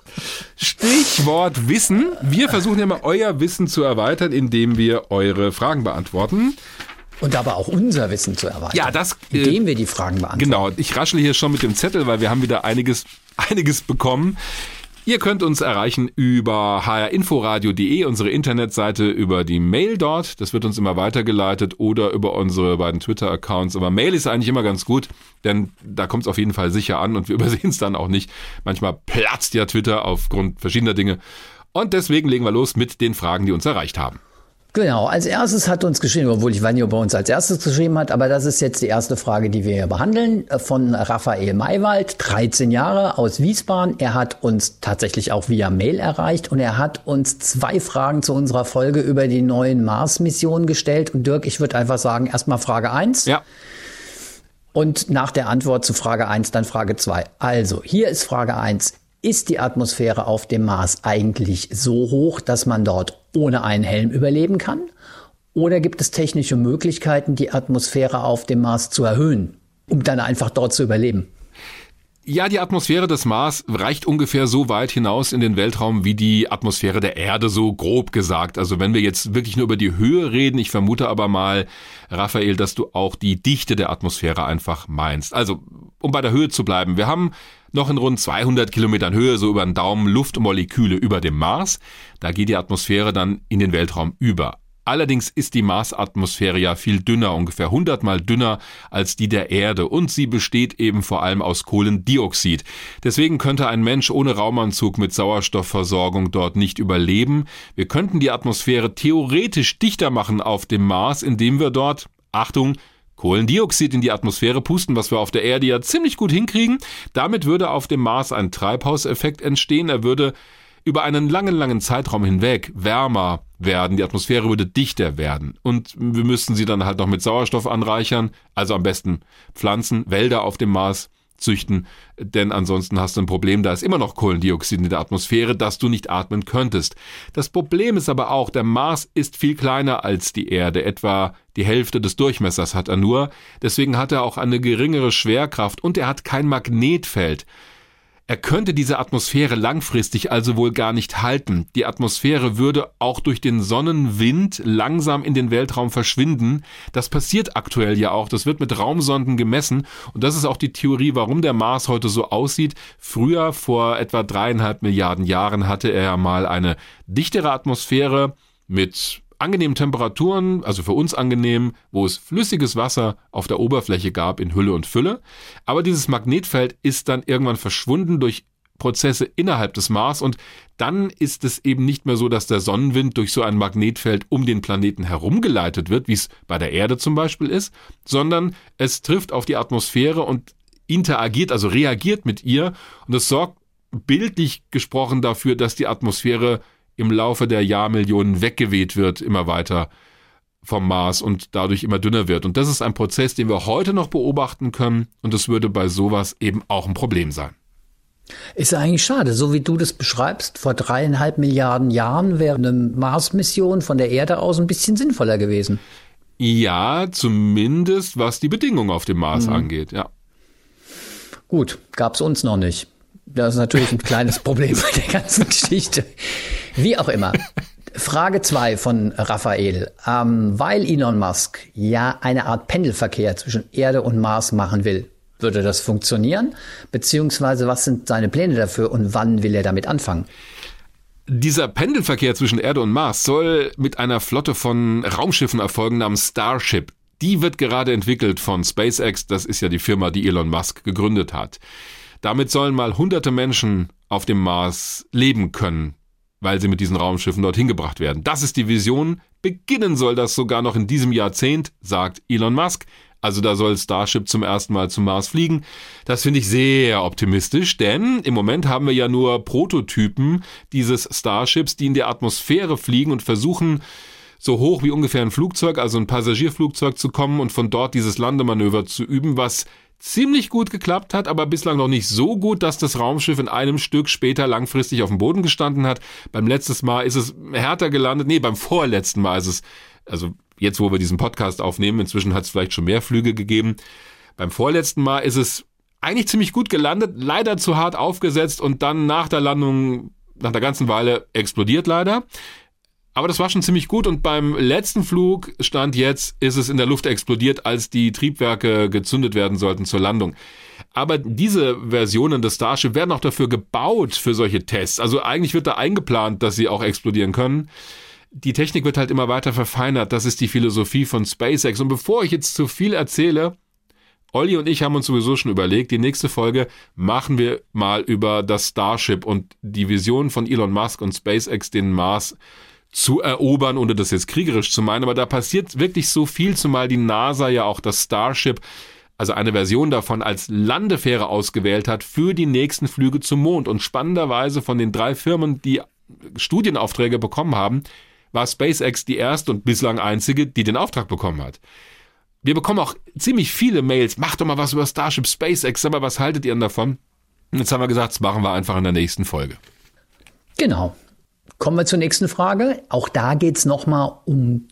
Speaker 2: Stichwort Wissen. Wir versuchen ja mal euer Wissen zu erweitern, indem wir eure Fragen beantworten.
Speaker 3: und aber auch unser Wissen zu erweitern.
Speaker 2: Ja, das, äh,
Speaker 3: Indem wir die Fragen beantworten.
Speaker 2: Genau, ich raschle hier schon mit dem Zettel, weil wir haben wieder einiges, einiges bekommen. Ihr könnt uns erreichen über hrinforadio.de, unsere Internetseite, über die Mail dort. Das wird uns immer weitergeleitet oder über unsere beiden Twitter-Accounts. Aber Mail ist eigentlich immer ganz gut, denn da kommt es auf jeden Fall sicher an und wir übersehen es dann auch nicht. Manchmal platzt ja Twitter aufgrund verschiedener Dinge. Und deswegen legen wir los mit den Fragen, die uns erreicht haben.
Speaker 3: Genau, als erstes hat uns geschrieben, obwohl ich ob er uns als erstes geschrieben hat, aber das ist jetzt die erste Frage, die wir hier behandeln, äh, von Raphael Maywald, 13 Jahre aus Wiesbaden. Er hat uns tatsächlich auch via Mail erreicht und er hat uns zwei Fragen zu unserer Folge über die neuen Mars-Missionen gestellt. Und Dirk, ich würde einfach sagen, erstmal Frage eins
Speaker 2: Ja,
Speaker 3: und nach der Antwort zu Frage eins dann Frage zwei. Also, hier ist Frage eins: Ist die Atmosphäre auf dem Mars eigentlich so hoch, dass man dort ohne einen Helm überleben kann? Oder gibt es technische Möglichkeiten, die Atmosphäre auf dem Mars zu erhöhen, um dann einfach dort zu überleben?
Speaker 2: Ja, die Atmosphäre des Mars reicht ungefähr so weit hinaus in den Weltraum wie die Atmosphäre der Erde, so grob gesagt. Also wenn wir jetzt wirklich nur über die Höhe reden, ich vermute aber mal, Raphael, dass du auch die Dichte der Atmosphäre einfach meinst. Also, um bei der Höhe zu bleiben, wir haben noch in rund 200 Kilometern Höhe, so über den Daumen, Luftmoleküle über dem Mars. Da geht die Atmosphäre dann in den Weltraum über. Allerdings ist die Marsatmosphäre ja viel dünner, ungefähr 100 mal dünner als die der Erde und sie besteht eben vor allem aus Kohlendioxid. Deswegen könnte ein Mensch ohne Raumanzug mit Sauerstoffversorgung dort nicht überleben. Wir könnten die Atmosphäre theoretisch dichter machen auf dem Mars, indem wir dort, Achtung, Kohlendioxid in die Atmosphäre pusten, was wir auf der Erde ja ziemlich gut hinkriegen. Damit würde auf dem Mars ein Treibhauseffekt entstehen. Er würde über einen langen, langen Zeitraum hinweg wärmer werden, die Atmosphäre würde dichter werden und wir müssten sie dann halt noch mit Sauerstoff anreichern, also am besten Pflanzen, Wälder auf dem Mars züchten, denn ansonsten hast du ein Problem, da ist immer noch Kohlendioxid in der Atmosphäre, das du nicht atmen könntest. Das Problem ist aber auch, der Mars ist viel kleiner als die Erde, etwa die Hälfte des Durchmessers hat er nur, deswegen hat er auch eine geringere Schwerkraft und er hat kein Magnetfeld. Er könnte diese Atmosphäre langfristig also wohl gar nicht halten. Die Atmosphäre würde auch durch den Sonnenwind langsam in den Weltraum verschwinden. Das passiert aktuell ja auch. Das wird mit Raumsonden gemessen. Und das ist auch die Theorie, warum der Mars heute so aussieht. Früher, vor etwa dreieinhalb Milliarden Jahren, hatte er ja mal eine dichtere Atmosphäre mit angenehmen Temperaturen, also für uns angenehm, wo es flüssiges Wasser auf der Oberfläche gab in Hülle und Fülle. Aber dieses Magnetfeld ist dann irgendwann verschwunden durch Prozesse innerhalb des Mars und dann ist es eben nicht mehr so, dass der Sonnenwind durch so ein Magnetfeld um den Planeten herumgeleitet wird, wie es bei der Erde zum Beispiel ist, sondern es trifft auf die Atmosphäre und interagiert, also reagiert mit ihr und es sorgt bildlich gesprochen dafür, dass die Atmosphäre im Laufe der Jahrmillionen weggeweht wird, immer weiter vom Mars und dadurch immer dünner wird. Und das ist ein Prozess, den wir heute noch beobachten können und es würde bei sowas eben auch ein Problem sein.
Speaker 3: Ist eigentlich schade, so wie du das beschreibst, vor dreieinhalb Milliarden Jahren wäre eine Mars-Mission von der Erde aus ein bisschen sinnvoller gewesen.
Speaker 2: Ja, zumindest was die Bedingungen auf dem Mars mhm. angeht, ja.
Speaker 3: Gut, gab's uns noch nicht. Das ist natürlich ein kleines Problem bei der ganzen Geschichte. Wie auch immer. Frage zwei von Raphael. Ähm, weil Elon Musk ja eine Art Pendelverkehr zwischen Erde und Mars machen will, würde das funktionieren? Beziehungsweise was sind seine Pläne dafür und wann will er damit anfangen?
Speaker 2: Dieser Pendelverkehr zwischen Erde und Mars soll mit einer Flotte von Raumschiffen erfolgen namens Starship. Die wird gerade entwickelt von SpaceX, das ist ja die Firma, die Elon Musk gegründet hat. Damit sollen mal hunderte Menschen auf dem Mars leben können, weil sie mit diesen Raumschiffen dorthin gebracht werden. Das ist die Vision. Beginnen soll das sogar noch in diesem Jahrzehnt, sagt Elon Musk. Also da soll Starship zum ersten Mal zum Mars fliegen. Das finde ich sehr optimistisch, denn im Moment haben wir ja nur Prototypen dieses Starships, die in der Atmosphäre fliegen und versuchen, so hoch wie ungefähr ein Flugzeug, also ein Passagierflugzeug zu kommen und von dort dieses Landemanöver zu üben, was ziemlich gut geklappt hat, aber bislang noch nicht so gut, dass das Raumschiff in einem Stück später langfristig auf dem Boden gestanden hat. Beim letzten Mal ist es härter gelandet. Nee, beim vorletzten Mal ist es, also jetzt, wo wir diesen Podcast aufnehmen, inzwischen hat es vielleicht schon mehr Flüge gegeben. Beim vorletzten Mal ist es eigentlich ziemlich gut gelandet, leider zu hart aufgesetzt und dann nach der Landung, nach der ganzen Weile explodiert leider. Aber das war schon ziemlich gut und beim letzten Flug stand jetzt, ist es in der Luft explodiert, als die Triebwerke gezündet werden sollten zur Landung. Aber diese Versionen des Starship werden auch dafür gebaut für solche Tests. Also eigentlich wird da eingeplant, dass sie auch explodieren können. Die Technik wird halt immer weiter verfeinert. Das ist die Philosophie von SpaceX. Und bevor ich jetzt zu viel erzähle, Olli und ich haben uns sowieso schon überlegt, die nächste Folge machen wir mal über das Starship und die Vision von Elon Musk und SpaceX, den Mars zu erobern, ohne das jetzt kriegerisch zu meinen, aber da passiert wirklich so viel, zumal die NASA ja auch das Starship, also eine Version davon als Landefähre ausgewählt hat für die nächsten Flüge zum Mond. Und spannenderweise von den drei Firmen, die Studienaufträge bekommen haben, war SpaceX die erste und bislang einzige, die den Auftrag bekommen hat. Wir bekommen auch ziemlich viele Mails. Macht doch mal was über Starship SpaceX. Mal, was haltet ihr denn davon? Und jetzt haben wir gesagt, das machen wir einfach in der nächsten Folge.
Speaker 3: Genau. Kommen wir zur nächsten Frage. Auch da geht es nochmal um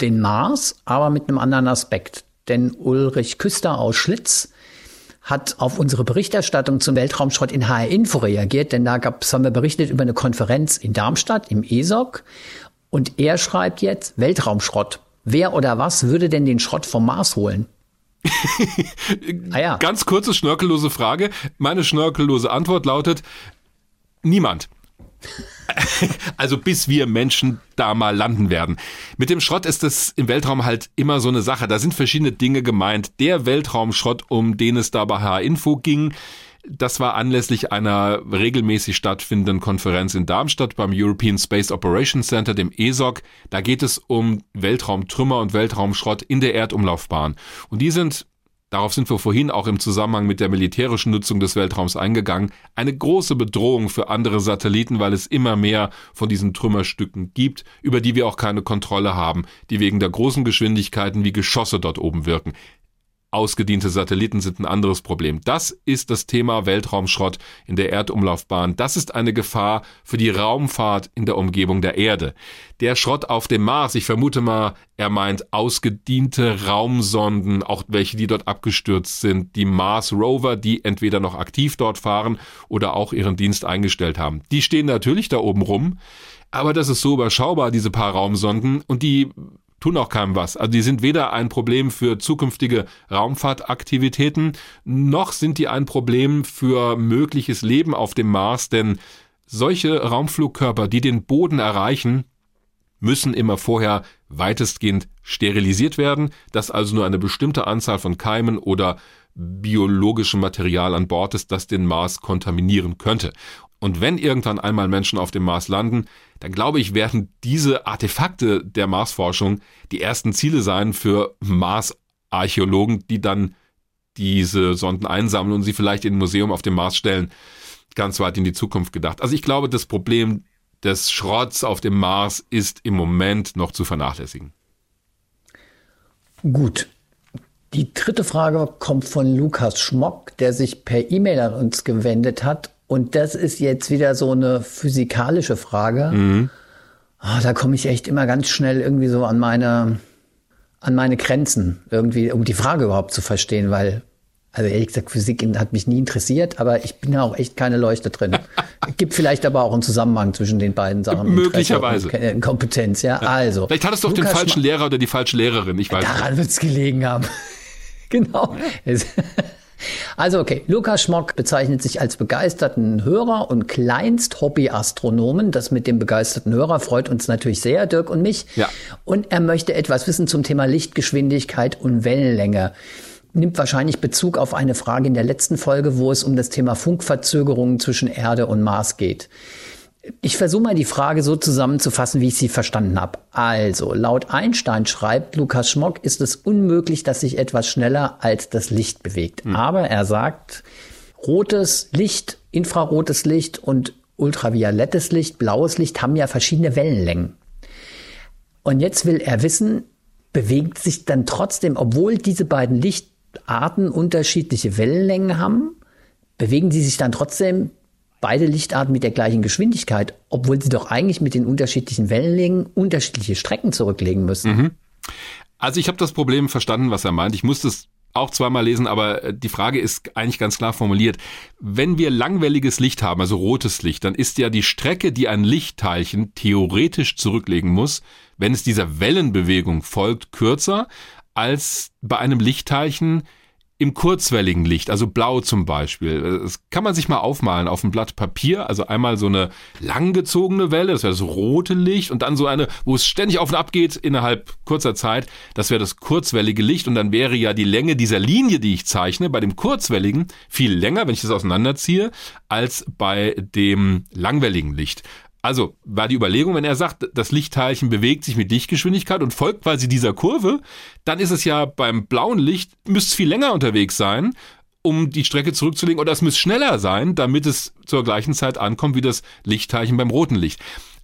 Speaker 3: den Mars, aber mit einem anderen Aspekt. Denn Ulrich Küster aus Schlitz hat auf unsere Berichterstattung zum Weltraumschrott in HR Info reagiert, denn da gab's, haben wir berichtet über eine Konferenz in Darmstadt im ESOC. Und er schreibt jetzt Weltraumschrott. Wer oder was würde denn den Schrott vom Mars holen?
Speaker 2: ah ja. Ganz kurze, schnörkellose Frage. Meine schnörkellose Antwort lautet, niemand. also bis wir Menschen da mal landen werden. Mit dem Schrott ist es im Weltraum halt immer so eine Sache. Da sind verschiedene Dinge gemeint. Der Weltraumschrott, um den es da bei H-Info ging, das war anlässlich einer regelmäßig stattfindenden Konferenz in Darmstadt beim European Space Operations Center, dem ESOC. Da geht es um Weltraumtrümmer und Weltraumschrott in der Erdumlaufbahn. Und die sind darauf sind wir vorhin auch im Zusammenhang mit der militärischen Nutzung des Weltraums eingegangen, eine große Bedrohung für andere Satelliten, weil es immer mehr von diesen Trümmerstücken gibt, über die wir auch keine Kontrolle haben, die wegen der großen Geschwindigkeiten wie Geschosse dort oben wirken. Ausgediente Satelliten sind ein anderes Problem. Das ist das Thema Weltraumschrott in der Erdumlaufbahn. Das ist eine Gefahr für die Raumfahrt in der Umgebung der Erde. Der Schrott auf dem Mars, ich vermute mal, er meint ausgediente Raumsonden, auch welche, die dort abgestürzt sind, die Mars Rover, die entweder noch aktiv dort fahren oder auch ihren Dienst eingestellt haben. Die stehen natürlich da oben rum, aber das ist so überschaubar, diese paar Raumsonden, und die tun auch keinem was. Also die sind weder ein Problem für zukünftige Raumfahrtaktivitäten, noch sind die ein Problem für mögliches Leben auf dem Mars, denn solche Raumflugkörper, die den Boden erreichen, müssen immer vorher weitestgehend sterilisiert werden, dass also nur eine bestimmte Anzahl von Keimen oder biologischem Material an Bord ist, das den Mars kontaminieren könnte. Und wenn irgendwann einmal Menschen auf dem Mars landen, dann glaube ich, werden diese Artefakte der Marsforschung die ersten Ziele sein für Mars-Archäologen, die dann diese Sonden einsammeln und sie vielleicht in ein Museum auf dem Mars stellen, ganz weit in die Zukunft gedacht. Also ich glaube, das Problem des Schrotts auf dem Mars ist im Moment noch zu vernachlässigen.
Speaker 3: Gut. Die dritte Frage kommt von Lukas Schmock, der sich per E-Mail an uns gewendet hat und das ist jetzt wieder so eine physikalische Frage. Mhm. Oh, da komme ich echt immer ganz schnell irgendwie so an meine, an meine Grenzen, irgendwie, um die Frage überhaupt zu verstehen, weil, also ehrlich gesagt, Physik hat mich nie interessiert, aber ich bin ja auch echt keine Leuchte drin. Gibt vielleicht aber auch einen Zusammenhang zwischen den beiden Sachen.
Speaker 2: Möglicherweise.
Speaker 3: Kompetenz, ja. Also.
Speaker 2: Vielleicht hattest du auch den falschen Lehrer oder die falsche Lehrerin, ich weiß
Speaker 3: Daran wird es gelegen haben. genau. Also okay, Lukas Schmock bezeichnet sich als begeisterten Hörer und kleinst Hobby-Astronomen. Das mit dem begeisterten Hörer freut uns natürlich sehr, Dirk und mich.
Speaker 2: Ja.
Speaker 3: Und er möchte etwas wissen zum Thema Lichtgeschwindigkeit und Wellenlänge. Nimmt wahrscheinlich Bezug auf eine Frage in der letzten Folge, wo es um das Thema Funkverzögerungen zwischen Erde und Mars geht. Ich versuche mal die Frage so zusammenzufassen, wie ich sie verstanden habe. Also, laut Einstein schreibt Lukas Schmock, ist es unmöglich, dass sich etwas schneller als das Licht bewegt. Mhm. Aber er sagt, rotes Licht, infrarotes Licht und ultraviolettes Licht, blaues Licht haben ja verschiedene Wellenlängen. Und jetzt will er wissen, bewegt sich dann trotzdem, obwohl diese beiden Lichtarten unterschiedliche Wellenlängen haben, bewegen sie sich dann trotzdem beide Lichtarten mit der gleichen Geschwindigkeit, obwohl sie doch eigentlich mit den unterschiedlichen Wellenlängen unterschiedliche Strecken zurücklegen müssen. Mhm.
Speaker 2: Also ich habe das Problem verstanden, was er meint. Ich musste es auch zweimal lesen, aber äh, die Frage ist eigentlich ganz klar formuliert. Wenn wir langwelliges Licht haben, also rotes Licht, dann ist ja die Strecke, die ein Lichtteilchen theoretisch zurücklegen muss, wenn es dieser Wellenbewegung folgt, kürzer als bei einem Lichtteilchen, im kurzwelligen Licht, also blau zum Beispiel. Das kann man sich mal aufmalen auf ein Blatt Papier. Also einmal so eine langgezogene Welle, das wäre das rote Licht, und dann so eine, wo es ständig auf und ab geht innerhalb kurzer Zeit, das wäre das kurzwellige Licht. Und dann wäre ja die Länge dieser Linie, die ich zeichne, bei dem kurzwelligen viel länger, wenn ich das auseinanderziehe, als bei dem langwelligen Licht. Also war die Überlegung, wenn er sagt, das Lichtteilchen bewegt sich mit Lichtgeschwindigkeit und folgt quasi dieser Kurve, dann ist es ja beim blauen Licht, müsste es viel länger unterwegs sein, um die Strecke zurückzulegen, oder es müsste schneller sein, damit es zur gleichen Zeit ankommt wie das Lichtteilchen beim roten Licht.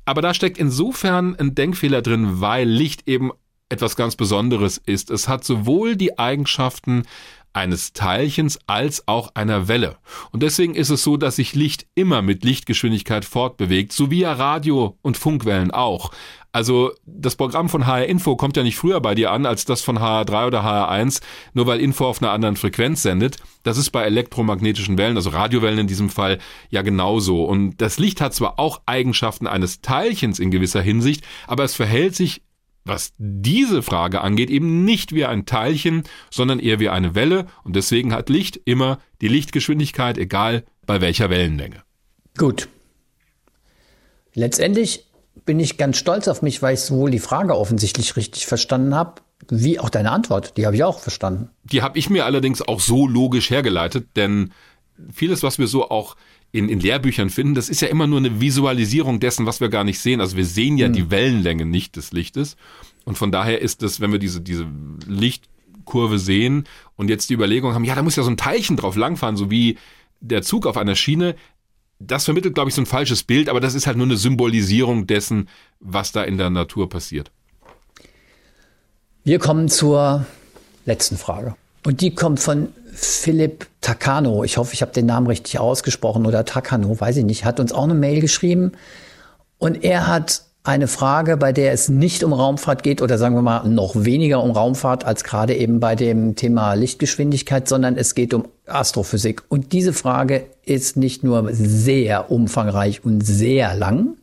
Speaker 2: Aber da steckt insofern ein Denkfehler drin, weil Licht eben etwas ganz Besonderes ist. Es hat sowohl die Eigenschaften eines Teilchens als auch einer Welle. Und deswegen ist es so, dass sich Licht immer mit Lichtgeschwindigkeit fortbewegt, so wie ja Radio- und Funkwellen auch. Also das Programm von HR Info kommt ja nicht früher bei dir an als das von HR3 oder HR1, nur weil Info auf einer anderen Frequenz sendet. Das ist bei elektromagnetischen Wellen, also Radiowellen in diesem Fall, ja genauso. Und das Licht hat zwar auch Eigenschaften eines Teilchens in gewisser Hinsicht, aber es verhält sich was diese Frage angeht, eben nicht wie ein Teilchen, sondern eher wie eine Welle und deswegen hat Licht immer die Lichtgeschwindigkeit, egal bei welcher Wellenlänge.
Speaker 3: Gut. Letztendlich bin ich ganz stolz auf mich, weil ich sowohl die Frage offensichtlich richtig verstanden habe, wie auch deine Antwort. Die habe ich auch verstanden.
Speaker 2: Die habe ich mir allerdings auch so logisch hergeleitet, denn vieles, was wir so auch in, in Lehrbüchern finden, das ist ja immer nur eine Visualisierung dessen, was wir gar nicht sehen. Also wir sehen ja mhm. die Wellenlänge nicht des Lichtes. Und von daher ist es, wenn wir diese, diese Lichtkurve sehen und jetzt die Überlegung haben, ja, da muss ja so ein Teilchen drauf langfahren, so wie der Zug auf einer Schiene, das vermittelt, glaube ich, so ein falsches Bild, aber das ist halt nur eine Symbolisierung dessen, was da in der Natur passiert.
Speaker 3: Wir kommen zur letzten Frage. Und die kommt von Philipp Takano. Ich hoffe, ich habe den Namen richtig ausgesprochen oder Takano, weiß ich nicht. Hat uns auch eine Mail geschrieben. Und er hat eine Frage, bei der es nicht um Raumfahrt geht oder sagen wir mal noch weniger um Raumfahrt als gerade eben bei dem Thema Lichtgeschwindigkeit, sondern es geht um Astrophysik. Und diese Frage ist nicht nur sehr umfangreich und sehr lang,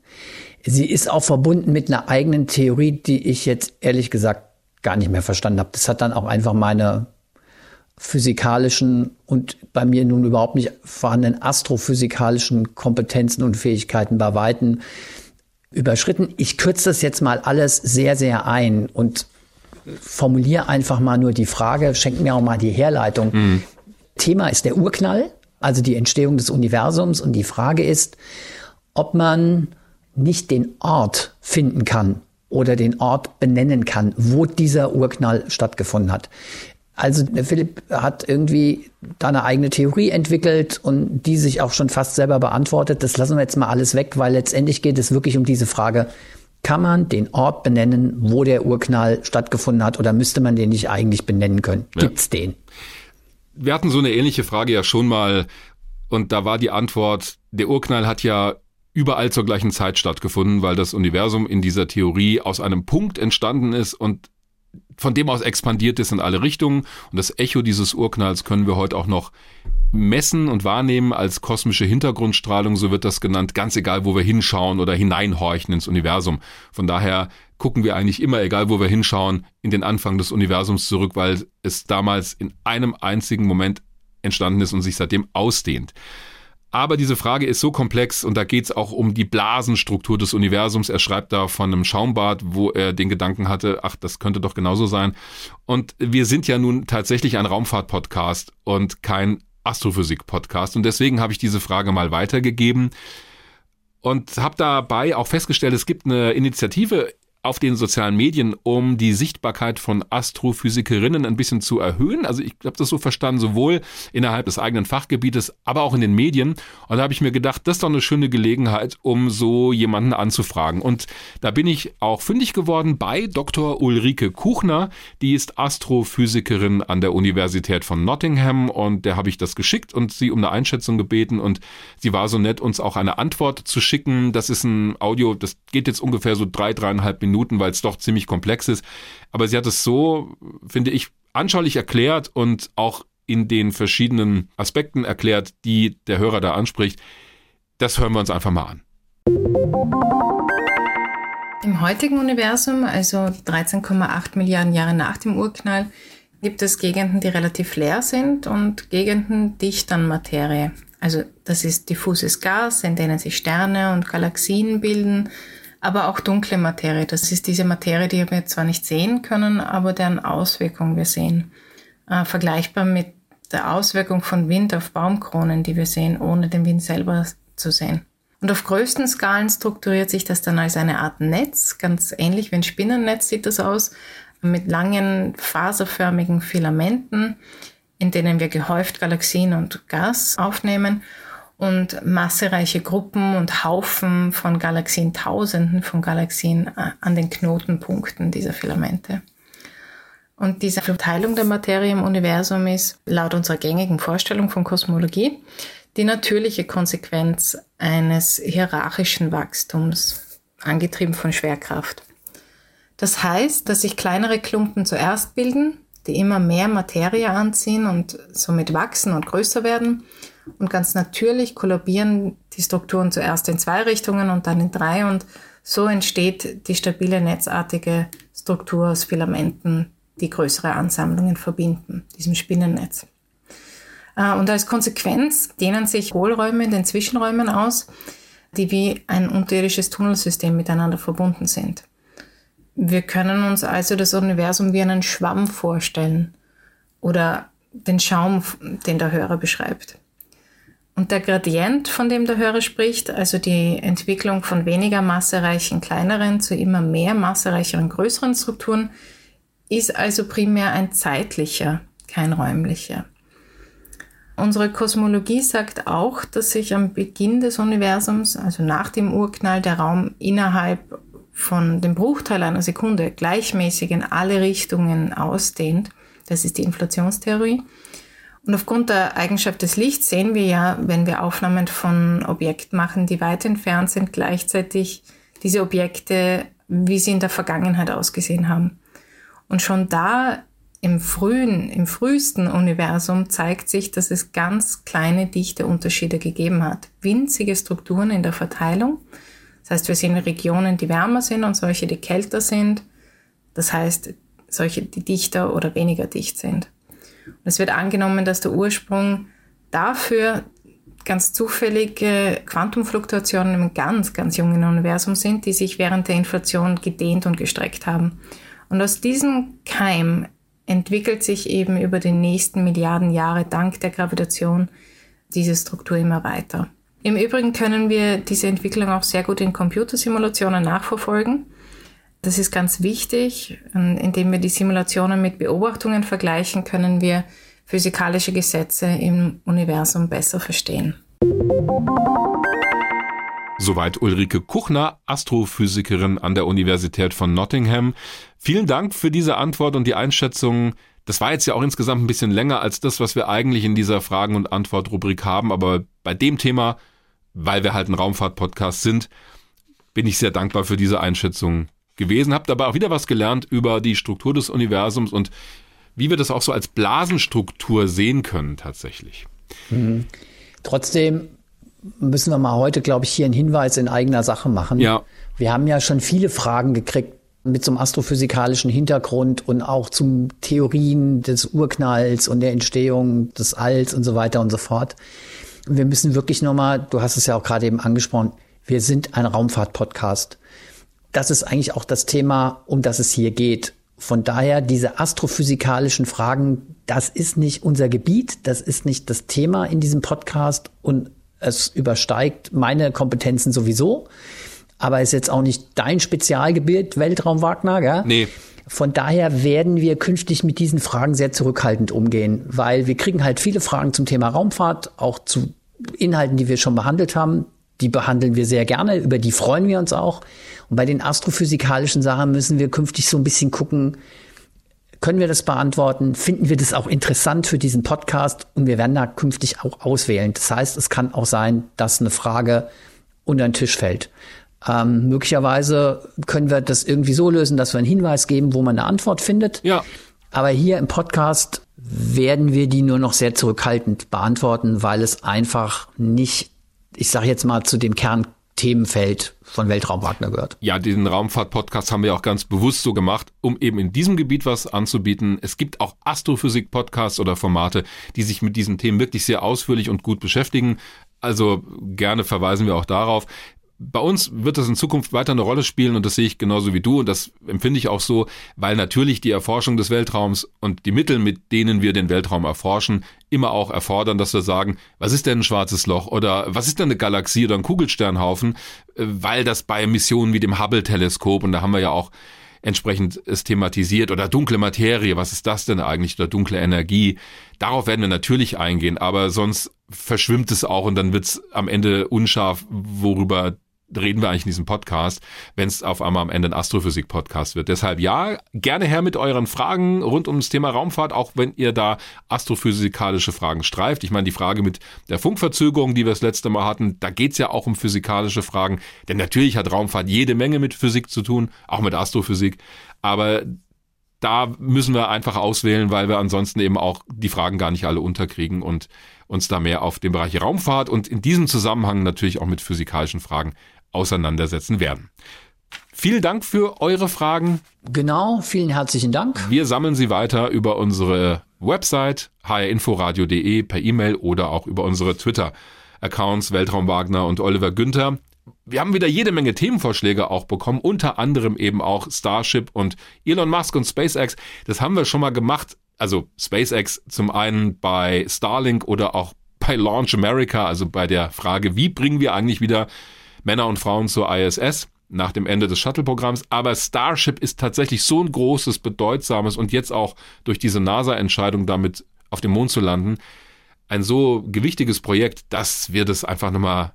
Speaker 3: sie ist auch verbunden mit einer eigenen Theorie, die ich jetzt ehrlich gesagt gar nicht mehr verstanden habe. Das hat dann auch einfach meine physikalischen und bei mir nun überhaupt nicht vorhandenen astrophysikalischen Kompetenzen und Fähigkeiten bei Weitem überschritten. Ich kürze das jetzt mal alles sehr, sehr ein und formuliere einfach mal nur die Frage, schenken mir auch mal die Herleitung. Mhm. Thema ist der Urknall, also die Entstehung des Universums und die Frage ist, ob man nicht den Ort finden kann oder den Ort benennen kann, wo dieser Urknall stattgefunden hat. Also der Philipp hat irgendwie da eine eigene Theorie entwickelt und die sich auch schon fast selber beantwortet. Das lassen wir jetzt mal alles weg, weil letztendlich geht es wirklich um diese Frage, kann man den Ort benennen, wo der Urknall stattgefunden hat oder müsste man den nicht eigentlich benennen können? Ja. Gibt's den?
Speaker 2: Wir hatten so eine ähnliche Frage ja schon mal und da war die Antwort, der Urknall hat ja überall zur gleichen Zeit stattgefunden, weil das Universum in dieser Theorie aus einem Punkt entstanden ist und von dem aus expandiert ist in alle Richtungen. Und das Echo dieses Urknalls können wir heute auch noch messen und wahrnehmen als kosmische Hintergrundstrahlung, so wird das genannt, ganz egal, wo wir hinschauen oder hineinhorchen ins Universum. Von daher gucken wir eigentlich immer, egal wo wir hinschauen, in den Anfang des Universums zurück, weil es damals in einem einzigen Moment entstanden ist und sich seitdem ausdehnt. Aber diese Frage ist so komplex und da geht es auch um die Blasenstruktur des Universums. Er schreibt da von einem Schaumbad, wo er den Gedanken hatte, ach, das könnte doch genauso sein. Und wir sind ja nun tatsächlich ein Raumfahrt-Podcast und kein Astrophysik-Podcast. Und deswegen habe ich diese Frage mal weitergegeben und habe dabei auch festgestellt, es gibt eine Initiative auf den sozialen Medien, um die Sichtbarkeit von Astrophysikerinnen ein bisschen zu erhöhen. Also ich habe das so verstanden, sowohl innerhalb des eigenen Fachgebietes, aber auch in den Medien. Und da habe ich mir gedacht, das ist doch eine schöne Gelegenheit, um so jemanden anzufragen. Und da bin ich auch fündig geworden bei Dr. Ulrike Kuchner. Die ist Astrophysikerin an der Universität von Nottingham und der habe ich das geschickt und sie um eine Einschätzung gebeten und sie war so nett, uns auch eine Antwort zu schicken. Das ist ein Audio, das geht jetzt ungefähr so drei, dreieinhalb Minuten Minuten, weil es doch ziemlich komplex ist. Aber sie hat es so, finde ich, anschaulich erklärt und auch in den verschiedenen Aspekten erklärt, die der Hörer da anspricht. Das hören wir uns einfach mal an.
Speaker 8: Im heutigen Universum, also 13,8 Milliarden Jahre nach dem Urknall, gibt es Gegenden, die relativ leer sind und Gegenden dicht an Materie. Also das ist diffuses Gas, in denen sich Sterne und Galaxien bilden aber auch dunkle Materie. Das ist diese Materie, die wir zwar nicht sehen können, aber deren Auswirkung wir sehen. Äh, vergleichbar mit der Auswirkung von Wind auf Baumkronen, die wir sehen, ohne den Wind selber zu sehen. Und auf größten Skalen strukturiert sich das dann als eine Art Netz, ganz ähnlich wie ein Spinnennetz sieht das aus, mit langen faserförmigen Filamenten, in denen wir gehäuft Galaxien und Gas aufnehmen und massereiche Gruppen und Haufen von Galaxien, Tausenden von Galaxien äh, an den Knotenpunkten dieser Filamente. Und diese Verteilung der Materie im Universum ist laut unserer gängigen Vorstellung von Kosmologie die natürliche Konsequenz eines hierarchischen Wachstums, angetrieben von Schwerkraft. Das heißt, dass sich kleinere Klumpen zuerst bilden, die immer mehr Materie anziehen und somit wachsen und größer werden und ganz natürlich kollabieren die Strukturen zuerst in zwei Richtungen und dann in drei und so entsteht die stabile netzartige Struktur aus Filamenten, die größere Ansammlungen verbinden, diesem Spinnennetz. Äh, und als Konsequenz dehnen sich Hohlräume in den Zwischenräumen aus, die wie ein unterirdisches Tunnelsystem miteinander verbunden sind. Wir können uns also das Universum wie einen Schwamm vorstellen oder den Schaum, den der Hörer beschreibt. Und der Gradient, von dem der Hörer spricht, also die Entwicklung von weniger massereichen kleineren zu immer mehr massereicheren größeren Strukturen, ist also primär ein zeitlicher, kein räumlicher. Unsere Kosmologie sagt auch, dass sich am Beginn des Universums, also nach dem Urknall, der Raum innerhalb von dem Bruchteil einer Sekunde gleichmäßig in alle Richtungen ausdehnt. Das ist die Inflationstheorie. Und aufgrund der Eigenschaft des Lichts sehen wir ja, wenn wir Aufnahmen von Objekten machen, die weit entfernt sind, gleichzeitig diese Objekte, wie sie in der Vergangenheit ausgesehen haben. Und schon da im frühen, im frühesten Universum zeigt sich, dass es ganz kleine Dichteunterschiede gegeben hat. Winzige Strukturen in der Verteilung. Das heißt, wir sehen Regionen, die wärmer sind und solche, die kälter sind. Das heißt, solche, die dichter oder weniger dicht sind. Und es wird angenommen, dass der Ursprung dafür ganz zufällige Quantumfluktuationen im ganz, ganz jungen Universum sind, die sich während der Inflation gedehnt und gestreckt haben. Und aus diesem Keim entwickelt sich eben über die nächsten Milliarden Jahre dank der Gravitation diese Struktur immer weiter. Im Übrigen können wir diese Entwicklung auch sehr gut in Computersimulationen nachverfolgen. Das ist ganz wichtig. Indem wir die Simulationen mit Beobachtungen vergleichen, können wir physikalische Gesetze im Universum besser verstehen.
Speaker 2: Soweit Ulrike Kuchner, Astrophysikerin an der Universität von Nottingham. Vielen Dank für diese Antwort und die Einschätzung. Das war jetzt ja auch insgesamt ein bisschen länger als das, was wir eigentlich in dieser Fragen- und Antwort-Rubrik haben, aber bei dem Thema, weil wir halt ein Raumfahrt-Podcast sind, bin ich sehr dankbar für diese Einschätzung gewesen. Hab dabei auch wieder was gelernt über die Struktur des Universums und wie wir das auch so als Blasenstruktur sehen können tatsächlich.
Speaker 3: Mhm. Trotzdem müssen wir mal heute, glaube ich, hier einen Hinweis in eigener Sache machen.
Speaker 2: Ja.
Speaker 3: Wir haben ja schon viele Fragen gekriegt mit so einem astrophysikalischen Hintergrund und auch zum Theorien des Urknalls und der Entstehung des Alls und so weiter und so fort. Wir müssen wirklich nochmal, du hast es ja auch gerade eben angesprochen, wir sind ein Raumfahrt-Podcast. Das ist eigentlich auch das Thema, um das es hier geht. Von daher, diese astrophysikalischen Fragen, das ist nicht unser Gebiet, das ist nicht das Thema in diesem Podcast und es übersteigt meine Kompetenzen sowieso. Aber ist jetzt auch nicht dein Spezialgebiet, Weltraum Wagner, gell?
Speaker 2: Nee.
Speaker 3: Von daher werden wir künftig mit diesen Fragen sehr zurückhaltend umgehen, weil wir kriegen halt viele Fragen zum Thema Raumfahrt, auch zu Inhalten, die wir schon behandelt haben. Die behandeln wir sehr gerne, über die freuen wir uns auch. Und bei den astrophysikalischen Sachen müssen wir künftig so ein bisschen gucken, können wir das beantworten? Finden wir das auch interessant für diesen Podcast? Und wir werden da künftig auch auswählen. Das heißt, es kann auch sein, dass eine Frage unter den Tisch fällt. Ähm, möglicherweise können wir das irgendwie so lösen, dass wir einen Hinweis geben, wo man eine Antwort findet.
Speaker 2: Ja.
Speaker 3: Aber hier im Podcast werden wir die nur noch sehr zurückhaltend beantworten, weil es einfach nicht, ich sage jetzt mal, zu dem Kern Themenfeld von Weltraum Wagner gehört.
Speaker 2: Ja, diesen Raumfahrt-Podcast haben wir auch ganz bewusst so gemacht, um eben in diesem Gebiet was anzubieten. Es gibt auch Astrophysik-Podcasts oder Formate, die sich mit diesen Themen wirklich sehr ausführlich und gut beschäftigen. Also gerne verweisen wir auch darauf bei uns wird das in Zukunft weiter eine Rolle spielen und das sehe ich genauso wie du und das empfinde ich auch so, weil natürlich die Erforschung des Weltraums und die Mittel, mit denen wir den Weltraum erforschen, immer auch erfordern, dass wir sagen, was ist denn ein schwarzes Loch oder was ist denn eine Galaxie oder ein Kugelsternhaufen, äh, weil das bei Missionen wie dem Hubble-Teleskop und da haben wir ja auch entsprechend es thematisiert oder dunkle Materie, was ist das denn eigentlich oder dunkle Energie? Darauf werden wir natürlich eingehen, aber sonst verschwimmt es auch und dann wird es am Ende unscharf, worüber reden wir eigentlich in diesem Podcast, wenn es auf einmal am Ende ein Astrophysik-Podcast wird. Deshalb ja, gerne her mit euren Fragen rund ums Thema Raumfahrt, auch wenn ihr da astrophysikalische Fragen streift. Ich meine, die Frage mit der Funkverzögerung, die wir das letzte Mal hatten, da geht's ja auch um physikalische Fragen. Denn natürlich hat Raumfahrt jede Menge mit Physik zu tun, auch mit Astrophysik. Aber da müssen wir einfach auswählen, weil wir ansonsten eben auch die Fragen gar nicht alle unterkriegen und uns da mehr auf den Bereich Raumfahrt und in diesem Zusammenhang natürlich auch mit physikalischen Fragen auseinandersetzen werden. Vielen Dank für eure Fragen.
Speaker 3: Genau, vielen herzlichen Dank.
Speaker 2: Wir sammeln sie weiter über unsere Website hrinforadio.de per E-Mail oder auch über unsere Twitter-Accounts Weltraum Wagner und Oliver Günther. Wir haben wieder jede Menge Themenvorschläge auch bekommen, unter anderem eben auch Starship und Elon Musk und SpaceX. Das haben wir schon mal gemacht. Also SpaceX zum einen bei Starlink oder auch bei Launch America, also bei der Frage, wie bringen wir eigentlich wieder Männer und Frauen zur ISS nach dem Ende des Shuttle-Programms. Aber Starship ist tatsächlich so ein großes, bedeutsames und jetzt auch durch diese NASA-Entscheidung damit auf dem Mond zu landen, ein so gewichtiges Projekt, dass wir das einfach nochmal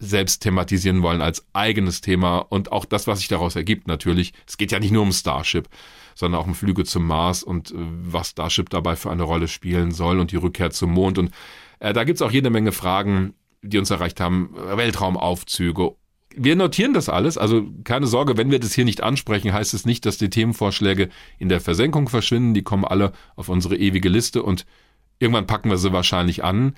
Speaker 2: selbst thematisieren wollen als eigenes Thema und auch das, was sich daraus ergibt natürlich. Es geht ja nicht nur um Starship, sondern auch um Flüge zum Mars und äh, was Starship dabei für eine Rolle spielen soll und die Rückkehr zum Mond. Und äh, da gibt's auch jede Menge Fragen, die uns erreicht haben, Weltraumaufzüge. Wir notieren das alles, also keine Sorge, wenn wir das hier nicht ansprechen, heißt es nicht, dass die Themenvorschläge in der Versenkung verschwinden. Die kommen alle auf unsere ewige Liste und irgendwann packen wir sie wahrscheinlich an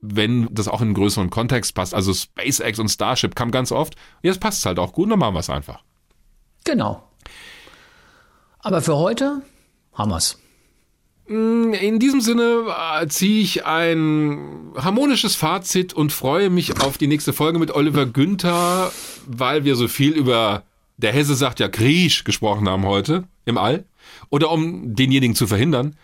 Speaker 2: wenn das auch in einen größeren Kontext passt. Also SpaceX und Starship kam ganz oft. Jetzt passt es halt auch gut, dann machen wir es einfach.
Speaker 3: Genau. Aber für heute haben wir es.
Speaker 2: In diesem Sinne äh, ziehe ich ein harmonisches Fazit und freue mich auf die nächste Folge mit Oliver Günther, weil wir so viel über der Hesse sagt ja Griesch gesprochen haben heute im All. Oder um denjenigen zu verhindern.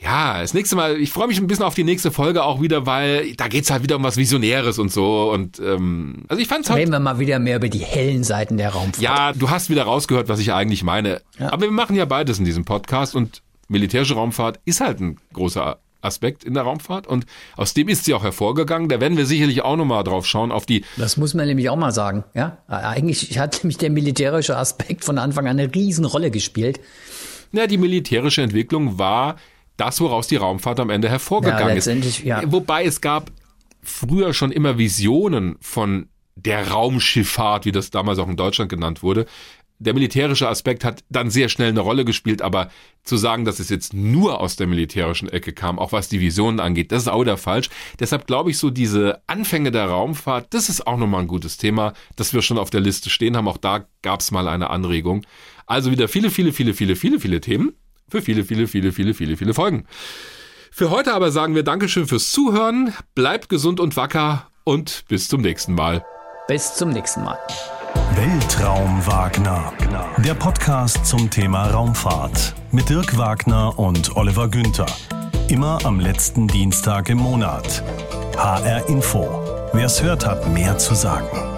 Speaker 2: Ja, das nächste Mal, ich freue mich ein bisschen auf die nächste Folge auch wieder, weil da geht's halt wieder um was Visionäres und so. Und ähm, also ich fand's halt.
Speaker 3: Reden wir mal wieder mehr über die hellen Seiten der Raumfahrt.
Speaker 2: Ja, du hast wieder rausgehört, was ich eigentlich meine. Ja. Aber wir machen ja beides in diesem Podcast und militärische Raumfahrt ist halt ein großer Aspekt in der Raumfahrt und aus dem ist sie auch hervorgegangen. Da werden wir sicherlich auch nochmal drauf schauen auf die.
Speaker 3: Das muss man nämlich auch mal sagen. Ja, eigentlich hat nämlich der militärische Aspekt von Anfang an eine Riesenrolle gespielt.
Speaker 2: Ja, die militärische Entwicklung war das, woraus die Raumfahrt am Ende hervorgegangen ja, ist. Ja. Wobei es gab früher schon immer Visionen von der Raumschifffahrt, wie das damals auch in Deutschland genannt wurde. Der militärische Aspekt hat dann sehr schnell eine Rolle gespielt, aber zu sagen, dass es jetzt nur aus der militärischen Ecke kam, auch was die Visionen angeht, das ist auch der falsch. Deshalb glaube ich so, diese Anfänge der Raumfahrt, das ist auch nochmal ein gutes Thema, das wir schon auf der Liste stehen haben. Auch da gab es mal eine Anregung. Also wieder viele, viele, viele, viele, viele, viele Themen für viele, viele, viele, viele, viele, viele Folgen. Für heute aber sagen wir Dankeschön fürs Zuhören, bleibt gesund und wacker und bis zum nächsten Mal.
Speaker 3: Bis zum nächsten Mal.
Speaker 1: Weltraum Wagner, der Podcast zum Thema Raumfahrt mit Dirk Wagner und Oliver Günther. Immer am letzten Dienstag im Monat. HR Info. Wer es hört, hat mehr zu sagen.